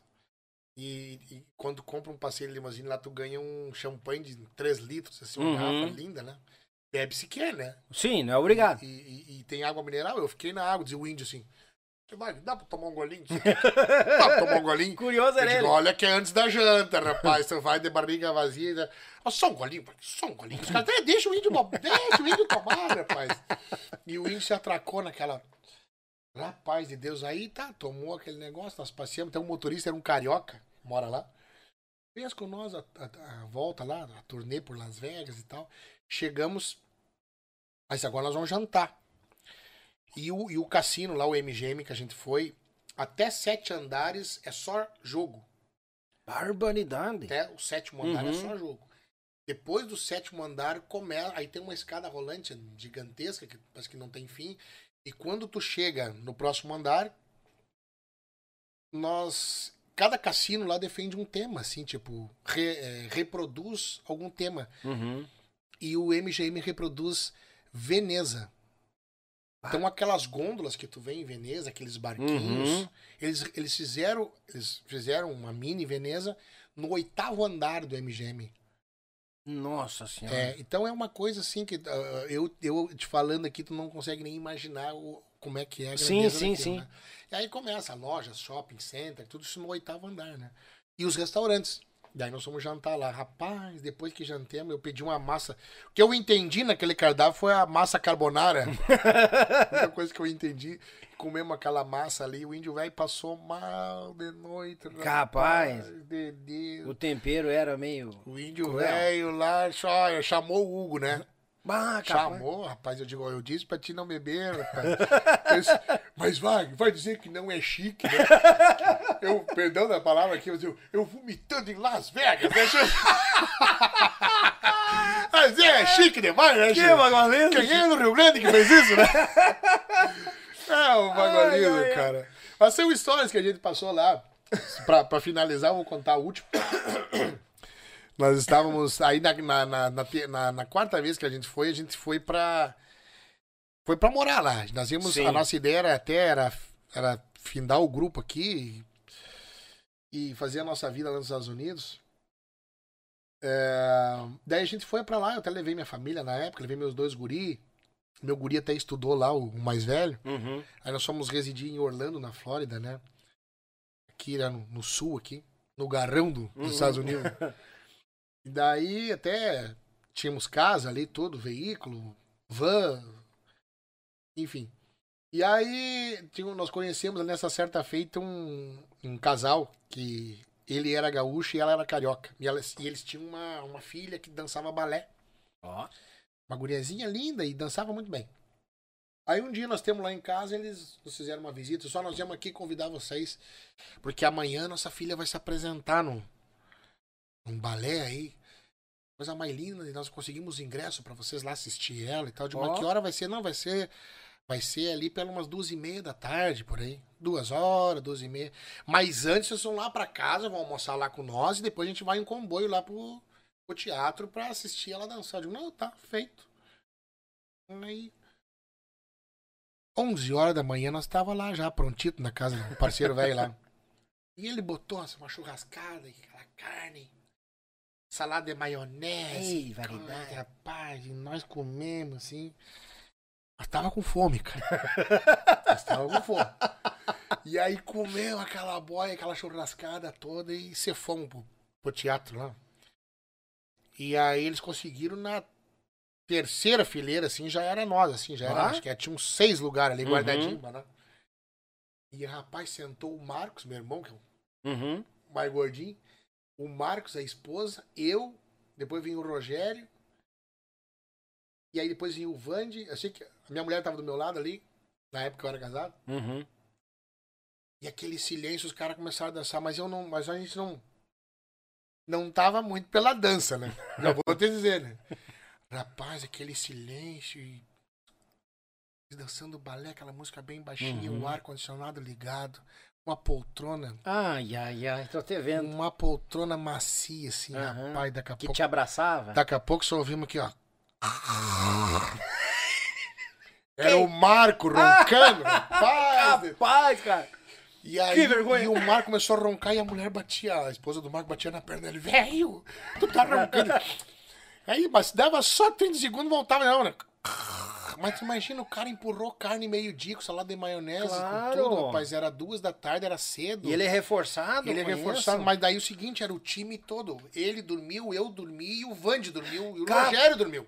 E, e quando compra um passeio de limousine lá, tu ganha um champanhe de 3 litros, assim, uma Uhum. garrafa linda, né? Bebe se quer, né? Sim, não é obrigado. E, e- e tem água mineral, eu fiquei na água, dizia o índio assim. "Você dá pra tomar um golinho? disso aqui?" dá pra tomar um golinho? Curioso era ele. olha que é antes da janta, rapaz. Tu vai de barriga vazia. né? Ó, só um golinho, só um golinho. Os caras, "É, deixa o índio, deixa o índio tomar, rapaz. E o índio se atracou naquela. Rapaz de Deus, aí tá, tomou aquele negócio, nós passeamos. Tem um motorista, era um carioca, mora lá. Fez com nós a, a- a volta lá, a turnê por Las Vegas e tal. Chegamos. Mas agora nós vamos jantar. E o, e o cassino lá, o MGM que a gente foi, até sete andares é só jogo. Barbaridade. Até o sétimo andar é Uhum. só jogo. Depois do sétimo andar, começa. Aí tem uma escada rolante gigantesca, que parece que não tem fim. E quando tu chega no próximo andar, nós. Cada cassino lá defende um tema, assim, tipo, re- é, reproduz algum tema. Uhum. E o MGM reproduz Veneza. Então aquelas gôndolas que tu vê em Veneza, aqueles barquinhos, Uhum. eles, eles fizeram eles fizeram uma mini Veneza no oitavo andar do MGM. Nossa senhora. É, então é uma coisa assim que ah, eu, eu te falando aqui, tu não consegue nem imaginar o, como é que é a Sim, sim, daquilo, sim. né? E aí começa a loja, shopping center, tudo isso no oitavo andar, né? E os restaurantes. Daí nós fomos jantar lá. Rapaz, depois que jantemos, eu pedi uma massa. O que eu entendi naquele cardápio foi a massa carbonara. a única coisa que eu entendi. Comemos aquela massa ali, o índio velho passou mal de noite. Capaz. De. O tempero era meio. O índio velho lá só, chamou o Hugo, né? Ah, capaz. Chamou, rapaz. Eu digo, eu disse pra ti não beber, rapaz. Eu disse, Mas vai, vai dizer que não é chique, né? Eu, perdão da palavra aqui, eu digo, eu vomitando em Las Vegas, né? Mas é chique demais, né? Que Chico? bagulho Quem é no Rio Grande que fez isso, né? É, o ai. cara. Mas são histórias que a gente passou lá. Pra, pra finalizar, eu vou contar a última. Nós estávamos aí na, na, na, na, quarta vez que a gente foi, a gente foi pra. Foi pra morar lá. Nós íamos. Sim. A nossa ideia era até era, era findar o grupo aqui e, fazer a nossa vida lá nos Estados Unidos. É, daí a gente foi pra lá, eu até levei minha família na época, levei meus dois guri. Meu guri até estudou lá, o o mais velho. Uhum. Aí nós fomos residir em Orlando, na Flórida, né? Aqui né, no, no sul, aqui, no garrão do- dos Uhum. Estados Unidos. E daí até tínhamos casa ali, todo, veículo, van, enfim. E aí nós conhecemos nessa certa feita um, um casal que ele era gaúcho e ela era carioca. E, elas- e eles tinham uma, uma filha que dançava balé. Ó. Uma guriazinha linda e dançava muito bem. Aí um dia nós temos lá em casa, eles nos fizeram uma visita, só nós viemos aqui convidar vocês, porque amanhã nossa filha vai se apresentar num, num balé aí. Coisa mais linda, e nós conseguimos ingresso pra vocês lá assistir ela e tal. De uma Ó. que hora vai ser? Não, vai ser. Vai ser ali pelas umas duas e meia da tarde, por aí. Duas horas, duas e meia. Mas antes vocês vão lá pra casa, vão almoçar lá com nós e depois a gente vai em comboio lá pro, pro teatro pra assistir ela dançar. Eu digo, não, tá, feito. Aí. 11 horas da manhã nós tava lá já, prontito na casa do parceiro velho lá. E ele botou assim, uma churrascada, aquela carne, salada de maionese. Ei, variedade. Ai, Rapaz, nós comemos assim. Mas tava com fome, cara. Mas tava com fome. E aí comeu aquela boia, aquela churrascada toda e se fomos pro, pro teatro lá. E aí eles conseguiram na terceira fileira, assim, já era nós, assim, já era, Ah? acho que tinha uns seis lugares ali Uhum. guardadinhos, né? E rapaz, sentou o Marcos, meu irmão, que é o Uhum. mais gordinho, o Marcos, a esposa, eu, depois vinha o Rogério, e aí depois vinha o Vande, eu sei que a minha mulher tava do meu lado ali, na época que eu era casado, Uhum. e aquele silêncio, os caras começaram a dançar, mas eu não, mas a gente não não tava muito pela dança, né? Já vou te dizer, né? Rapaz, aquele silêncio e dançando balé, aquela música bem baixinha, Uhum. o ar condicionado ligado, uma poltrona, Ai, ai, ai, tô te vendo. uma poltrona macia assim, Aham. rapaz, daqui a Que pouco te abraçava? Daqui a pouco só ouvimos aqui, ó. Era o Marco roncando, rapaz. Rapaz, cara. E aí que vergonha. e o Marco começou a roncar e a mulher batia, a esposa do Marco batia na perna dele. Velho, tu tá roncando. aí, mas dava só 30 segundos e voltava, não, né? Mas imagina, o cara empurrou carne meio-dia com salada de maionese, Claro. com tudo, rapaz. Era duas da tarde, era cedo. E ele é reforçado? Ele é reforçado, mas daí o seguinte, era o time todo. Ele dormiu, eu dormi, e o Vande dormiu, e o Cap- Rogério dormiu.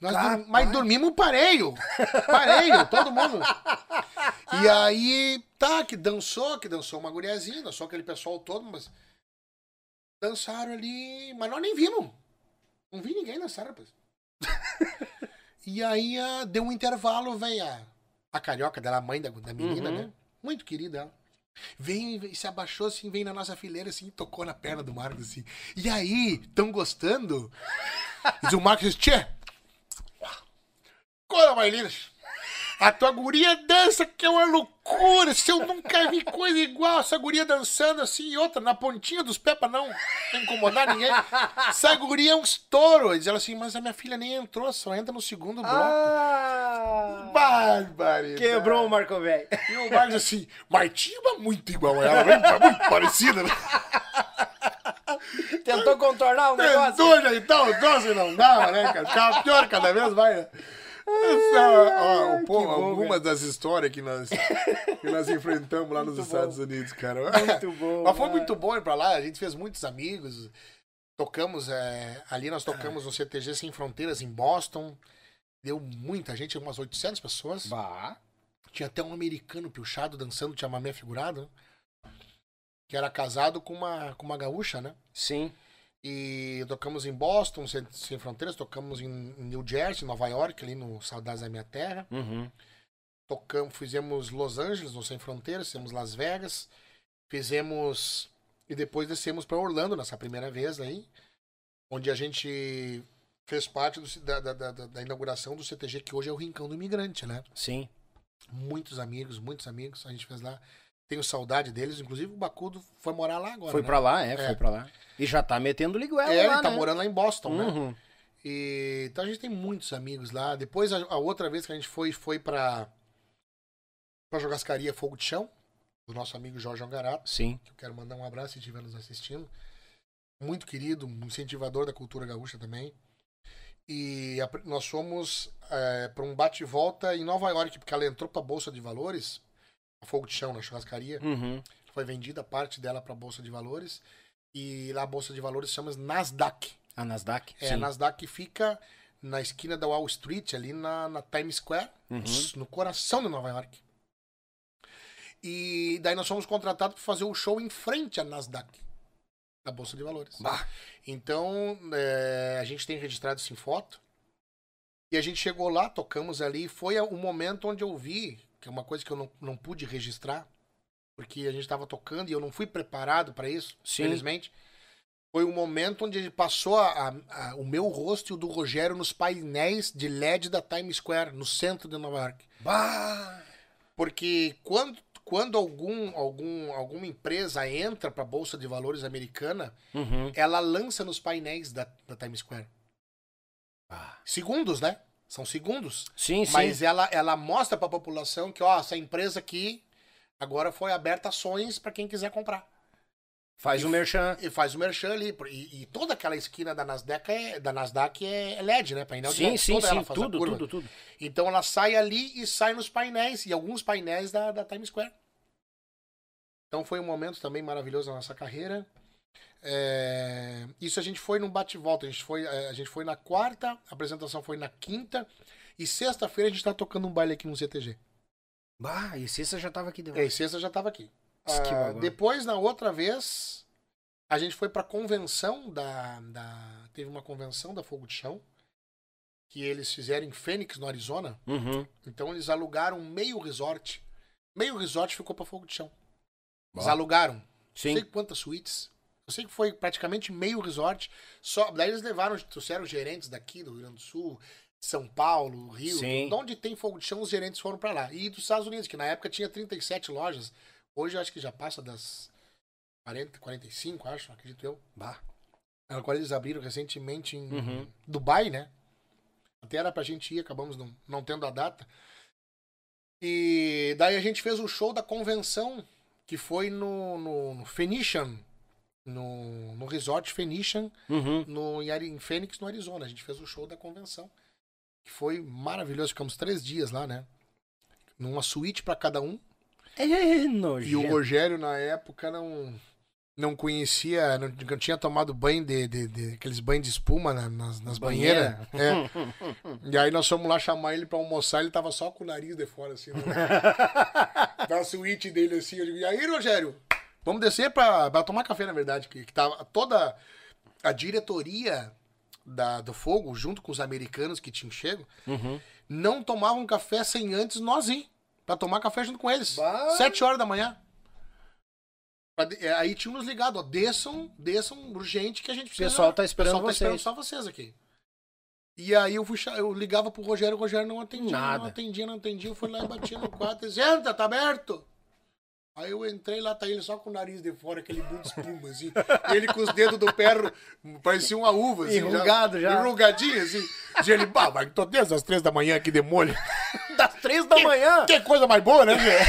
Nós Capaz. dormi- mas dormimos pareio. Pareio, todo mundo. E aí, tá, que dançou, que dançou uma guriazinha, dançou aquele pessoal todo, mas. Dançaram ali, mas nós nem vimos. Não vi ninguém dançar, rapaz. e aí ah, deu um intervalo, vem a, a carioca dela, a mãe da, da menina, Uhum. né? Muito querida ela. Vem, vem, se abaixou assim, vem na nossa fileira assim, e tocou na perna do Marcos assim. E aí, tão gostando? Diz o Marcos diz, tchê, Cora, Marlina, a tua guria dança que é uma loucura, se eu nunca vi coisa igual, essa guria dançando assim, e outra na pontinha dos pés pra não incomodar ninguém. Essa guria é um estouro. Diz ela assim, mas a minha filha nem entrou, só entra no segundo bloco. Ah! Barbaridade. Quebrou o Marco Velho. E o Marcos assim, Martinha é muito igual a ela, muito parecida, né? Tentou contornar o negócio. Tentou então, o doce não dava, né, cara? Ficava pior cada vez mais, né? Essa, ó, pô, algumas das histórias que nós, que nós enfrentamos lá nos Muito Estados bom. Unidos, cara. Muito bom. Mas foi cara. muito bom ir pra lá, a gente fez muitos amigos. Tocamos, é, ali nós tocamos no CTG Sem Fronteiras em Boston. Deu muita gente, umas 800 pessoas. Bah. Tinha até um americano piochado dançando chamamé figurado, né? que era casado com uma, com uma gaúcha, né? Sim. E tocamos em Boston, Sem, Sem Fronteiras, tocamos em, New Jersey, Nova York, ali no Saudades da Minha Terra. Uhum. Tocamos, fizemos Los Angeles, no Sem Fronteiras, fizemos Las Vegas, fizemos. E depois descemos para Orlando nessa primeira vez aí, onde a gente fez parte do- da, da, da, da inauguração do CTG, que hoje é o Rincão do Imigrante, né? Sim. Muitos amigos, muitos amigos, a gente fez lá. Tenho saudade deles, inclusive o Bacudo foi morar lá agora. Foi né? pra lá, é, É. foi pra lá. E já tá metendo liguela É, lá, ele tá né? morando lá em Boston, né? Uhum. E, então a gente tem muitos amigos lá. Depois, a, a outra vez que a gente foi, foi pra, pra jogascaria Fogo de Chão, do nosso amigo Jorge Angarato, Sim. que eu quero mandar um abraço se estiver nos assistindo. Muito querido, um incentivador da cultura gaúcha também. E a- nós fomos é, para um bate-volta em Nova York, porque ela entrou pra Bolsa de Valores, a Fogo de Chão, na churrascaria. Uhum. Foi vendida parte dela pra Bolsa de Valores. E lá a Bolsa de Valores chama Nasdaq. A Nasdaq? É, Sim. a Nasdaq fica na esquina da Wall Street, ali na, na Times Square, Uhum. no coração de Nova York. E daí nós fomos contratados para fazer o show em frente à Nasdaq, da Bolsa de Valores. Bah. Então, é, a gente tem registrado isso em foto. E a gente chegou lá, tocamos ali. Foi o momento onde eu vi, que é uma coisa que eu não, não pude registrar, porque a gente estava tocando e eu não fui preparado para isso, Sim. felizmente. Foi o momento onde ele passou a- a- o meu rosto e o do Rogério nos painéis de LED da Times Square, no centro de Nova York. Bah. Porque quando, quando algum, algum, alguma empresa entra para a Bolsa de Valores americana, Uhum. ela lança nos painéis da, da Times Square. Ah. Segundos, né? São segundos. Sim, sim. Mas ela, ela mostra para a população que, ó, essa empresa aqui agora foi aberta ações para quem quiser comprar. Faz o merchan. E faz o merchan ali. E, e toda aquela esquina da Nasdaq é, da Nasdaq é LED, né? Painel de Sim, LED, sim, toda ela sim. Tudo, tudo, tudo. Então ela sai ali e sai nos painéis, e alguns painéis da, da Times Square. Então foi um momento também maravilhoso na nossa carreira. É, Isso a gente foi num bate-volta. A, gente foi, é, a gente foi na quarta, a apresentação foi na quinta, e sexta-feira a gente tá tocando um baile aqui no CTG. Bah, e sexta já tava aqui de É, e sexta já tava aqui. Ah, depois, na outra vez, a gente foi pra convenção da, da. Teve uma convenção da Fogo de Chão. Que eles fizeram em Phoenix, no Arizona. Uhum. Então eles alugaram meio resort. Meio resort ficou pra Fogo de Chão. Eles Bah. alugaram. Não Sim. sei quantas suítes. Eu sei que foi praticamente meio resort. Só, daí eles levaram, trouxeram gerentes daqui, do Rio Grande do Sul, São Paulo, Rio. Sim. De onde tem fogo de chão, os gerentes foram pra lá. E dos Estados Unidos, que na época tinha 37 lojas. Hoje eu acho que já passa das 40, 45, acho, acredito eu. Bah. Agora eles abriram recentemente em Uhum. Dubai, né? Até era pra gente ir, acabamos não, não tendo a data. E daí a gente fez o show da convenção, que foi no, no, no Phoenician, no, no resort Phoenician, Uhum. no, em, Phoenix, no Arizona. A gente fez o show da convenção. Que foi maravilhoso. Ficamos três dias lá, né? Numa suíte pra cada um. É E o. Rogério, na época, não, não conhecia, não, não tinha tomado banho de, de, de- aqueles banhos de espuma na- nas, nas banheiras. É. E aí nós fomos lá chamar ele pra almoçar, ele tava só com o nariz de fora, assim, né? da suíte dele, assim. Eu digo, e aí, Rogério? Vamos descer pra, pra tomar café, na verdade, que, que tava toda a diretoria da, do Fogo, junto com os americanos que tinham chego, Uhum. não tomavam café sem antes nós ir. Pra tomar café junto com eles. Bah! Sete horas da manhã. É, Aí tinham nos ligado, ó. Desçam, desçam urgente que a gente precisa. pessoal tá esperando o pessoal tá esperando vocês. só vocês aqui. E aí eu, fui, eu ligava pro Rogério, o Rogério não atendia. Nada. Não atendia, não atendia. Eu fui lá e bati no quarto e disse, entra, tá aberto. Aí eu entrei lá, tá ele só com o nariz de fora, aquele bundo de espuma, assim. Ele com os dedos do pé, parecia uma uva, assim. Enrugado já. Enrugadinho, assim. E ele, pá, mas tô desde as três da manhã aqui de molho. Das três da manhã. Que coisa mais boa, né, velho?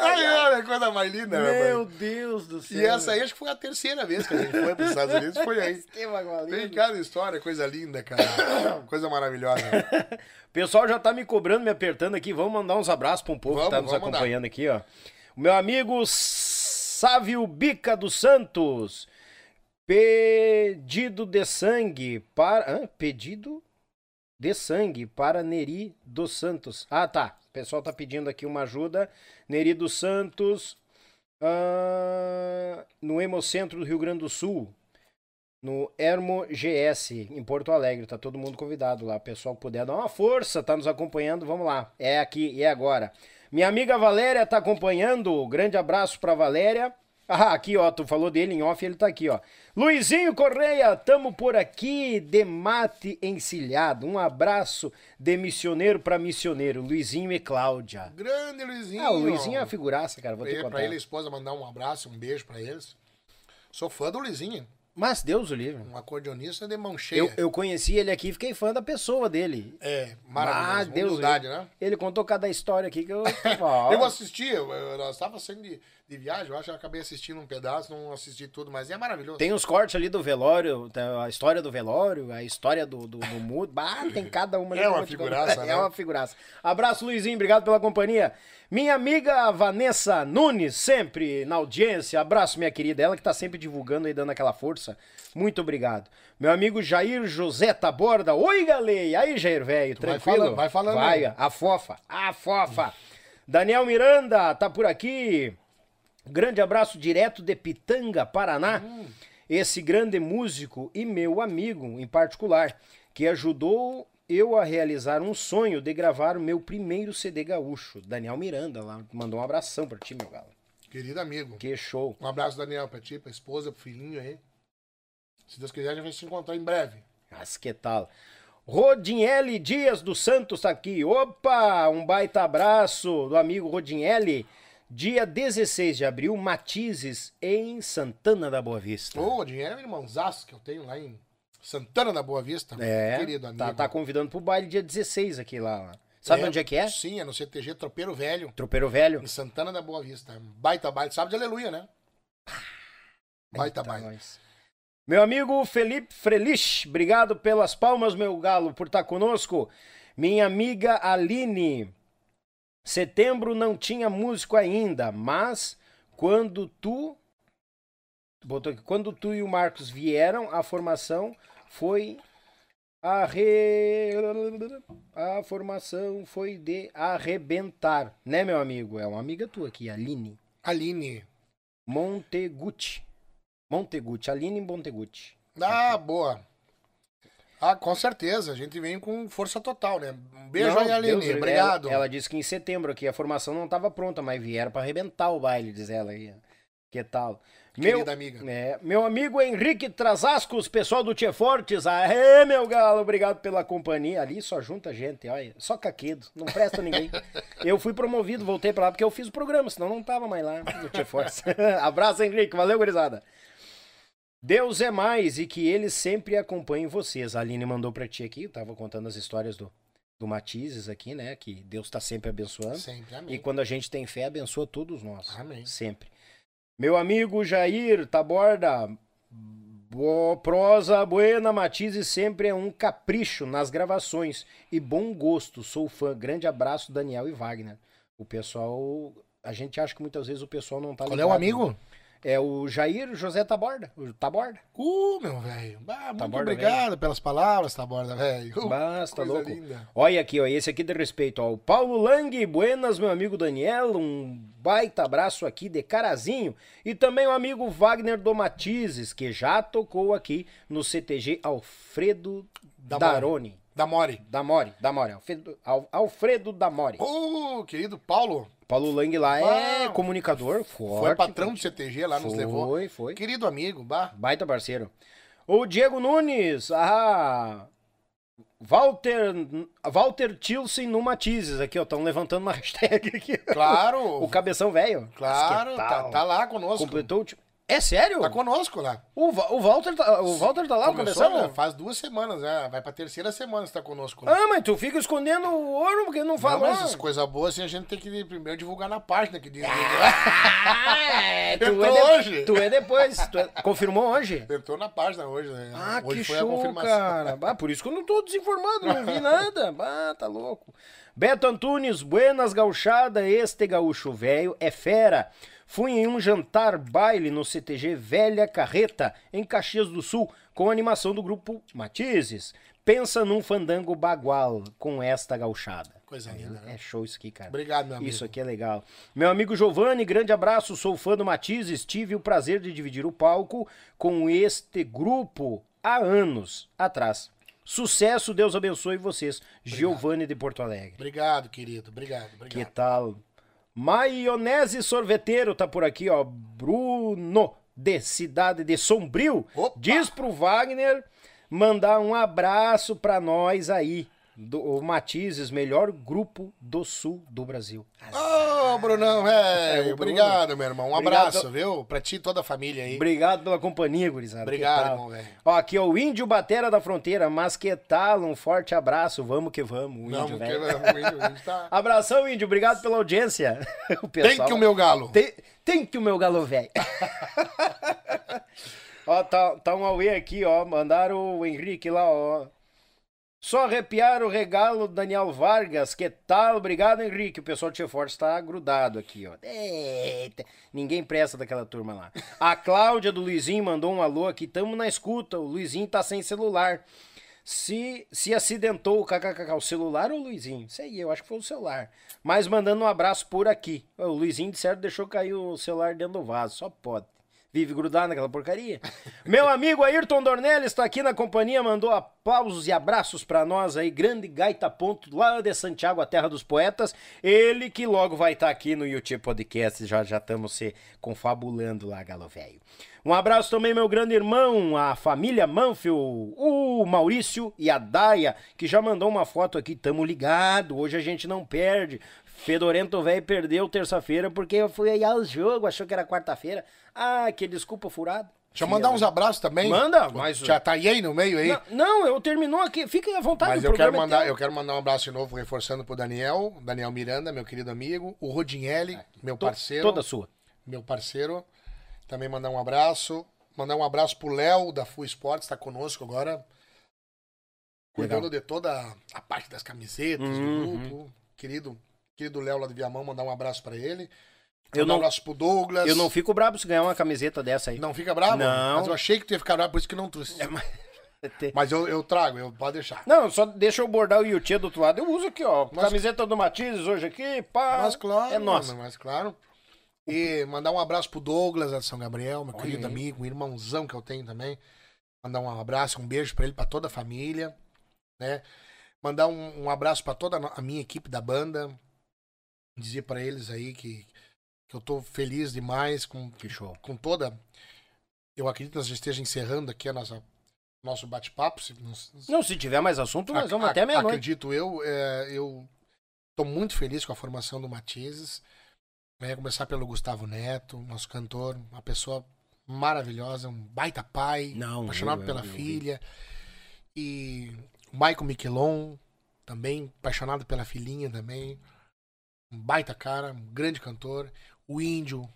Ai, ai, Ai, coisa mais linda, Meu rapaz. Deus do céu. E essa aí acho que foi a terceira vez que a gente foi para os Estados Unidos, foi aí. Que Tem cada história, coisa linda, cara. Coisa maravilhosa. O pessoal já tá me cobrando, me apertando aqui. Vamos mandar uns abraços pra um povo que Vamos, tá nos vamos mandar. acompanhando aqui, ó. O meu amigo Sávio Bica dos Santos. Pedido de sangue para. Hã? Pedido de sangue para Neri dos Santos. Ah, tá. O pessoal tá pedindo aqui uma ajuda. Neri dos Santos. ah, no Hemocentro do Rio Grande do Sul. No Ermo GS, em Porto Alegre. Tá todo mundo convidado lá. O pessoal que puder dar uma força, tá nos acompanhando. Vamos lá. É aqui e é agora. Minha amiga Valéria tá acompanhando. Grande abraço pra Valéria. Ah, aqui, ó, tu falou dele em off, ele tá aqui, ó. Luizinho Correia, tamo por aqui, de mate encilhado. Um abraço de missioneiro pra missioneiro, Luizinho e Cláudia. Grande Luizinho. Ah, o Luizinho é uma figuraça, cara, vou te Pra, contar. pra ele e a esposa mandar um abraço, um beijo pra eles. Sou fã do Luizinho, Mas Deus o livre. um acordeonista de mão cheia. Eu, eu conheci ele aqui e fiquei fã da pessoa dele. É, Ah, maravilhoso. Deus Humildade, né? Ele contou cada história aqui que eu. Eu assisti, eu, eu, nós tava saindo de, de viagem, eu acho que eu acabei assistindo um pedaço, não assisti tudo, mas é maravilhoso. Tem os cortes ali do velório, a história do velório, a história do, do, do mudo. Bah, tem cada uma ali É uma figuraça, É né? uma figuraça. Abraço, Luizinho, obrigado pela companhia. Minha amiga Vanessa Nunes, sempre na audiência. Abraço, minha querida. Ela que tá sempre divulgando e dando aquela força. Muito obrigado. Meu amigo Jair José Taborda. Oi, galei. Aí, Jair, velho, vai tranquilo? falando, vai falando Vai, aí. a fofa, a fofa. Daniel Miranda, tá por aqui. Grande abraço direto de Pitanga, Paraná. Esse grande músico e meu amigo em particular, que ajudou eu a realizar um sonho de gravar o meu primeiro CD gaúcho. Daniel Miranda lá mandou um abração pra ti, meu galo. Querido amigo. Que show. Um abraço, Daniel, pra ti, pra esposa, pro filhinho aí. Se Deus quiser, a gente vai se encontrar em breve. Mas que tal? Rodinelli Dias dos Santos tá aqui. Opa, um baita abraço do amigo Rodinelli. Dia 16 de abril, Matizes, em Santana da Boa Vista. Ô, dinheiro é irmãozaço que eu tenho lá em Santana da Boa Vista. É, Querido amigo. tá, tá convidando pro baile dia 16 aqui lá. Sabe onde é que é? Sim, é no CTG Tropeiro Velho, Tropeiro Velho. em Santana da Boa Vista. Baita baile, sábado de aleluia, né? Baita Eita, baile. nós. Meu amigo Felipe Frelich, obrigado pelas palmas, meu galo, por estar conosco. Minha amiga Aline, setembro não tinha músico ainda, mas quando tu. Botou aqui, quando tu e o Marcos vieram, a formação foi. Arre... A formação foi de arrebentar, né, meu amigo? É uma amiga tua aqui, Aline. Aline. Monteguti. Monteguti, Aline Monteguti. Ah, boa. Ah, com certeza. A gente vem com força total, né? Um beijo aí, Aline. Deus, Obrigado. Ela, ela disse que em setembro aqui a formação não estava pronta, mas vieram para arrebentar o baile, diz ela aí. Que tal? Meu, Querida amiga. é, meu amigo Henrique Trasascos, pessoal do Tia Fortes, aê, meu galo, obrigado pela companhia. Ali só junta gente, olha, só caquedo, não presta ninguém. eu fui promovido, voltei pra lá porque eu fiz o programa, senão não tava mais lá no Tia Fortes. Abraço, Henrique, valeu, gurizada. Deus é mais e que ele sempre acompanhe vocês. A Aline mandou pra ti aqui, eu tava contando as histórias do, do Matizes aqui, né? Que Deus tá sempre abençoando. Sempre, E amém. quando a gente tem fé, abençoa todos nós. Amém. Sempre. Meu amigo Jair Taborda, bo- prosa buena, Matizes sempre é um capricho nas gravações e bom gosto. Sou fã. Grande abraço, Daniel e Wagner. O pessoal, a gente acha que muitas vezes o pessoal não tá Qual é o ligado, amigo? É o Jair José Taborda. O Taborda. Uh, meu velho. Muito Taborda, obrigado pelas palavras, Taborda, velho. Basta, coisa louco. linda. Olha aqui, ó, esse aqui de respeito, ó. O Paulo Lang, buenas, meu amigo Daniel, um baita abraço aqui de Carazinho. E também o amigo Wagner Domatizes, que já tocou aqui no CTG Alfredo Damore. Daroni. Da Mori. Damore, Damore, Alfredo, Al- Alfredo Damore. Uh, querido Paulo. Paulo Lang lá é Ah, comunicador forte. Foi patrão do CTG lá, nos Foi, levou. foi. Querido amigo, bah. Baita parceiro. O Diego Nunes, ah, Walter, Walter Tilson no Matizes, aqui ó, estão levantando uma hashtag aqui. Claro. O cabeção velho. Claro, tá, tá lá conosco. Completou o É sério? Tá conosco lá. O, Va- o Walter tá, o Walter tá lá, Começou, cabeção? né? Faz duas semanas, né? Vai pra terceira semana que tá conosco. lá. Ah, mas tu fica escondendo o ouro porque não Não, falou. mas as coisas boas assim, a gente tem que primeiro divulgar na página que diz. Ah, é, tu, Entrou é de- hoje. tu é depois. tu é- Confirmou hoje? Entrou na página hoje, né? Ah, hoje que foi a show, confirmação. cara. Ah, por isso que eu não tô desinformado, não vi nada. Ah, tá louco. Beto Antunes, buenas gauchada, este gaúcho velho é fera. Fui em um jantar baile no CTG Velha Carreta, em Caxias do Sul, com animação do grupo Matizes. Pensa num fandango bagual com esta gauchada. Coisa linda, né? É show isso aqui, cara. Obrigado, meu amigo. Isso aqui é legal. Meu amigo Giovanni, grande abraço, sou fã do Matizes, tive o prazer de dividir o palco com este grupo há anos atrás. Sucesso, Deus abençoe vocês. Giovanni de Porto Alegre. Obrigado, querido. Obrigado, Que obrigado. tal? Maionese sorveteiro tá por aqui, ó. Bruno, de cidade de Sombrio. Opa! Diz pro Wagner mandar um abraço pra nós aí. Do o Matizes, melhor grupo do sul do Brasil. Ô, Brunão, É, velho. o Bruno. Obrigado, meu irmão. Um Obrigado. abraço, viu? Pra ti e toda a família aí. Obrigado pela companhia, gurizada. Obrigado, irmão, velho. Ó, aqui, ó, o Índio Batera da Fronteira, mas que tal? Um forte abraço, vamos que vamos. O índio, velho. tá... Abração, Índio, obrigado pela audiência. O Tem pessoal- que o meu galo. Tem, tem que o meu galo velho. ó, tá, tá um Aue aqui, ó. Mandaram o Henrique lá, ó. Só arrepiar o regalo do Daniel Vargas. Que tal? Obrigado, Henrique. O pessoal do Tia Forte tá grudado aqui, ó. Eita, ninguém presta daquela turma lá. A Cláudia do Luizinho mandou um alô aqui. Tamo na escuta. O Luizinho tá sem celular. Se, se acidentou kkkk, o celular ou o Luizinho? Aí, eu acho que foi o celular. Mas mandando um abraço por aqui. O Luizinho, de certo, deixou cair o celular dentro do vaso. Só pode. Vive grudado naquela porcaria. Meu amigo Ayrton Dornelles está aqui na companhia, mandou aplausos e abraços para nós aí. Grande gaita ponto lá de Santiago, a terra dos poetas. Ele que logo vai estar aqui no YouTube Podcast. Já já estamos se confabulando lá, galo velho. Um abraço também, meu grande irmão, a família Manfio, o Maurício e a Daia, que já mandou uma foto aqui. Tamo ligado, hoje a gente não perde. Fedorento velho perdeu terça-feira porque eu fui aí ao jogo, achou que era quarta-feira. Ah, que desculpa furado. Deixa eu mandar uns abraços também. Manda, mas- Já tá aí no meio aí? Não, não, eu terminou aqui. Fiquem à vontade. Mas eu quero, é mandar, teu. eu quero mandar um abraço de novo, reforçando pro Daniel, Daniel Miranda, meu querido amigo, o Rodinelli, meu parceiro. Toda sua. Meu parceiro. Também mandar um abraço. Mandar um abraço pro Léo, da Full Sports, tá conosco agora. Cuidando de toda a parte das camisetas Uhum. do grupo. Querido, querido Léo lá de Viamão, mandar um abraço pra ele. Eu não, um abraço pro Douglas. eu não fico brabo se ganhar uma camiseta dessa aí. Não fica bravo? Não. Mas eu achei que tu ia ficar bravo, por isso que não trouxe. É, mas... Mas eu, eu trago, eu pode deixar. Não, só deixa eu bordar o Yuchê do outro lado. Eu uso aqui, ó. Mas- Camiseta do Matizes hoje aqui, pá. Mas claro, É nossa. mano, mas claro. E mandar um abraço pro Douglas, de São Gabriel, meu Olha querido aí. amigo, um irmãozão que eu tenho também. Mandar um abraço, um beijo pra ele, pra toda a família, né? Mandar um, um abraço pra toda a minha equipe da banda. Dizer pra eles aí que, que eu tô feliz demais com, Que show. com toda. Eu acredito que nós esteja encerrando aqui a nossa nosso bate-papo. se não- Não, se tiver mais assunto, nós vamos ac- até meia-noite. Acredito eu, é, eu tô muito feliz com a formação do Matizes. Vai começar pelo Gustavo Neto, nosso cantor, uma pessoa maravilhosa, um baita pai, Não, apaixonado eu- pela eu- eu filha. E o Michael Miquelon, também apaixonado pela filhinha também. Um baita cara, um grande cantor. O Índio.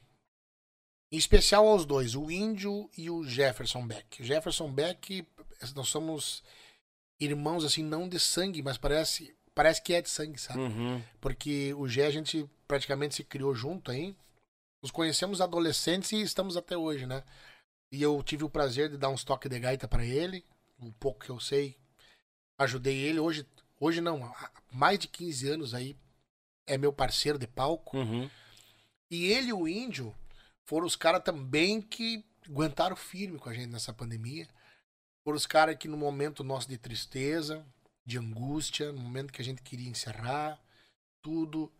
Em especial aos dois, o Índio e o Jefferson Beck. O Jefferson Beck, nós somos irmãos assim, não de sangue, mas parece, parece que é de sangue, sabe? Uhum. Porque o Gé a gente praticamente se criou junto aí. Nos conhecemos adolescentes e estamos até hoje, né? E eu tive o prazer de dar uns toques de gaita pra ele, o pouco que eu sei. Ajudei ele hoje, hoje não, há mais de 15 anos aí é meu parceiro de palco. Uhum. E ele e o Índio foram os caras também que aguentaram firme com a gente nessa pandemia. Foram os caras que no momento nosso de tristeza, de angústia, no momento que a gente queria encerrar tudo,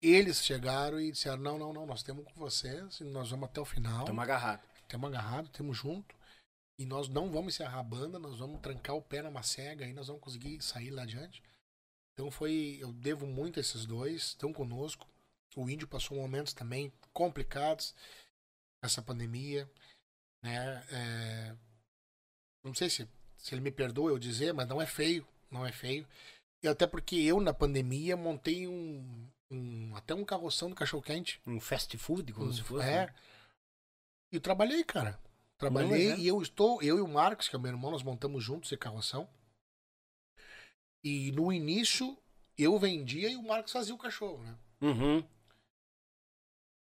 eles chegaram e disseram: não, não, não, nós temos com vocês, e nós vamos até o final, Tamo agarrado. temos agarrado, temos junto, e nós não vamos encerrar a banda, nós vamos trancar o pé na macega e nós vamos conseguir sair lá adiante. Então foi, eu devo muito a esses dois, estão conosco. O índio passou momentos também complicados essa pandemia, né? É, não sei se, se ele me perdoa eu dizer, mas não é feio, não é feio. E até porque eu na pandemia montei um, um até um carroção do cachorro quente. Um fast food, como se fosse. É. né? E trabalhei, cara. Trabalhei Não, é. e eu estou, eu e o Marcos, que é meu irmão, nós montamos juntos esse carroção. E no início eu vendia e o Marcos fazia o cachorro, né? Uhum.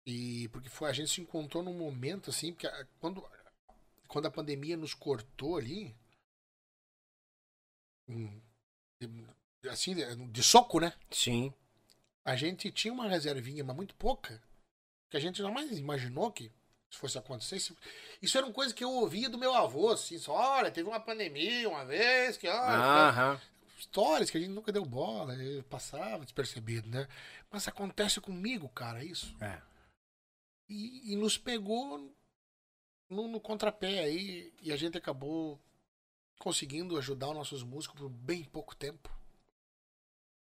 E porque foi a gente se encontrou num momento assim, porque quando quando a pandemia nos cortou ali, hum, assim, de, soco, né? Sim. A gente tinha uma reservinha, mas muito pouca, que a gente jamais imaginou que isso fosse acontecer. Isso- Isso era uma coisa que eu ouvia do meu avô, assim, só, olha, teve uma pandemia uma vez, que olha, Aham. Histórias que a gente nunca deu bola, e passava despercebido, né? Mas acontece comigo, cara, isso. É. E, e nos pegou no, no contrapé aí, e a gente acabou conseguindo ajudar os nossos músicos por bem pouco tempo.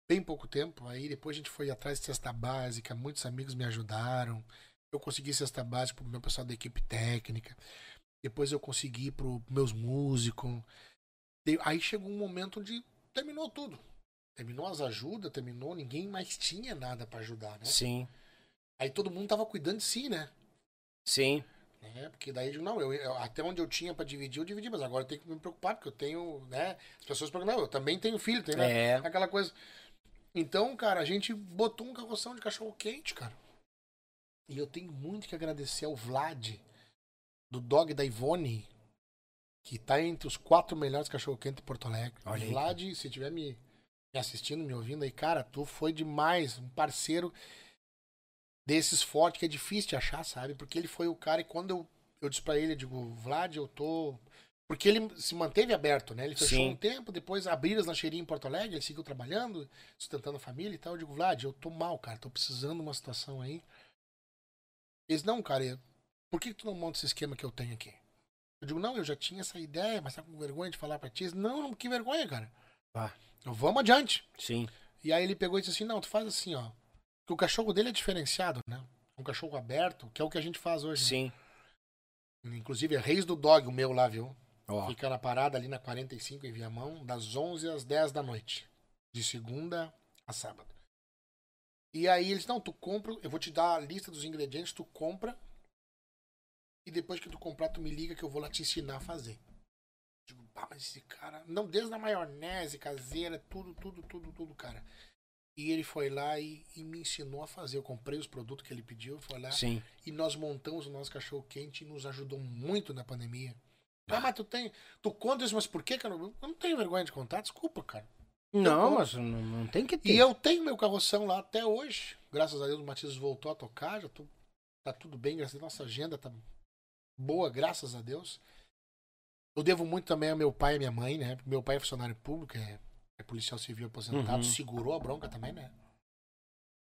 Bem pouco tempo. Aí depois a gente foi atrás de cesta básica, muitos amigos me ajudaram. Eu consegui cesta básica pro meu pessoal da equipe técnica. Depois eu consegui pro meus músicos. Aí chegou um momento onde terminou tudo. Terminou as ajudas, terminou, ninguém mais tinha nada pra ajudar, né? Sim. Aí todo mundo tava cuidando de si, né? Sim. né? Porque daí, não, eu, eu- até onde eu tinha pra dividir, eu dividi, mas agora eu tenho que me preocupar, porque eu tenho, né? As pessoas perguntam, não, eu também tenho filho, tem, né? É. Aquela coisa. Então, cara, a gente botou um carroção de cachorro quente, cara. E eu tenho muito que agradecer ao Vlad, do dog da Ivone, que tá entre os quatro melhores cachorro quente de Porto Alegre. Olha aí, Vlad, se estiver me, me assistindo, me ouvindo aí, cara, tu foi demais, um parceiro desses fortes que é difícil de achar, sabe? Porque ele foi o cara e quando eu, eu disse pra ele, eu digo, Vlad, eu tô. Porque ele se manteve aberto, né? Ele fechou Sim. um tempo, depois abriram as lancheirinhas em Porto Alegre, ele seguiu trabalhando, sustentando a família e tal. Eu digo, Vlad, eu tô mal, cara, tô precisando de uma situação aí. Eles, não, cara, por que, que tu não monta esse esquema que eu tenho aqui? Eu digo, não, eu já tinha essa ideia, mas tá com vergonha de falar pra ti. Não, não, que vergonha, cara. Ah. Eu, vamos adiante. Sim. E aí ele pegou e disse assim, não, tu faz assim, ó. Que o cachorro dele é diferenciado, né? Um cachorro aberto, que é o que a gente faz hoje. né? Sim. Inclusive é Reis do Dog, o meu lá, viu? Ó. Fica na parada ali na 45 em Viamão, das 11 às 10 da noite. De segunda a sábado. E aí eles, não, tu compra, eu vou te dar a lista dos ingredientes, tu compra. E depois que tu comprar, tu me liga que eu vou lá te ensinar a fazer. Digo, pá, mas esse cara. Não, desde a maionese caseira, tudo, tudo, tudo, tudo, cara. E ele foi lá e, e me ensinou a fazer. Eu comprei os produtos que ele pediu, foi lá. Sim. E nós montamos o nosso cachorro quente e nos ajudou muito na pandemia. Ah, mas tu tem. Tu conta isso, mas por que, cara? Eu não tenho vergonha de contar, desculpa, cara. Não, conto. mas não, não tem que ter. E eu tenho meu carroção lá até hoje. Graças a Deus o Matias voltou a tocar, já tô, tá tudo bem, graças a Deus. Nossa agenda tá boa, graças a Deus. Eu devo muito também ao meu pai e minha mãe, né? Meu pai é funcionário público, é, é policial civil aposentado, Uhum. segurou a bronca também, né?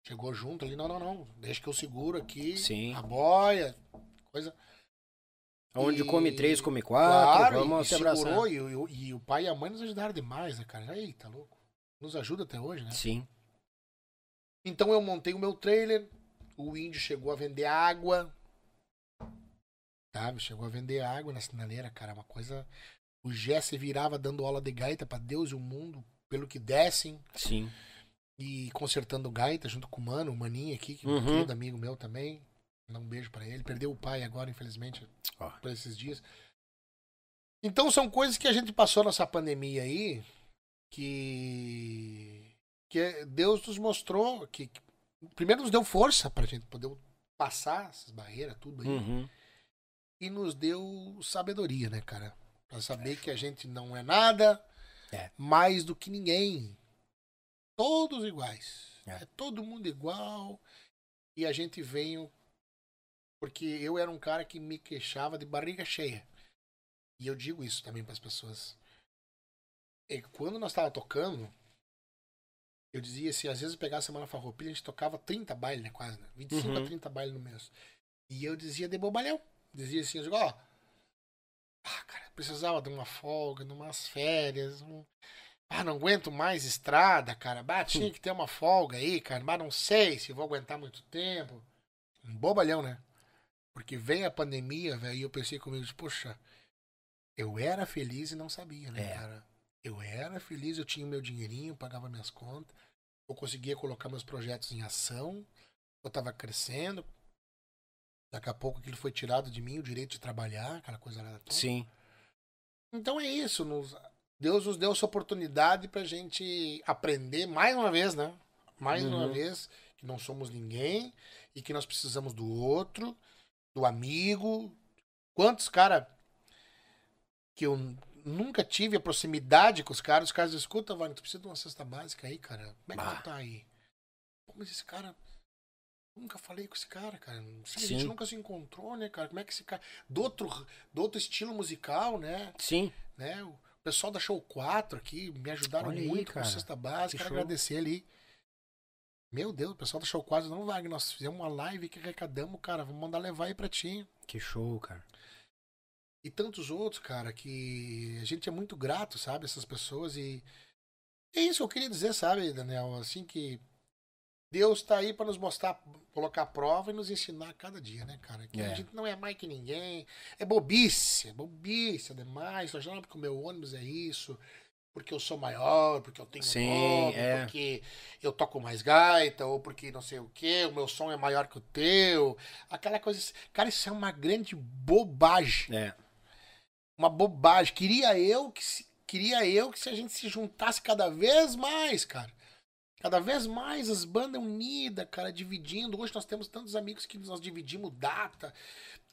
Chegou junto ali, não, não, não. Deixa que eu seguro aqui. Sim. A boia, coisa. Onde E- come três, come quatro. Claro, vamos e se abraçar. segurou, e, o- e o pai e a mãe nos ajudaram demais, né, cara? Eita, louco. Nos ajuda até hoje, né? Sim. Então eu montei o meu trailer, o índio chegou a vender água. Sabe? Chegou a vender água na sinaleira, cara. Uma coisa. O Jesse virava dando aula de gaita pra Deus e o mundo, pelo que dessem. Sim. E consertando gaita junto com o Mano, o Maninho aqui, que é um Uhum. querido amigo meu também. Dá um beijo pra ele. Perdeu o pai agora, infelizmente, Ó. por esses dias. Então são coisas que a gente passou nessa pandemia aí que que Deus nos mostrou que que- primeiro nos deu força pra gente poder passar essas barreiras tudo aí Uhum. E nos deu sabedoria, né, cara? Pra saber que a gente não é nada É. mais do que ninguém. Todos iguais. É. É. todo mundo igual. E a gente veio porque eu era um cara que me queixava de barriga cheia. E eu digo isso também para as pessoas. E quando nós tava tocando, eu dizia assim, às vezes eu pegava a semana farroupilha, a gente tocava 30 bailes, né, quase, né? 25 Uhum. a 30 bailes no mês. E eu dizia de bobalhão. Dizia assim, eu digo, ó, ah, cara, precisava de uma folga, de umas férias, um... Ah, não aguento mais estrada, cara. Bah, tinha que ter uma folga aí, cara. Mas não sei se vou aguentar muito tempo. Um bobalhão, né? Porque vem a pandemia, velho, e eu pensei comigo, poxa, eu era feliz e não sabia, né, É. cara? Eu era feliz, eu tinha o meu dinheirinho, pagava minhas contas, eu conseguia colocar meus projetos em ação, eu tava crescendo. Daqui a pouco aquilo foi tirado de mim, o direito de trabalhar, aquela coisa lá toda. Sim. Então é isso. nos- Deus nos deu essa oportunidade pra gente aprender mais uma vez, né? Mais uma Uhum. vez que não somos ninguém e que nós precisamos do outro, do amigo. Quantos cara que eu nunca tive a proximidade com os caras, os caras escutam, Wagner, tu precisa de uma cesta básica aí, cara. Como é que Bah. tu tá aí? Pô, mas esse cara. Nunca falei com esse cara, cara. Sim, A gente nunca se encontrou, né, cara? Como é que esse cara. Do outro, do outro estilo musical, né? Sim. né? O pessoal da Show 4 aqui me ajudaram Olha aí, muito cara. com cesta. Que Quero show. agradecer ali. Meu Deus, o pessoal da Show 4 não vai. Nós fizemos uma live que arrecadamos, cara. Vamos mandar levar aí pra ti. Que show, cara. E tantos outros, cara, que a gente é muito grato, sabe? Essas pessoas. E é isso que eu queria dizer, sabe, Daniel? Assim que Deus tá aí pra nos mostrar, colocar a prova e nos ensinar a cada dia, né, cara? Que É. a gente não é mais que ninguém. É bobice, é bobice, é demais. Só já porque o meu ônibus é isso, porque eu sou maior, porque eu tenho Sim, nome, é. porque eu toco mais gaita, ou porque não sei o quê, o meu som é maior que o teu. Aquela coisa. Cara, isso é uma grande bobagem É. uma bobagem. Queria eu que se, queria eu que se a gente se juntasse cada vez mais, cara. Cada vez mais as bandas unidas, cara, dividindo. Hoje nós temos tantos amigos que nós dividimos data.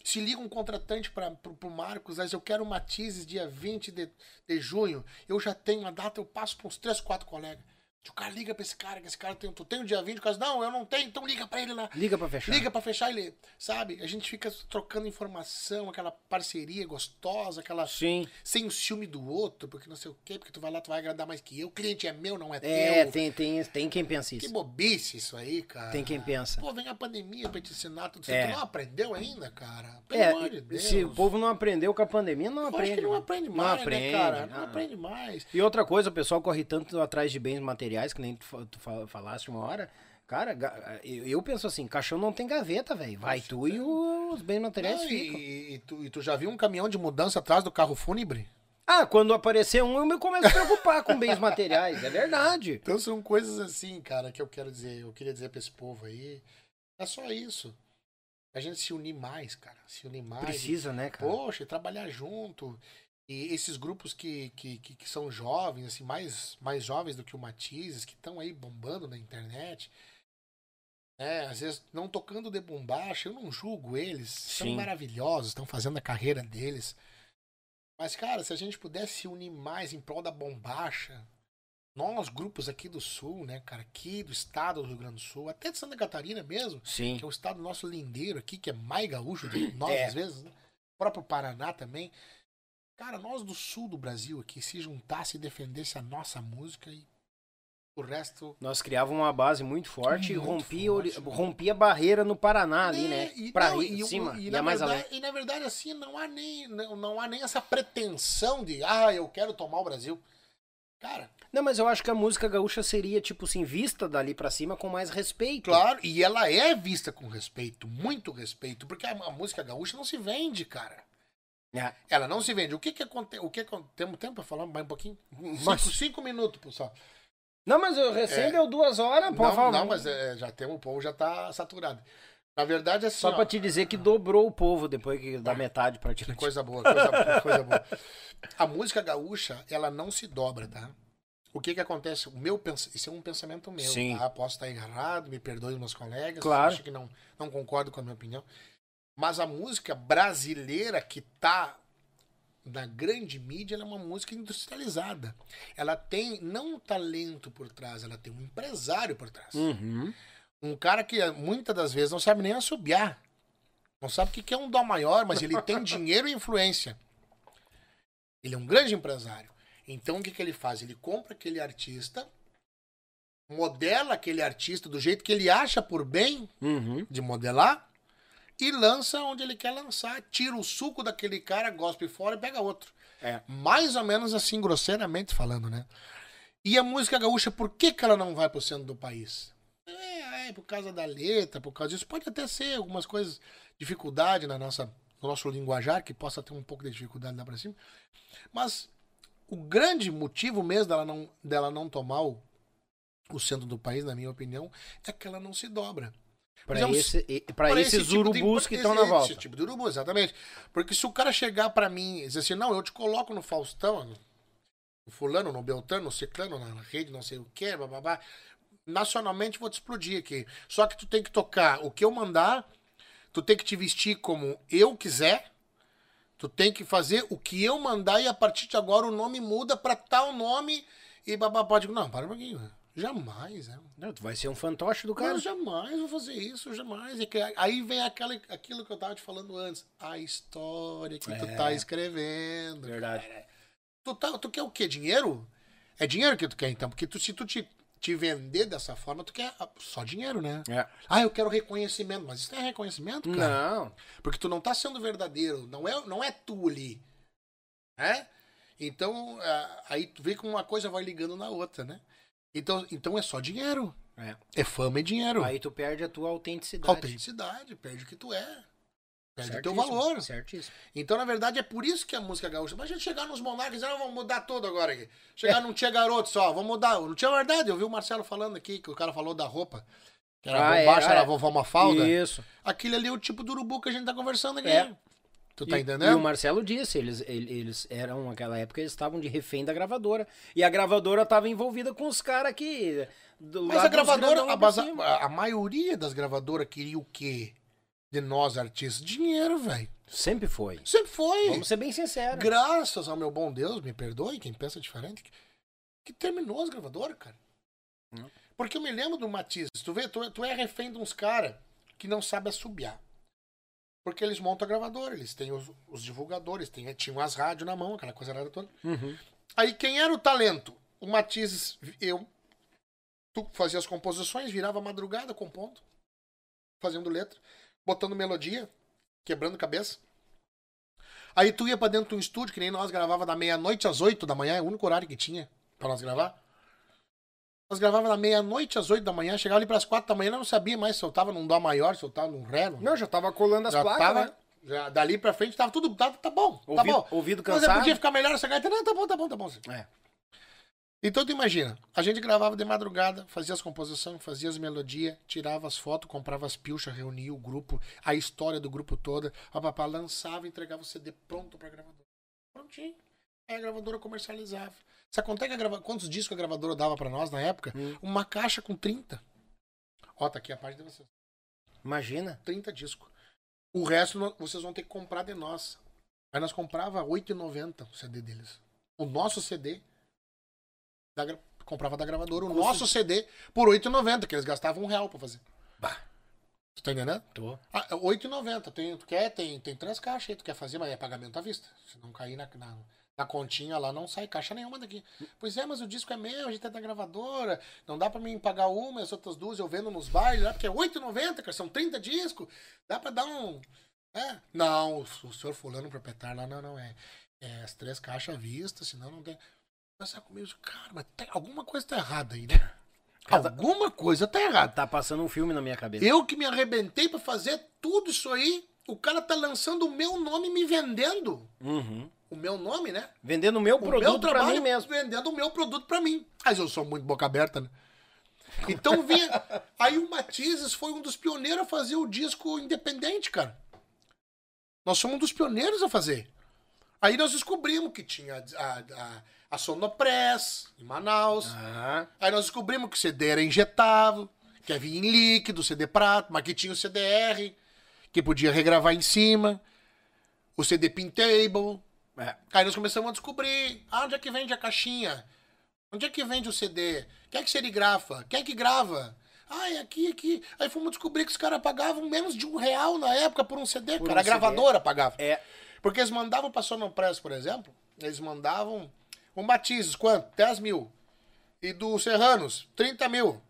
Se liga um contratante para pro Marcos, mas eu quero o Matizes dia 20 de, de junho. Eu já tenho a data, eu passo para uns 3, 4 colegas. O cara liga pra esse cara, que esse cara tem. Tu tem o dia 20, o cara não, eu não tenho, então liga pra ele lá. Liga pra fechar. Liga pra fechar ele, sabe? A gente fica trocando informação, aquela parceria gostosa, aquela Sim. sem o ciúme do outro, porque não sei o quê, porque tu vai lá, tu vai agradar mais que eu. O cliente é meu, não é, É, teu. tem, tem, tem quem pensa Que isso. bobice isso aí, cara. Tem quem pensa. Pô, vem a pandemia pra te ensinar tudo. É. Tu não aprendeu ainda, cara? Pelo É, amor de Deus. se o povo não aprendeu com a pandemia, não Eu acho aprende. que não aprende Não mais, aprende, né, cara? Não ah. aprende mais. E outra coisa, o pessoal corre tanto atrás de bens materiais, que nem tu, tu fa- falaste uma hora. Cara, eu, penso assim, caixão não tem gaveta, velho. Vai tu e os bens materiais Não, ficam. e, e tu, e tu já viu um caminhão de mudança atrás do carro fúnebre? Ah, quando aparecer um, eu me começo a preocupar com bens materiais. É verdade. Então são coisas assim, cara, que eu quero dizer, eu queria dizer pra esse povo aí. É só isso. A gente se unir mais, cara. Se unir mais. Precisa, né, cara? Poxa, e trabalhar junto. E esses grupos que, que, que, que são jovens, assim, mais, mais jovens do que o Matizes, que estão aí bombando na internet. É, às vezes não tocando de bombacha, eu não julgo eles. São maravilhosos, estão fazendo a carreira deles. Mas, cara, se a gente pudesse se unir mais em prol da bombacha, nós, grupos aqui do Sul, né, cara, aqui do estado do Rio Grande do Sul, até de Santa Catarina mesmo, Sim. que é o estado nosso lindeiro aqui, que é mais gaúcho do que nós, É. às vezes, né? O próprio Paraná também. Cara, nós do sul do Brasil aqui, se juntasse e defendesse a nossa música e o resto. Nós criávamos uma base muito forte e Muito rompia, ori- forte, rompia a barreira no Paraná ali, né? É, e, pra não, e, cima, e ia na mais verdade, além. e na verdade, assim, não há nem, não, não há nem essa pretensão de, ah, eu quero tomar o Brasil. Cara, Não, mas eu acho que a música gaúcha seria, tipo assim, vista dali pra cima com mais respeito. claro, e ela é vista com respeito, muito respeito, porque a, a música gaúcha não se vende, cara. É. Ela não se vende. O que que acontece? O que temos tempo para falar mais um pouquinho? Mas- Cinco, cinco minutos, pessoal. Não, mas eu recém É. deu duas horas, pô, Não, não, mas é, já temos, o povo já tá saturado. Na verdade, assim, Só ó, pra te dizer que dobrou o povo depois que da metade pra ti. que coisa boa, coisa, boa, coisa boa. A música gaúcha, ela não se dobra, tá? O que que acontece? O meu pens... Isso é um pensamento meu, Sim. tá? Posso estar errado, me perdoe meus colegas, Claro. acho que não, não concordo com a minha opinião. Mas a música brasileira que tá na grande mídia, ela é uma música industrializada. Ela tem não um talento por trás, ela tem um empresário por trás. Uhum. Um cara que muitas das vezes não sabe nem assobiar. Não sabe o que que é um dó maior, mas ele tem dinheiro e influência. Ele é um grande empresário. Então o que, que ele faz? Ele compra aquele artista, modela aquele artista do jeito que ele acha por bem Uhum. de modelar e lança onde ele quer lançar. Tira o suco daquele cara, gospe fora e pega outro. É. Mais ou menos assim, grosseiramente falando, né? E a música gaúcha, por que, que ela não vai pro centro do país? É, é por causa da letra, por causa disso. Pode até ser algumas coisas, dificuldade na nossa, no nosso linguajar, que possa ter um pouco de dificuldade lá pra cima. Mas o grande motivo mesmo dela não, dela não tomar o, o centro do país, na minha opinião, é que ela não se dobra. Pra, exemplo, esse, e- pra Para esses esse tipo de- urubus que esse- estão na esse volta. tipo de urubu, exatamente. Porque se o cara chegar pra mim e dizer assim, não, eu te coloco no Faustão, no fulano, no Beltrano, no Ciclano, na rede, não sei o que, bababá, nacionalmente vou te explodir aqui. Só que tu tem que tocar o que eu mandar, tu tem que te vestir como eu quiser, tu tem que fazer o que eu mandar e a partir de agora o nome muda pra tal nome e bababá. Digo, não, para um pouquinho. Jamais, é. Não, tu vai ser um fantoche do Cara, eu jamais vou fazer isso, jamais. E que- aí vem aquela, aquilo que eu tava te falando antes. A história que tu É. tá escrevendo. Verdade. Tu, tá, tu quer o quê? Dinheiro? É dinheiro que tu quer, então. Porque tu, se tu te, te vender dessa forma, tu quer ah, só dinheiro, né? É. Ah, eu quero reconhecimento. Mas isso não é reconhecimento, cara. Não. Porque tu não tá sendo verdadeiro. Não é, não é tu ali. É? Então, ah, aí tu vê como uma coisa vai ligando na outra, né? Então, então é só dinheiro. É. É fama e dinheiro. Aí tu perde a tua autenticidade. Autenticidade, perde o que tu é. Perde o teu valor. Certíssimo. Então, na verdade, é por isso que a música gaúcha. Mas a gente chegar nos monarcas e não, vamos mudar tudo agora aqui. Chegar num Tia Garoto só, vamos mudar. Não tinha verdade, eu vi o Marcelo falando aqui, que o cara falou da roupa. Que era Ah, é, bombacha, ah, era é. a vovó Mafalda. Isso. Aquilo ali é o tipo do urubu que a gente tá conversando aqui. É. Tu tá E- entendendo? E o Marcelo disse, eles, ele- eles eram, naquela época, eles estavam de refém da gravadora. E a gravadora estava envolvida com os caras que. do Mas a gravadora, a, base- a- a maioria das gravadoras queria o quê? De nós, artistas? Dinheiro, velho. Sempre foi. Sempre foi. Vamos ser bem sinceros. Graças ao meu bom Deus, me perdoe quem pensa diferente, que, que terminou as gravadoras, cara. Não. Porque eu me lembro do Matiz. Tu vê, tu, tu é refém de uns caras que não sabem assobiar. Porque eles montam a gravadora, eles têm os, os divulgadores, têm, tinham as rádios na mão, aquela coisa era toda. Uhum. Aí quem era o talento? O Matizes, eu. Tu fazia as composições, virava madrugada compondo, fazendo letra, botando melodia, quebrando cabeça. Aí tu ia pra dentro de um estúdio, que nem nós gravava da meia-noite às oito da manhã, é o único horário que tinha pra nós gravar. Nós gravava na meia-noite, às oito da manhã, chegava ali pras quatro da manhã, não sabia mais se eu tava num dó maior, se eu tava num ré. Num... Não, já tava colando as já placas, tava, né? já, dali pra frente tava tudo, tá, tá bom, tá Ouvido- bom. ouvido Mas cansado. eu podia ficar melhor essa gaita, não, tá bom, tá bom, tá bom. É. Então tu imagina, a gente gravava de madrugada, fazia as composições, fazia as melodias, tirava as fotos, comprava as pilchas, reunia o grupo, a história do grupo toda, a papá lançava e entregava o CD pronto pra gravadora. Prontinho. Aí a gravadora comercializava. Sabe quanto é que grava... quantos discos a gravadora dava pra nós na época? Hum. Uma caixa com 30. Ó, tá aqui a parte de vocês. Imagina. 30 discos. O resto vocês vão ter que comprar de nós. Aí nós comprava R$ 8,90 o CD deles. O nosso CD da comprava da gravadora. O Custo- nosso CD por R$ 8,90, que eles gastavam um real pra fazer. Bah. Tu tá entendendo? Tô. Ah, R$ 8,90. Tem, tu quer? Tem, tem três caixas aí. Tu quer fazer, mas é pagamento à vista. Se não cair na, na, na continha lá, não sai caixa nenhuma daqui. Pois é, mas o disco é meu, a gente é da gravadora. Não dá pra mim pagar uma, as outras duas eu vendo nos bailes lá, porque é R$ 8,90, cara. São 30 discos. Dá pra dar um. É. Não, o senhor fulano proprietário lá, não, não. É, é as três caixas à vista, senão não tem. Pensar comigo, cara, mas tem- alguma coisa tá errada aí, né? Cada- Alguma coisa tá errada. Tá passando um filme na minha cabeça. Eu que me arrebentei pra fazer tudo isso aí, o cara tá lançando o meu nome e me vendendo. Uhum. O meu nome, né? Vendendo o meu O produto meu pra trabalho mim mesmo. vendendo o meu produto pra mim. Mas eu sou muito boca aberta, né? Então vinha. aí o Matizes foi um dos pioneiros a fazer o disco independente, cara. Nós somos um dos pioneiros a fazer. Aí nós descobrimos que tinha a, a, a Sonopress, em Manaus. Ah, Aí nós descobrimos que o CD era injetável, que havia em líquido, CD prato, mas que tinha o CDR, que podia regravar em cima, o CD Pintable. É. Aí nós começamos a descobrir, ah, onde é que vende a caixinha? Onde é que vende o CD? Quem é que serigrafa? Quem é que grava? Ah, é aqui, aqui. Aí fomos descobrir que os caras pagavam menos de um real na época por um CD, Por cara. um a gravadora pagava. É. Porque eles mandavam pra Sonopress, por exemplo, eles mandavam um Batizes, quanto? 10 mil. E do Serranos, 30 mil.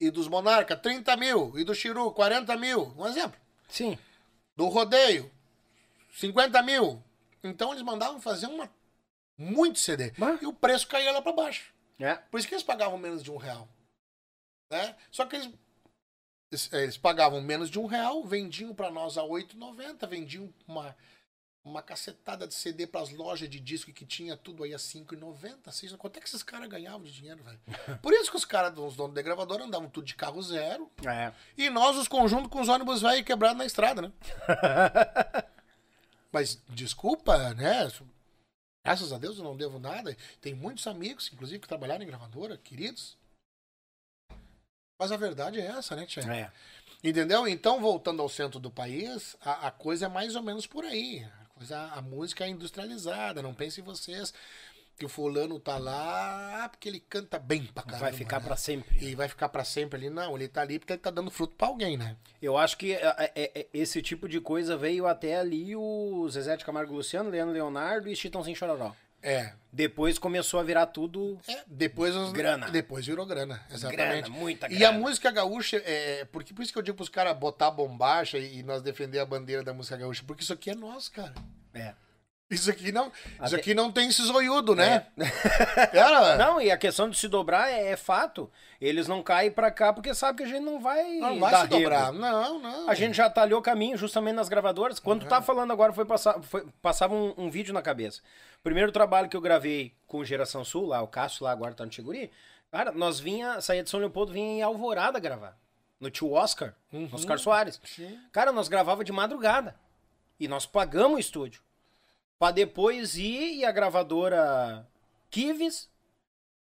E dos Monarca, 30 mil. E do Chiru, 40 mil. Um exemplo. Sim. Do Rodeio, 50 mil. Então eles mandavam fazer uma muito CD. Bah. E o preço caía lá pra baixo. É. Por isso que eles pagavam menos de um real. Né? Só que eles, eles, pagavam menos de um real, vendiam pra nós a 8,90, vendiam uma, uma cacetada de CD pras lojas de disco que tinha tudo aí a 5,90. seis- Quanto é que esses caras ganhavam de dinheiro, velho? Por isso que os caras, os donos da gravadora, andavam tudo de carro zero. É. E nós, os conjuntos com os ônibus velho quebrados na estrada, né? Mas desculpa, né? Graças a Deus eu não devo nada. Tem muitos amigos, inclusive, que trabalharam em gravadora, queridos. Mas a verdade é essa, né, Tia? É. Entendeu? Então, voltando ao centro do país, a, a coisa é mais ou menos por aí. A, coisa, a música é industrializada. Não pensem vocês que o fulano tá lá porque ele canta bem pra caramba. Vai ficar né? pra sempre. E vai ficar pra sempre ali. Não, ele tá ali porque ele tá dando fruto pra alguém, né? Eu acho que é, é, é, esse tipo de coisa veio até ali o Zezé de Camargo e Luciano, Leandro Leonardo e Chitãozinho Chororó. É. Depois começou a virar tudo É, depois os- Grana. Depois virou grana, exatamente. grana, muita E grana. a música gaúcha, é, porque por isso que eu digo pros caras botar bombacha e, e nós defender a bandeira da música gaúcha, porque isso aqui é nosso, cara. É. Isso aqui não, isso Até- aqui não tem esse zoiudo, né? Cara, Não, e a questão de se dobrar é, é fato. Eles não caem pra cá porque sabem que a gente não vai. não vai se dobrar. rego. Não, não. A gente já talhou caminho justamente nas gravadoras. Quando tu tá falando agora, foi passar, foi, passava um, um vídeo na cabeça. Primeiro trabalho que eu gravei com Geração Sul, lá, o Cássio lá agora tá no Tiguri. Cara, nós vinha, saía de São Leopoldo, vinha em Alvorada gravar. No tio Oscar, Oscar Soares. Sim. Cara, nós gravava de madrugada. E nós pagamos o estúdio. Pra depois ir e a gravadora Kives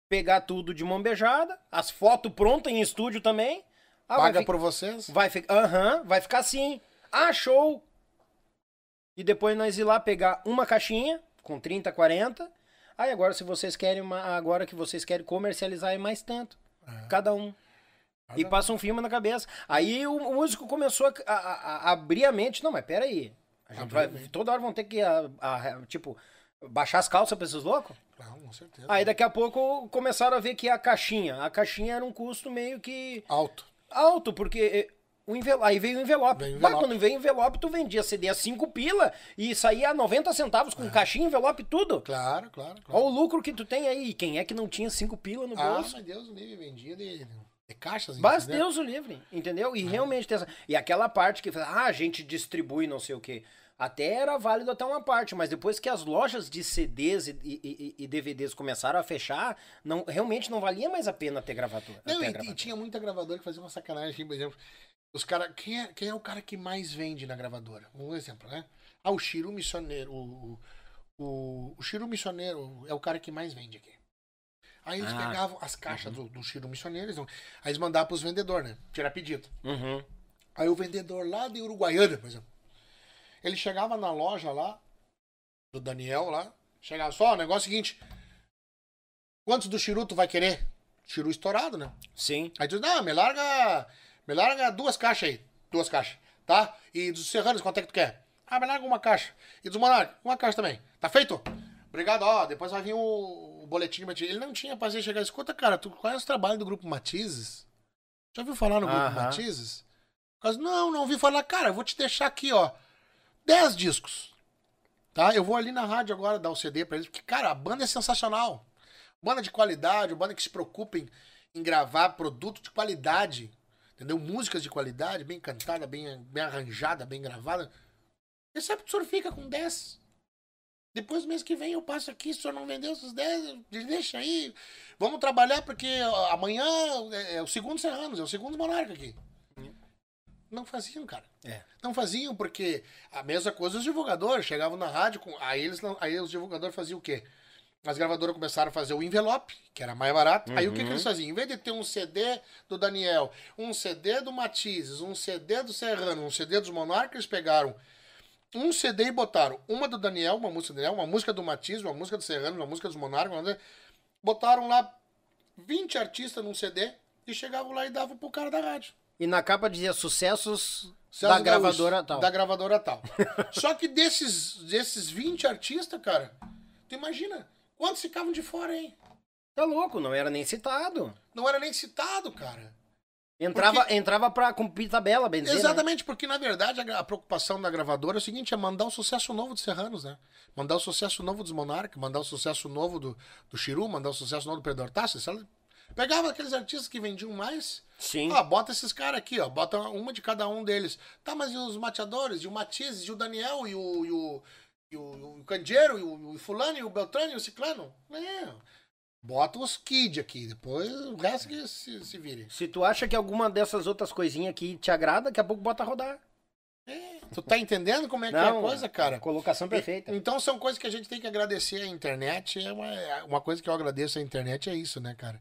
pegar tudo de mão beijada, as fotos prontas em estúdio também. Ah, Paga fi- por vocês? Vai ficar, aham, vai ficar assim. Ah, show. E depois nós ir lá pegar uma caixinha com 30, 40. Aí agora se vocês querem uma, agora que vocês querem comercializar é mais tanto. Cada um. E passa um filme na cabeça. Aí o músico começou a, a- a- abrir a mente. Não, mas peraí. A gente Abrir vai, a mente. toda hora vão ter que, a- a- tipo, baixar as calças pra esses loucos? Não, com certeza. Aí daqui a pouco começaram a ver que a caixinha. A caixinha era um custo meio que Alto. alto, porque eh, O envelope, aí veio o envelope. Veio envelope. quando veio o envelope, tu vendia CD a 5 pila e saía a 90 centavos com caixinha, envelope, tudo. Claro, claro, claro. Olha o lucro que tu tem aí. Quem é que não tinha 5 pila no Ah, bolso? mas Deus o livre, vendia de, de caixas. Mas entendeu? Deus o livre, entendeu? E realmente tem essa... E aquela parte que fala, ah, a gente distribui não sei o quê. Até era válido até uma parte, mas depois que as lojas de CDs e, e- e- DVDs começaram a fechar, não, realmente não valia mais a pena ter gravadora. Não, e, gravadora. tinha muita gravadora que fazia uma sacanagem, assim, por exemplo. Os cara, quem, é, quem é o cara que mais vende na gravadora? Um exemplo, né? Ah, o Chiru Missioneiro. O, o, o Chiru Missioneiro é o cara que mais vende aqui. Aí eles Ah. pegavam as caixas do, do Chiru Missioneiro, eles, não- aí eles mandavam pros vendedores, né? Tirar pedido. Uhum. Aí o vendedor lá de Uruguaiana, por exemplo. Ele chegava na loja lá, do Daniel lá, chegava só, o negócio é o seguinte. Quantos do Chiru tu vai querer? Chiru estourado, né? Sim. Aí tu diz, não, me larga, me larga duas caixas aí. Duas caixas, tá? E dos Serranos, quanto é que tu quer? Ah, me larga uma caixa. E dos Monarcos, uma caixa também. Tá feito? Obrigado, ó. Depois vai vir o, o boletim de Matizes. Ele não tinha em chegar. Escuta, cara, tu conhece o trabalho do grupo Matizes? Já ouviu falar no grupo Aham. Matizes? O cara, Não, não ouvi falar. Cara, eu vou te deixar aqui, ó. 10 discos. Tá? Eu vou ali na rádio agora dar o CD pra eles. Porque, cara, a banda é sensacional. Banda de qualidade, banda que se preocupa em, em gravar produto de qualidade. Entendeu? Músicas de qualidade, bem cantada, bem, bem arranjada, bem gravada. Exceto que o senhor fica com 10. Depois do mês que vem eu passo aqui, se o senhor não vendeu esses 10, deixa aí. Vamos trabalhar porque amanhã é, é o segundo Serranos, é o segundo Monarca aqui. Não faziam, cara. É. Não faziam porque a mesma coisa os divulgadores chegavam na rádio, com, aí, eles não, aí os divulgadores faziam o quê? As gravadoras começaram a fazer o envelope, que era mais barato. Aí o que, que eles faziam? Em vez de ter um CD do Daniel, um CD do Matizes, um CD do Serrano, um CD dos Monarcas, eles pegaram um CD e botaram uma do Daniel, uma música do Daniel, uma música do Matiz, uma música do Serrano, uma música dos música- botaram lá 20 artistas num CD e chegavam lá e davam pro cara da rádio. E na capa dizia sucessos da gravadora Gaúcho, tal. Da gravadora tal. Só que desses, desses 20 artistas, cara, tu imagina, quantos ficavam de fora, hein? Tá louco, não era nem citado. Não era nem citado, cara. Entrava, entrava pra cumprir tabela, bem dizer, né? Exatamente, porque na verdade a, a preocupação da gravadora é o seguinte: é mandar o sucesso novo dos Serranos, né? Mandar o sucesso novo dos Monarcas, mandar o sucesso novo do, do Chiru, mandar o sucesso novo do. Se ela- Pegava aqueles artistas que vendiam mais, Sim. Ah, bota esses caras aqui, ó. Bota uma de cada um deles. Tá, mas e os mateadores? E o Matizes? E o Daniel? E o. E o, e o, o Candeeiro? E o, o Fulano? E o Beltrano? E o Ciclano? É. Bota os Kid aqui. Depois o resto que se, se vire. Se tu acha que alguma dessas outras coisinhas aqui te agrada, daqui a pouco bota a rodar. É. Tu tá entendendo como é que é a coisa, cara? Colocação perfeita. Então são coisas que a gente tem que agradecer à internet. É uma, uma coisa que eu agradeço à internet é isso, né, cara?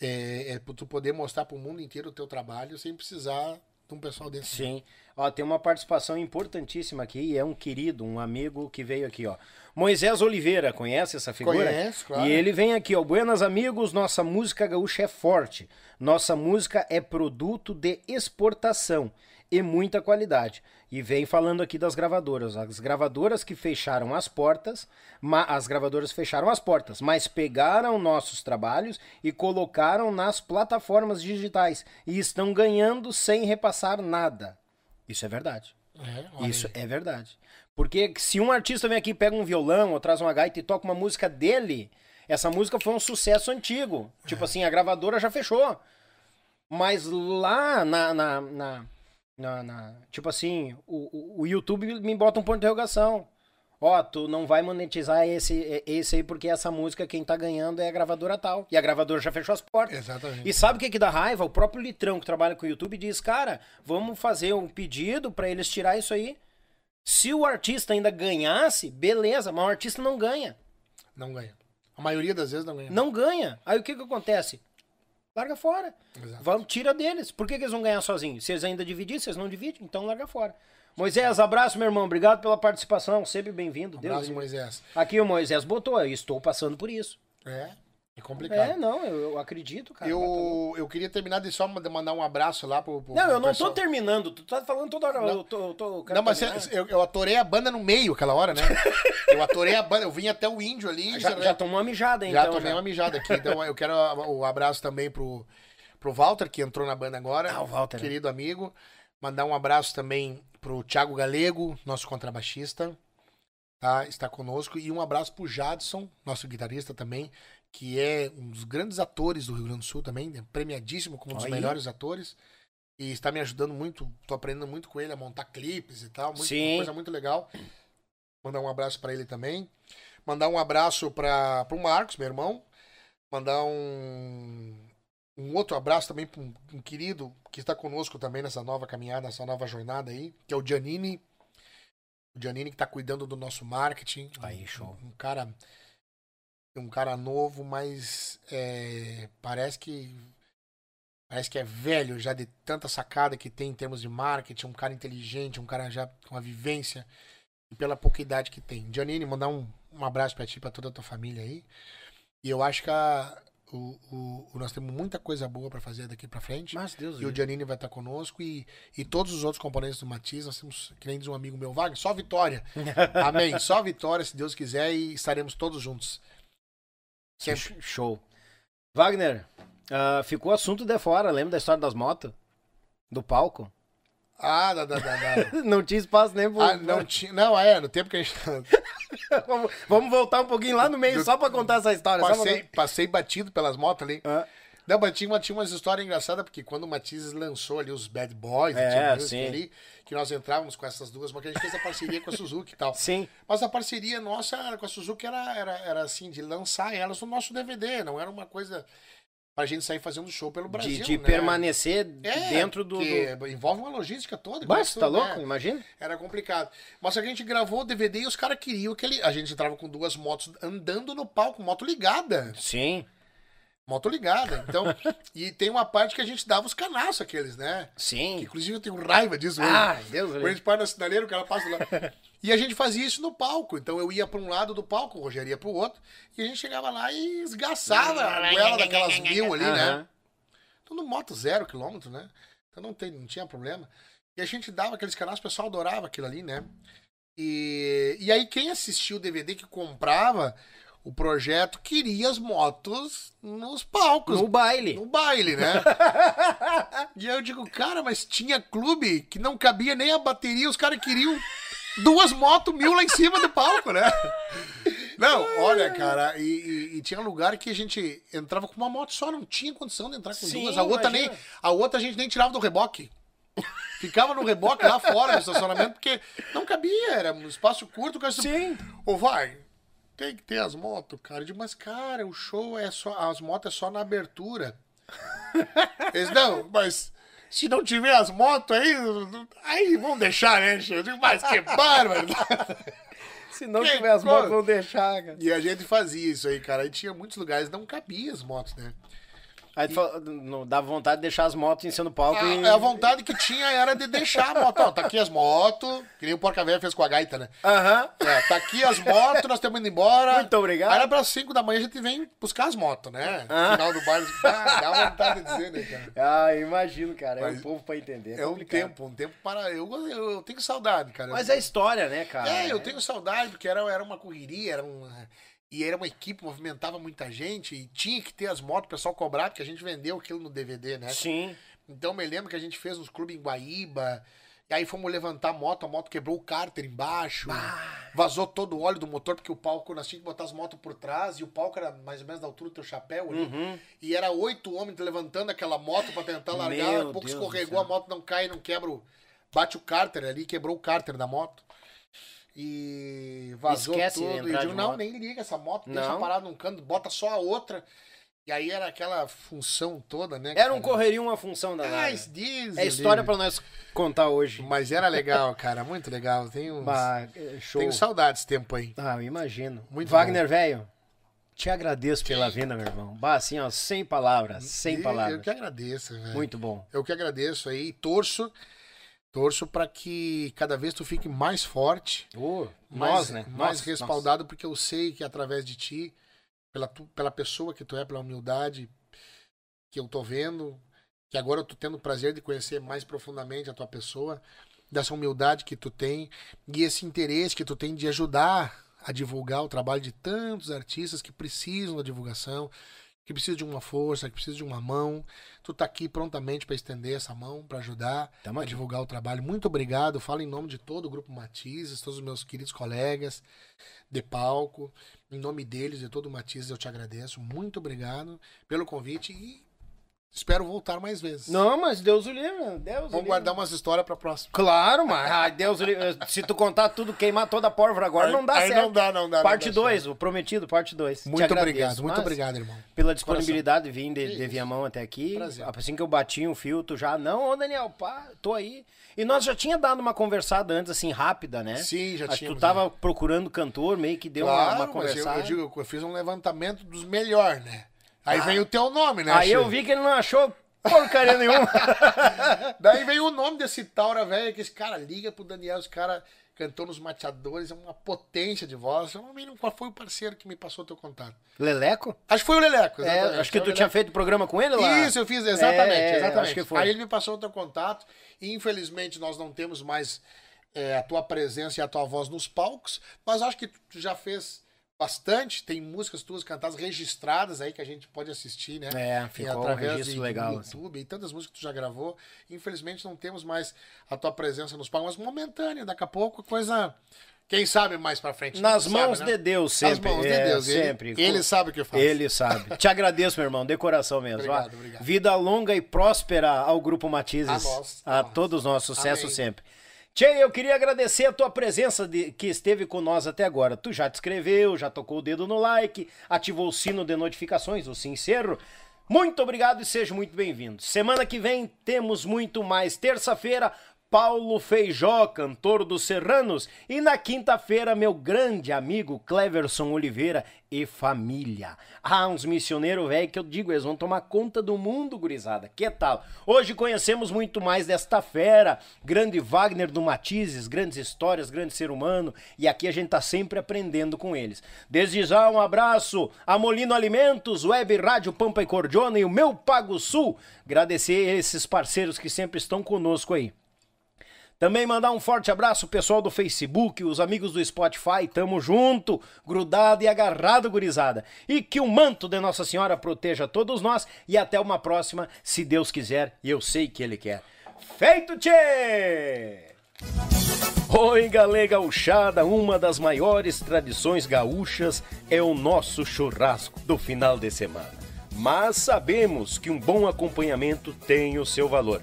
É, é tu poder mostrar pro mundo inteiro o teu trabalho sem precisar de um pessoal desse. Sim. Ó, tem uma participação importantíssima aqui, e é um querido, um amigo que veio aqui, ó. Moisés Oliveira, conhece essa figura? Conheço, claro. E ele vem aqui, ó. Buenas amigos, nossa música gaúcha é forte. Nossa música é produto de exportação e muita qualidade. E vem falando aqui das gravadoras. As gravadoras que fecharam as portas, as gravadoras fecharam as portas, mas pegaram nossos trabalhos e colocaram nas plataformas digitais e estão ganhando sem repassar nada. Isso é verdade. É, Isso é verdade. Porque se um artista vem aqui, pega um violão ou traz uma gaita e toca uma música dele, essa música foi um sucesso antigo. Tipo assim, a gravadora já fechou. Mas lá na. na, na, na- na- tipo assim, o- o YouTube me bota um ponto de interrogação. Ó, tu não vai monetizar esse, esse aí porque essa música quem tá ganhando é a gravadora tal. E a gravadora já fechou as portas. Exatamente. E sabe o que que dá raiva? O próprio Litrão que trabalha com o YouTube diz, cara, vamos fazer um pedido pra eles tirar isso aí. Se o artista ainda ganhasse, beleza, mas o artista não ganha. Não ganha. A maioria das vezes não ganha. Não ganha. Aí o que que acontece? Larga fora. Exato. Vamos, tira deles. Por que, que eles vão ganhar sozinhos? Se eles ainda dividirem, se eles não dividem, então larga fora. Moisés, abraço, meu irmão. Obrigado pela participação. Sempre bem-vindo. Deus Abraço, livre. Moisés. Aqui o Moisés botou, eu estou passando por isso. É, é complicado. É, não, eu, eu acredito, cara. eu, eu queria terminar de só mandar um abraço lá pro. pro Não, pro eu não pessoal. tô terminando. Tu tá falando toda hora. Não. Eu tô, eu tô, Não, mas terminar. eu, eu atorei a banda no meio aquela hora, né? eu atorei a banda, eu vim até o índio ali. Já, né? já tomou uma mijada, hein, Já então. tomei já. uma mijada aqui. Então eu quero o abraço também pro, pro Walter, que entrou na banda agora. Ah, o Walter, né? Querido amigo. Mandar um abraço também pro Thiago Galego, nosso contrabaixista, tá? Está conosco. E um abraço pro Jadson, nosso guitarrista também, que é um dos grandes atores do Rio Grande do Sul também, né? premiadíssimo como um dos Aí. melhores atores. E está me ajudando muito, tô aprendendo muito com ele a montar clipes e tal. Muito. Uma coisa muito legal. Mandar um abraço para ele também. Mandar um abraço para o Marcos, meu irmão. Mandar um, um outro abraço também para um, um querido que está conosco também nessa nova caminhada, nessa nova jornada aí, que é o Giannini. O Giannini que está cuidando do nosso marketing. Aí, Um- show. Um, cara um cara novo, mas é, parece que parece que é velho já de tanta sacada que tem em termos de marketing, um cara inteligente, um cara já com uma vivência e pela pouca idade que tem. Giannini, mandar um, um abraço pra ti, pra toda a tua família aí. E eu acho que a- o, o- o- nós temos muita coisa boa pra fazer daqui pra frente. Mas Deus E o Giannini vai estar conosco e, e todos os outros componentes do Matiz, nós temos, que nem diz um amigo meu, Wagner, só vitória. Amém. Só vitória, se Deus quiser, e estaremos todos juntos. Sempre. Show. Wagner, ah, ficou assunto de fora, lembra da história das motos? Do palco? Ah, da, da, da. Não tinha espaço nem pro... Ah, não tinha. Não, é, no tempo que a gente. vamos, vamos voltar um pouquinho lá no meio Do- só pra contar essa história. só pra- Passei, passei batido pelas motos ali. Ah, Não, mas tinha, uma- tinha umas histórias engraçadas, porque quando o Matizes lançou ali os Bad Boys, É, ali, que nós entrávamos com essas duas, porque a gente fez a parceria com a Suzuki e tal. sim, Mas a parceria nossa era com a Suzuki era, era, era assim, de lançar elas no nosso DVD, não era uma coisa pra gente sair fazendo show pelo Brasil. de, de né? permanecer É, dentro do... do... envolve uma logística toda. Isso, tá né? louco? Imagina. Era complicado. Mas a gente gravou o DVD e os caras queriam que ele. A gente entrava com duas motos andando no palco, moto ligada. Sim, Moto ligada. Então, e tem uma parte que a gente dava os canaços aqueles, né? Que, sim. inclusive eu tenho raiva disso hoje. Ah, Deus Quando a gente para na sinaleira, o cara passa lá. E a gente fazia isso no palco. Então eu ia para um lado do palco, o Rogério ia pro outro. E a gente chegava lá e esgaçava a goela daquelas mil ali, né? Aham. Tudo moto zero quilômetro, né? Então não, tem, não tinha problema. E a gente dava aqueles canais, o pessoal adorava aquilo ali, né? E, e aí quem assistiu o DVD que comprava o projeto queria as motos nos palcos. No baile. No baile, né? e aí eu digo, cara, mas tinha clube que não cabia nem a bateria, os caras queriam duas motos mil lá em cima do palco, né? Não, olha, cara, e, e- e tinha lugar que a gente entrava com uma moto só, não tinha condição de entrar com Sim, duas. A outra, nem, a outra a gente nem tirava do reboque. Ficava no reboque lá fora do estacionamento, porque não cabia, era um espaço curto. O cara Sim. Ô, vai, tem que ter as motos, cara. Eu digo, mas, cara, o show é só. As motos é só na abertura. Eles, não, mas se não tiver as motos aí, aí vão deixar, né? Eu digo, mas que bárbaro. Se não Que tiver as motos, vão deixar, cara. E a gente fazia isso aí, cara. E tinha muitos lugares, não cabia as motos, né? Aí tu não dá vontade de deixar as motos em cima do palco e... A, a vontade que tinha era de deixar a moto. Ó, tá aqui as motos, que nem o Porca Velha fez com a gaita, né? Aham. É, tá aqui as motos, nós estamos indo embora. Muito obrigado. Aí era para 5 da manhã a gente vem buscar as motos, né? Ah. Final do baile, ah, dá vontade de dizer, né, cara? Ah, imagino, cara. É Mas um povo pra entender. É um complicado. tempo, um tempo para. Eu, eu, eu tenho saudade, cara. Mas é história, né, cara? É, eu tenho saudade, porque era, era uma correria, era um. E era uma equipe, movimentava muita gente, e tinha que ter as motos, o pessoal cobrar, porque a gente vendeu aquilo no DVD, né? Sim. Então me lembro que a gente fez uns clubes em Guaíba, e aí fomos levantar a moto, a moto quebrou o cárter embaixo, vazou todo o óleo do motor, porque o palco, nós tínhamos que botar as motos por trás, e o palco era mais ou menos da altura do teu chapéu ali. Uhum. E era oito homens levantando aquela moto pra tentar largar, Meu a pouco Deus escorregou, a moto não cai, não quebra, o- bate o cárter ali, quebrou o cárter da moto. E vazou Esquece de tudo. E digo, não, moto. nem liga essa moto, deixa Não. parada num canto, bota só a outra. E aí era aquela função toda, né? Era um correria, uma função da Ah, esse diz, É história pra nós contar hoje. Mas era legal, cara, muito legal. Tenho, Bah, é, show. tenho saudade desse tempo aí. Ah, eu imagino. Muito Wagner, velho, te agradeço pela vinda, meu irmão. Bah, assim, ó, sem palavras, sem E palavras. Eu que agradeço, velho. Muito bom. Eu que agradeço aí, torço, torço para que cada vez tu fique mais forte, Ô, mais, nós, né? mais Nós, respaldado, porque eu sei que através de ti, pela, tu- pela pessoa que tu é, pela humildade que eu tô vendo, que agora eu tô tendo o prazer de conhecer mais profundamente a tua pessoa, dessa humildade que tu tem e esse interesse que tu tem de ajudar a divulgar o trabalho de tantos artistas que precisam da divulgação, que precisa de uma força, que precisa de uma mão, tu tá aqui prontamente para estender essa mão, para ajudar Tamo a aqui. divulgar o trabalho. Muito obrigado. Falo em nome de todo o grupo Matizes, todos os meus queridos colegas de palco. Em nome deles, de todo o Matizes, eu te agradeço. Muito obrigado pelo convite e espero voltar mais vezes. Não, mas Deus o livre, Deus o Vamos livre. guardar umas histórias para próxima. Claro, mas ai, Deus o livre. Se tu contar tudo, queimar toda a pólvora agora, não dá Aí certo. não dá, não dá. Parte dá 2, certo. o prometido, parte 2. Muito obrigado, muito obrigado, irmão. Pela disponibilidade de vir de, de. Viamão até aqui. Prazer. Assim que eu bati um fio, tu já, não, ô Daniel, pá, tô aí. E nós já tinha dado uma conversada antes, assim, rápida, né? Sim, já tínhamos, tu tava procurando cantor, meio que deu uma- Claro, uma, eu, conversada. eu digo, eu fiz um levantamento dos melhores, né? Aí vem o teu nome, né? aí eu vi que ele não achou porcaria nenhuma. Daí veio o nome desse Taura velho, que esse cara liga pro Daniel, esse cara cantou nos mateadores, é uma potência de voz. Eu não lembro qual foi o parceiro que me passou o teu contato. Leleco? Acho que foi o Leleco, É, exatamente. acho que Foi tu o tinha Leleco. feito programa com ele lá. Isso, eu fiz, exatamente, É, exatamente. acho que foi. Aí ele me passou o teu contato e infelizmente nós não temos mais é, a tua presença e a tua voz nos palcos, mas acho que tu já fez bastante, tem músicas tuas cantadas registradas aí que a gente pode assistir, né? É, ficou um através registro de legal. assim. YouTube e tantas músicas que tu já gravou. Infelizmente não temos mais a tua presença nos palcos, mas momentânea, daqui a pouco coisa quem sabe mais pra frente. Nas tu sabe, mãos né? de Deus, sempre. Nas mãos de é, Deus, ele- sempre. Ele, sabe o que faz. Ele sabe. Te agradeço, meu irmão, de coração mesmo. Obrigado, obrigado. Vida longa e próspera ao Grupo Matizes. A nós, A, a nós. todos nós. Sucesso Amém. sempre. Tchê, eu queria agradecer a tua presença de- que esteve nós até agora. Tu já te inscreveu, já tocou o dedo no like, ativou o sino de notificações, o sincero. Muito obrigado e seja muito bem-vindo. Semana que vem temos muito mais. Terça-feira, Paulo Feijó, cantor dos Serranos. E na quinta-feira, meu grande amigo Cleverson Oliveira e família. Ah, uns missioneiros velho que eu digo, eles vão tomar conta do mundo, gurizada. Que tal? Hoje conhecemos muito mais desta fera, grande Wagner do Matizes, grandes histórias, grande ser humano. E aqui a gente tá sempre aprendendo com eles. Desde já, um abraço a Molino Alimentos, Web Rádio Pampa e Cordiona e o meu Pago Sul. Agradecer esses parceiros que sempre estão conosco aí. Também mandar um forte abraço pessoal do Facebook, os amigos do Spotify, tamo junto, grudado e agarrado, gurizada. E que o manto de Nossa Senhora proteja todos nós e até uma próxima, se Deus quiser, e eu sei que Ele quer. Feito, tchê! Oi, galê gauchada, uma das maiores tradições gaúchas é o nosso churrasco do final de semana. Mas sabemos que um bom acompanhamento tem o seu valor.